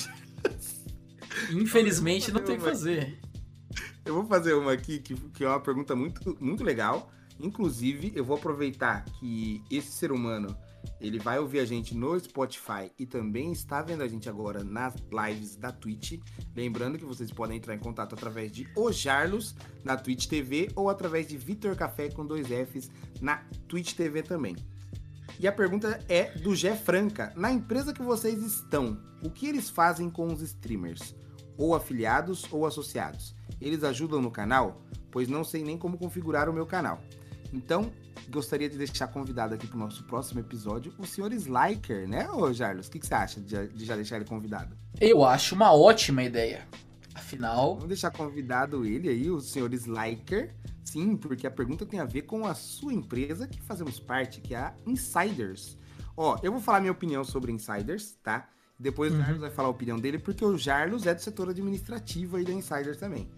Infelizmente, não tem o que fazer. Eu vou fazer uma aqui que, que é uma pergunta muito, muito legal. Inclusive, eu vou aproveitar que esse ser humano ele vai ouvir a gente no Spotify e também está vendo a gente agora nas lives da Twitch. Lembrando que vocês podem entrar em contato através de O Jarlos na Twitch TV ou através de Vitor Café com dois Fs na Twitch TV também. E a pergunta é do Gé Franca. Na empresa que vocês estão, o que eles fazem com os streamers? Ou afiliados ou associados? Eles ajudam no canal? Pois não sei nem como configurar o meu canal. Então, gostaria de deixar convidado aqui para o nosso próximo episódio o senhor Sliker, né, ô Jarlos? O que, que você acha de, já- de já deixar ele convidado? Eu acho uma ótima ideia. Afinal, Vamos deixar convidado ele aí, o senhor Sliker. Sim, porque a pergunta tem a ver com a sua empresa que fazemos parte, que é a Insiders. Ó, eu vou falar minha opinião sobre Insiders, tá? Depois o Uhum. Jarlos vai falar a opinião dele, porque o Jarlos é do setor administrativo aí da Insiders também.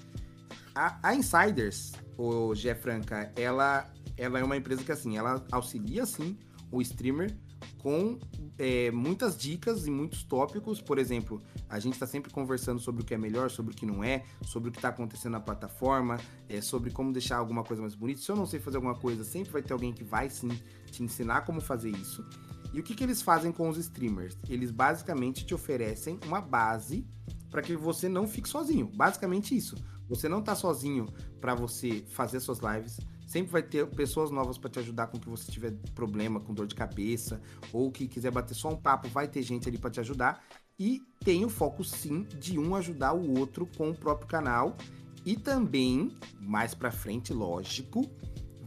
A, a Insiders, o Gé Franca, ela, ela é uma empresa que, assim, ela auxilia, sim, o streamer com é, muitas dicas e muitos tópicos. Por exemplo, a gente está sempre conversando sobre o que é melhor, sobre o que não é, sobre o que está acontecendo na plataforma, é, sobre como deixar alguma coisa mais bonita. Se eu não sei fazer alguma coisa, sempre vai ter alguém que vai sim te ensinar como fazer isso. E o que, que eles fazem com os streamers? Eles basicamente te oferecem uma base para que você não fique sozinho. Basicamente isso. Você não tá sozinho para você fazer suas lives. Sempre vai ter pessoas novas para te ajudar com o que você tiver problema, com dor de cabeça, ou que quiser bater só um papo, vai ter gente ali para te ajudar. E tem o foco sim de um ajudar o outro com o próprio canal. E também, mais para frente, lógico,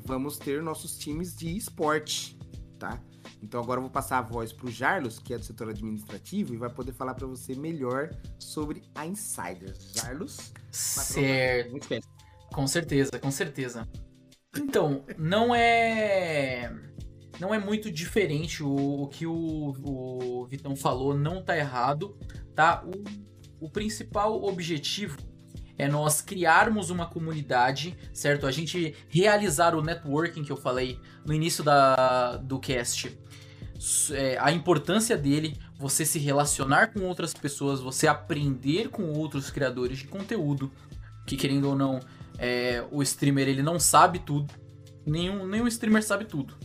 vamos ter nossos times de esporte, tá? Então agora eu vou passar a voz pro Jarlos, que é do setor administrativo, e vai poder falar para você melhor sobre a Insiders. Jarlos? certo. Bem. Com certeza, com certeza. Então, não é. Não é muito diferente o, o que o, o Vitão falou, não tá errado, tá? O, o principal objetivo é nós criarmos uma comunidade, certo? A gente realizar o networking que eu falei no início da, do cast. É, a importância dele, você se relacionar com outras pessoas, você aprender com outros criadores de conteúdo, que querendo ou não, é, o streamer ele não sabe tudo, nenhum, nenhum streamer sabe tudo,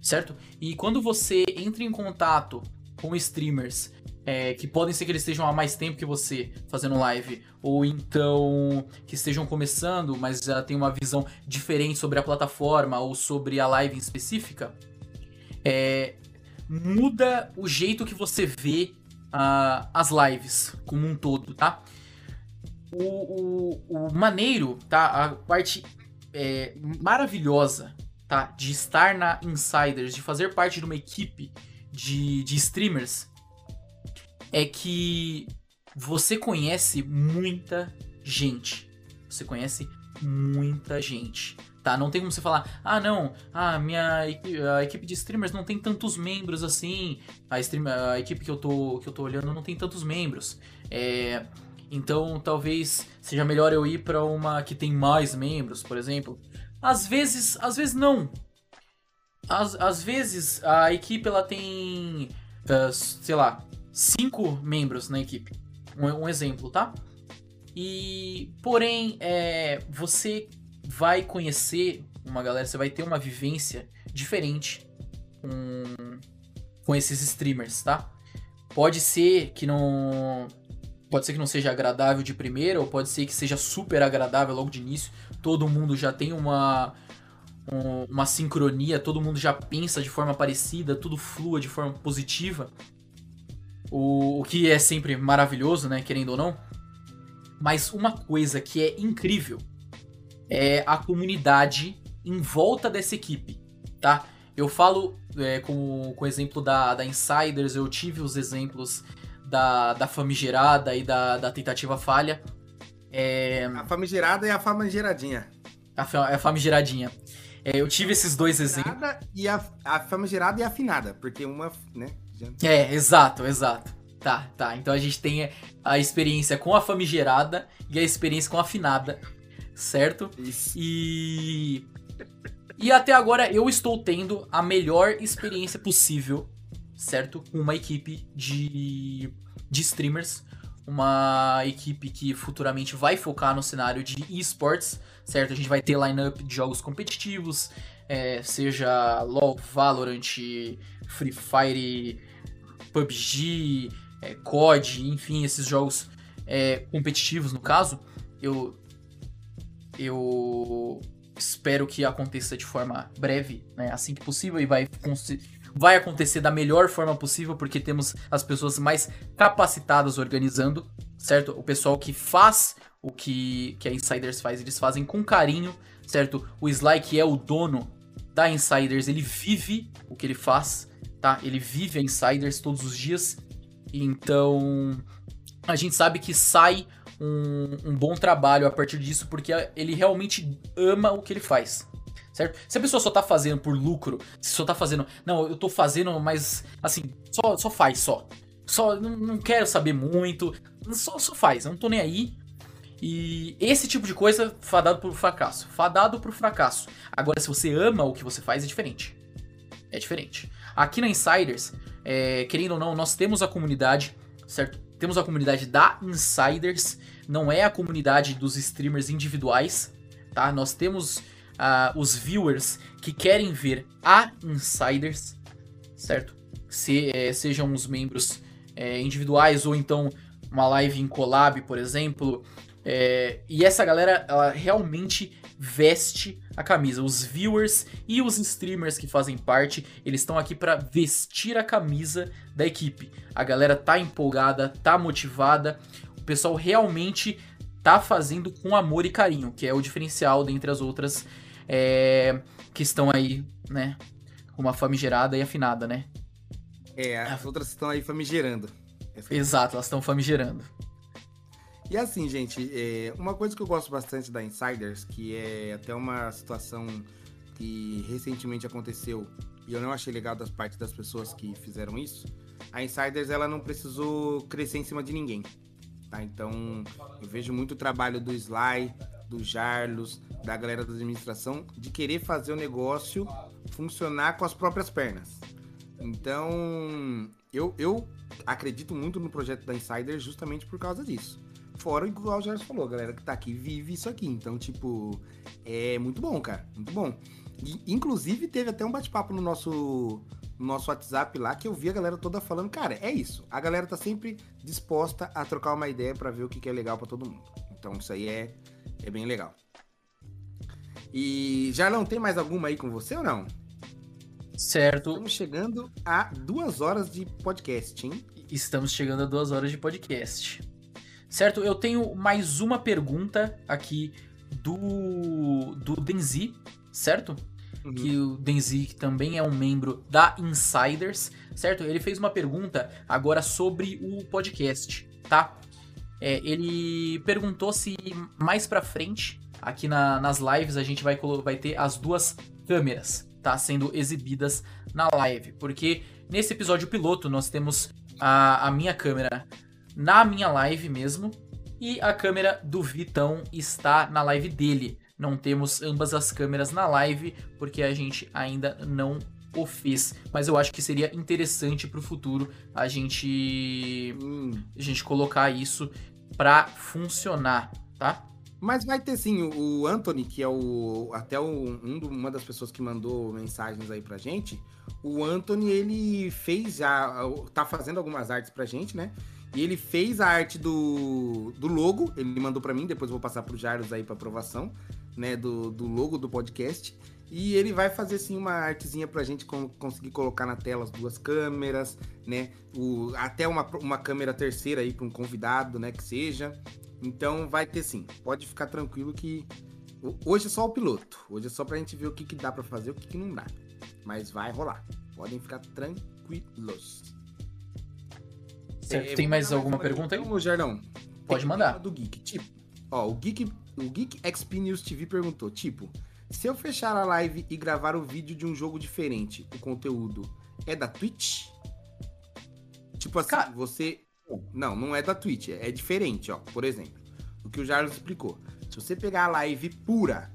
certo? E quando você entra em contato com streamers é, que podem ser que eles estejam há mais tempo que você fazendo live, ou então que estejam começando, mas já tem uma visão diferente sobre a plataforma ou sobre a live em específica, é, muda o jeito que você vê ah, as lives como um todo, tá? O, o, o maneiro, tá? A parte é, maravilhosa, tá? De estar na Insiders, de fazer parte de uma equipe de, de streamers, é que você conhece muita gente. Você conhece muita gente. Tá, não tem como você falar, ah não, ah, minha a equipe de streamers não tem tantos membros assim, a, stream, a equipe que eu, tô, que eu tô olhando não tem tantos membros. É, Então talvez seja melhor eu ir para uma que tem mais membros, por exemplo. Às vezes, às vezes não. Às, às vezes a equipe ela tem, uh, sei lá, cinco membros na equipe. Um, um exemplo, tá? E porém, é, você vai conhecer uma galera, você vai ter uma vivência diferente com, com esses streamers, tá? Pode ser que não pode ser que não seja agradável de primeira, ou pode ser que seja super agradável logo de início. Todo mundo já tem uma, um, uma sincronia, todo mundo já pensa de forma parecida, tudo flua de forma positiva. O, o que é sempre maravilhoso, né? Querendo ou não. Mas uma coisa que é incrível é a comunidade em volta dessa equipe, tá? Eu falo é, com, com o exemplo da, da Insiders, eu tive os exemplos da, da famigerada e da, da tentativa falha. É... A famigerada e a famigeradinha. A, a famigeradinha. É, eu tive esses dois exemplos. E a, a famigerada e a afinada, porque uma, né? Já... É, exato, exato. Tá, tá. Então a gente tem a experiência com a famigerada e a experiência com a afinada, certo? Isso. E. E até agora eu estou tendo a melhor experiência possível, certo? Uma equipe de de streamers, uma equipe que futuramente vai focar no cenário de esports, certo? A gente vai ter lineup de jogos competitivos, é, seja LoL, Valorant, Free Fire, PUBG, é, COD, enfim, esses jogos é, competitivos no caso. Eu eu espero que aconteça de forma breve, né, assim que possível e vai vai acontecer da melhor forma possível, porque temos as pessoas mais capacitadas organizando, certo? O pessoal que faz o que, que a Insiders faz, eles fazem com carinho, certo? O Sly, que é o dono da Insiders, ele vive o que ele faz, tá? Ele vive a Insiders todos os dias. Então, a gente sabe que sai um, um bom trabalho a partir disso, porque ele realmente ama o que ele faz certo? Se a pessoa só tá fazendo por lucro, se só tá fazendo, não, eu tô fazendo, mas assim, só, só faz, só. Só, não, não quero saber muito, só, só faz, não tô nem aí. E esse tipo de coisa, fadado pro fracasso. Fadado pro fracasso. Agora, se você ama o que você faz, é diferente. É diferente. Aqui na Insiders, é, querendo ou não, nós temos a comunidade, certo? Temos a comunidade da Insiders, não é a comunidade dos streamers individuais, tá? Nós temos uh, os viewers que querem ver a Insiders, certo? Se, é, sejam os membros é, individuais ou então uma live em collab, por exemplo. É, e essa galera, ela realmente veste a camisa. Os viewers e os streamers que fazem parte, eles estão aqui para vestir a camisa da equipe. A galera tá empolgada, tá motivada. O pessoal realmente tá fazendo com amor e carinho, que é o diferencial dentre as outras é, que estão aí, né? Com uma famigerada e afinada, né? É, as outras estão aí famigerando. Exato, elas estão famigerando. E assim, gente, é, uma coisa que eu gosto bastante da Insiders, que é até uma situação que recentemente aconteceu e eu não achei legal das partes das pessoas que fizeram isso, a Insiders ela não precisou crescer em cima de ninguém. Tá? Então, eu vejo muito trabalho do Sly, do Jarlos, da galera da administração, de querer fazer o negócio funcionar com as próprias pernas. Então, eu, eu acredito muito no projeto da Insider justamente por causa disso. Fora, igual o Jarlos falou, a galera que tá aqui vive isso aqui. Então, tipo, é muito bom, cara. Muito bom. E, inclusive, teve até um bate-papo no nosso, no nosso WhatsApp lá que eu vi a galera toda falando, cara, é isso. A galera tá sempre disposta a trocar uma ideia para ver o que, que é legal para todo mundo. Então, isso aí é, é bem legal. E Jarlão, tem mais alguma aí com você ou não? Certo. Estamos chegando a duas horas de podcast, hein? Estamos chegando a duas horas de podcast. Certo, eu tenho mais uma pergunta aqui do, do Denzi, certo? Uhum. Que o Denzi também é um membro da Insiders, certo? Ele fez uma pergunta agora sobre o podcast, tá? É, ele perguntou se mais pra frente, aqui na, nas lives, a gente vai, vai ter as duas câmeras, tá? Sendo exibidas na live. Porque nesse episódio piloto nós temos a, a minha câmera na minha live mesmo. E a câmera do Vitão está na live dele. Não temos ambas as câmeras na live, porque a gente ainda não o fez. Mas eu acho que seria interessante pro futuro a gente. Hum. A gente colocar isso pra funcionar, tá? Mas vai ter sim, o Anthony, que é o até o, um, uma das pessoas que mandou mensagens aí pra gente, o Anthony, ele fez já, tá fazendo algumas artes pra gente, né? E ele fez a arte do, do logo, ele mandou pra mim, depois eu vou passar pro Jairus aí pra aprovação, né, do, do logo do podcast. E ele vai fazer sim uma artezinha pra gente con- conseguir colocar na tela as duas câmeras, né? O, até uma, uma câmera terceira aí pra um convidado, né, que seja. Então vai ter sim. Pode ficar tranquilo que hoje é só o piloto. Hoje é só pra gente ver o que, que dá pra fazer, o que, que não dá. Mas vai rolar. Podem ficar tranquilos. Certo. É, Tem mais alguma uma pergunta aí? Jardão. Pode mandar. Do Geek. Tipo, ó, o Geek, o Geek XP News TV perguntou, tipo, se eu fechar a live e gravar o vídeo de um jogo diferente, o conteúdo é da Twitch? Tipo assim, Cara- você. Não, não é da Twitch, é diferente, ó. Por exemplo, o que o Jarlos explicou. Se você pegar a live pura,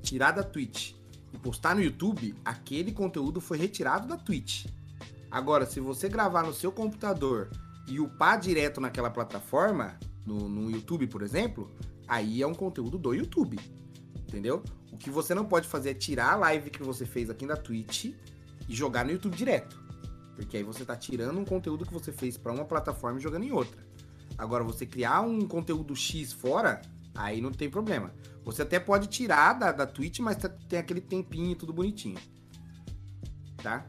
tirar da Twitch e postar no YouTube, aquele conteúdo foi retirado da Twitch. Agora, se você gravar no seu computador e upar direto naquela plataforma, no, no YouTube, por exemplo, aí é um conteúdo do YouTube. Entendeu? O que você não pode fazer é tirar a live que você fez aqui na Twitch e jogar no YouTube direto. Porque aí você tá tirando um conteúdo que você fez pra uma plataforma e jogando em outra. Agora, você criar um conteúdo X fora, aí não tem problema. Você até pode tirar da, da Twitch, mas tá- tem aquele tempinho tudo bonitinho. Tá?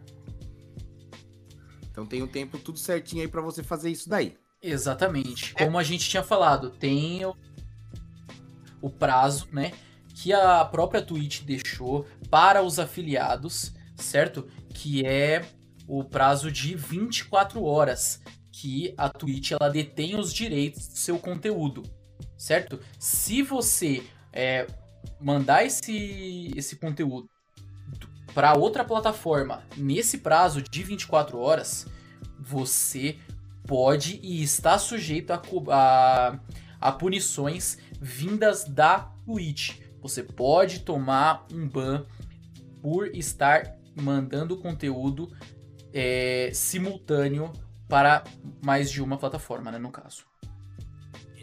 Então tem o tempo tudo certinho aí pra você fazer isso daí. Exatamente. Como a gente tinha falado, tem o, o prazo, né? Que a própria Twitch deixou para os afiliados, certo? Que é o prazo de 24 horas que a Twitch ela detém os direitos do seu conteúdo, certo? Se você é, mandar esse, esse conteúdo para outra plataforma nesse prazo de 24 horas, você pode e está sujeito a, a, a punições vindas da Twitch. Você pode tomar um ban por estar mandando conteúdo é, simultâneo para mais de uma plataforma, né, no caso.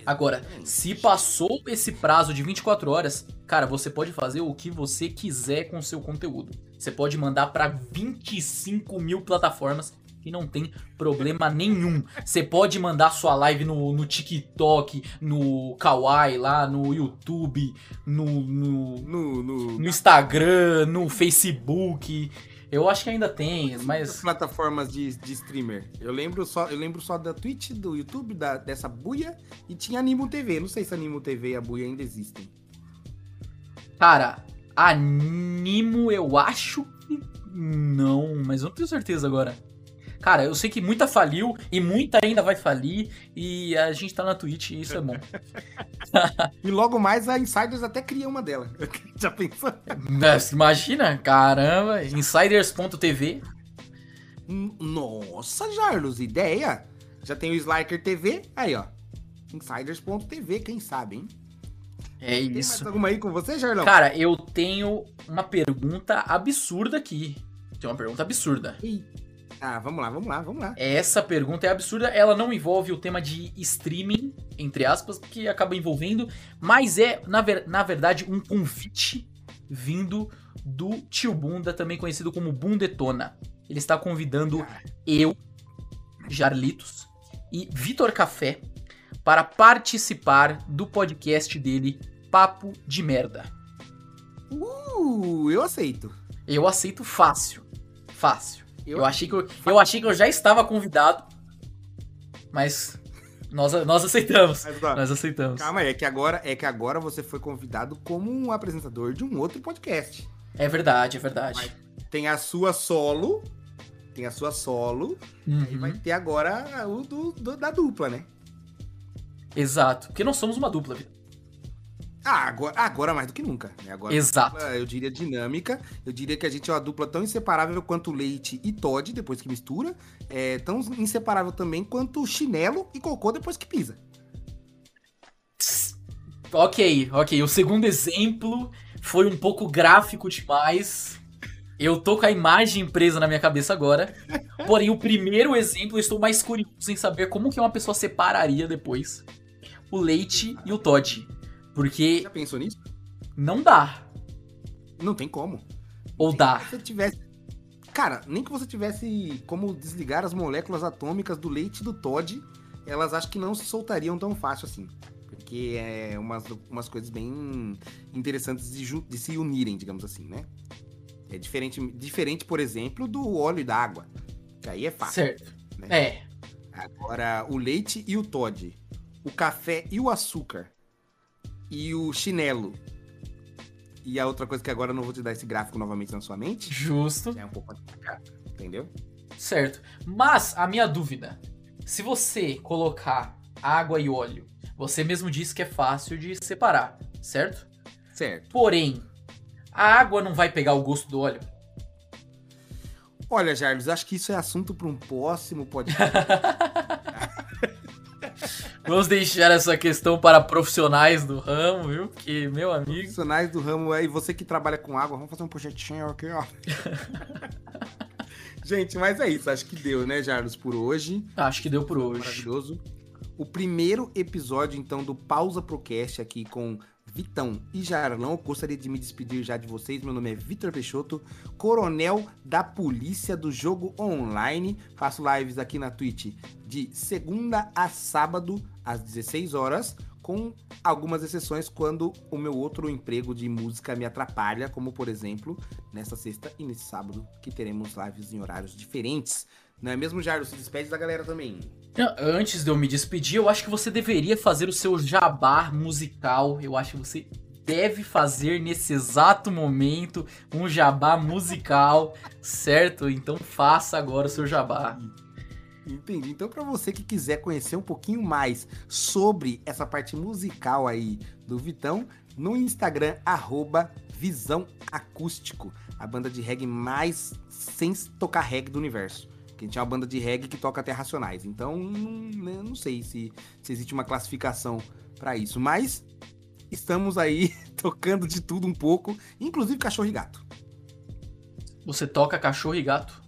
Agora, se passou esse prazo de 24 horas, cara, você pode fazer o que você quiser com o seu conteúdo. Você pode mandar para 25 mil plataformas e não tem problema nenhum. Você pode mandar sua live no, no TikTok, no Kawaii, lá no YouTube, no, no, No, no, no Instagram, no Facebook. Eu acho que ainda tem, As mas. plataformas de, de streamer. Eu lembro só, eu lembro só da Twitch, do YouTube, da, dessa buia e tinha Animo TV. Não sei se Animo TV e a buia ainda existem. Cara, animo eu acho que não, mas eu não tenho certeza agora. Cara, eu sei que muita faliu e muita ainda vai falir e a gente tá na Twitch e isso é bom. [LAUGHS] E logo mais a Insiders até cria uma dela. [LAUGHS] Já pensou? Mas Imagina, caramba, insiders.tv. Nossa, Jarlos, ideia! Já tem o Slacker TV, aí ó. Insiders.tv, quem sabe, hein? É Tem isso. mais alguma aí com você, Jarlão? Cara, eu tenho uma pergunta absurda aqui. Tem uma pergunta absurda. Ah, vamos lá, vamos lá, vamos lá. Essa pergunta é absurda, ela não envolve o tema de streaming, entre aspas, que acaba envolvendo, mas é, na, ver- na verdade, um convite vindo do tio Bunda, também conhecido como Bundetona. Ele está convidando eu, Jarlitos e Vitor Café para participar do podcast dele, Papo de Merda. Uh, eu aceito. Eu aceito fácil. Fácil. Eu, Eu achei que eu, eu achei que eu já estava convidado, mas nós, nós aceitamos. Mas, ó, Nós aceitamos. Calma aí, é que, agora, é que agora você foi convidado como um apresentador de um outro podcast. É verdade, é verdade. Vai. Tem a sua solo, tem a sua solo, e Uhum, vai ter agora o do, do- da dupla, né? Exato. Porque nós somos uma dupla, Vitor. Ah, agora, agora mais do que nunca. Né? Agora, Exato. dupla, eu diria dinâmica. Eu diria que a gente é uma dupla tão inseparável quanto leite e Todd, depois que mistura. É tão inseparável também quanto chinelo e cocô depois que pisa. Ok, ok. O segundo exemplo foi um pouco gráfico demais. Eu tô com a imagem presa na minha cabeça agora. Porém, o primeiro exemplo, eu estou mais curioso em saber como que uma pessoa separaria depois o leite e o Todd. Porque Já pensou nisso? não dá. Não tem como. Ou Nem dá. você tivesse. Cara, nem que você tivesse como desligar as moléculas atômicas do leite e do Todd, elas acho que não se soltariam tão fácil assim. Porque é umas, umas coisas bem interessantes de, de se unirem, digamos assim, né? É diferente, diferente, por exemplo, do óleo e da água. Que aí é fácil. Certo. né? É. Agora, o leite e o Todd, o café e o açúcar, e o chinelo. E a outra coisa que agora eu não vou te dar esse gráfico novamente na sua mente, Justo. é um pouco mais complicado, entendeu? Certo. Mas a minha dúvida: se você colocar água e óleo, você mesmo disse que é fácil de separar, certo? Certo. Porém, a água não vai pegar o gosto do óleo. Olha, Jarvis, acho que isso é assunto para um próximo podcast. [LAUGHS] Vamos deixar essa questão para profissionais do ramo, viu? Que, meu amigo. Profissionais do ramo aí, você que trabalha com água, vamos fazer um projetinho aqui, ó. [LAUGHS] Gente, mas é isso, acho que deu, né, Jarvis, por hoje. Acho que deu por hoje. Maravilhoso. O primeiro episódio, então, do Pausa Procast aqui com Vitão e Jarlão. Eu gostaria de me despedir já de vocês. Meu nome é Vitor Peixoto, coronel da Polícia do Jogo Online. Faço lives aqui na Twitch de segunda a sábado, às 16 horas, com algumas exceções quando o meu outro emprego de música me atrapalha, como por exemplo, nessa sexta e nesse sábado, que teremos lives em horários diferentes. Não é mesmo, Jardim? Se despede da galera também. Antes de eu me despedir, eu acho que você deveria fazer o seu jabá musical. Eu acho que você deve fazer nesse exato momento um jabá musical, certo? Então faça agora o seu jabá. Entendi. Então, para você que quiser conhecer um pouquinho mais sobre essa parte musical aí do Vitão, no Instagram, arroba Visão Acústico, a banda de reggae mais sem tocar reggae do universo. Porque a gente é uma banda de reggae que toca até racionais. Então, não, né, não sei se, se existe uma classificação para isso. Mas estamos aí [LAUGHS] tocando de tudo um pouco, inclusive cachorro e gato. Você toca cachorro e gato?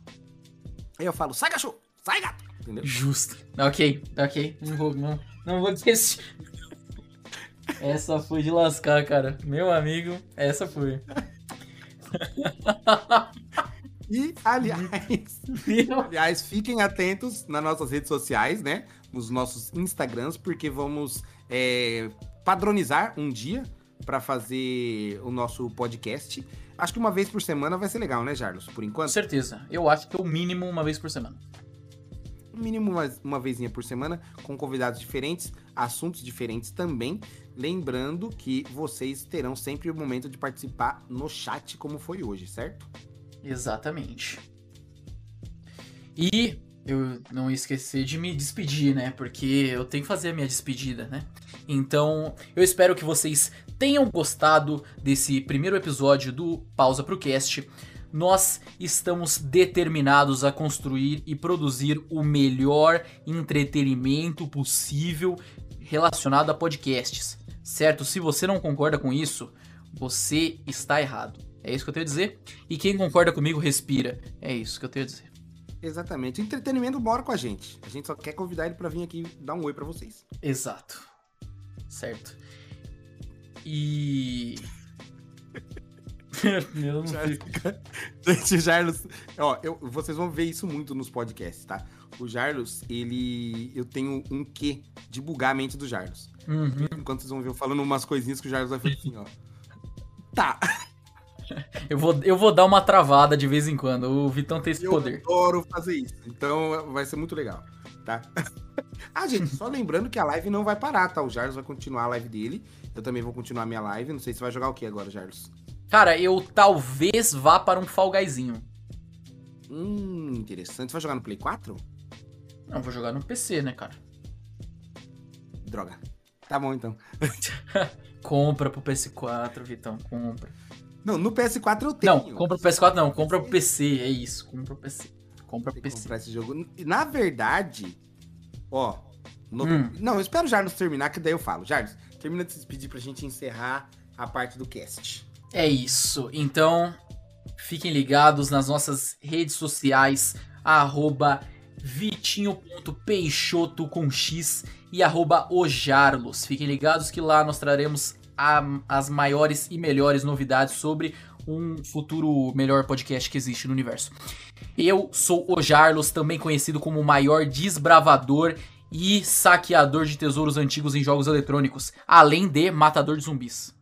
Aí eu falo, sai cachorro, sai gato, entendeu? Justo. Ok, ok. Não vou, não, não vou desistir. Essa foi de lascar, cara. Meu amigo, essa foi. [LAUGHS] E, aliás, aliás, fiquem atentos nas nossas redes sociais, né? Nos nossos Instagrams, porque vamos é, padronizar um dia para fazer o nosso podcast. Acho que uma vez por semana vai ser legal, né, Jarlos? Por Com enquanto. certeza. Eu acho que é o mínimo uma vez por semana. Mínimo uma, uma vezinha por semana, com convidados diferentes, assuntos diferentes também. Lembrando que vocês terão sempre o momento de participar no chat, como foi hoje, certo? Exatamente. E eu não esqueci de me despedir, né? Porque eu tenho que fazer a minha despedida, né? Então, eu espero que vocês tenham gostado desse primeiro episódio do Pausa pro Cast. Nós estamos determinados a construir e produzir o melhor entretenimento possível relacionado a podcasts, certo? Se você não concorda com isso, você está errado. É isso que eu tenho a dizer. E quem concorda comigo, respira. É isso que eu tenho a dizer. Exatamente. Entretenimento mora com a gente. A gente só quer convidar ele para vir aqui dar um oi para vocês. Exato. Certo. E. [LAUGHS] eu não fico. [LAUGHS] Gente, Jarlos. Ó, eu, vocês vão ver isso muito nos podcasts, tá? O Jarlos, ele. Eu tenho um quê de bugar a mente do Jarlos. Uhum. Enquanto vocês vão ver eu falando umas coisinhas que o Jarlos vai fazer assim, ó. Tá. [LAUGHS] Eu, vou, eu vou dar uma travada de vez em quando. O Vitão tem esse Eu poder. adoro fazer isso. Então vai ser muito legal, tá? ah, gente, só lembrando que a live não vai parar, tá? O Jarlos vai continuar a live dele. Eu também vou continuar a minha live. Não sei se vai jogar o que agora, Jarlos. Cara, eu talvez vá para um Fall Guyzinho. Hum, interessante. Você vai jogar no Play 4? Não, vou jogar no PC, né, cara? Droga. Tá bom, então. [LAUGHS] Compra pro PS4, Vitão, compra. Não, no PS4 eu tenho. Não, compra pro PS4 não, compra pro PC, é isso, compra pro PC. Compra pro PC. comprar esse jogo. Na verdade, ó, No- Hum. Não, eu espero o Jarnos terminar, que daí eu falo. Jarnos, termina de se despedir pra gente encerrar a parte do cast. É isso. Então, fiquem ligados nas nossas redes sociais, arroba vitinho.peixoto com X e arroba ojarlos. Fiquem ligados que lá nós traremos a- as maiores e melhores novidades sobre um futuro melhor podcast que existe no universo. Eu sou o Jarlos, também conhecido como o maior desbravador e saqueador de tesouros antigos em jogos eletrônicos, além de matador de zumbis.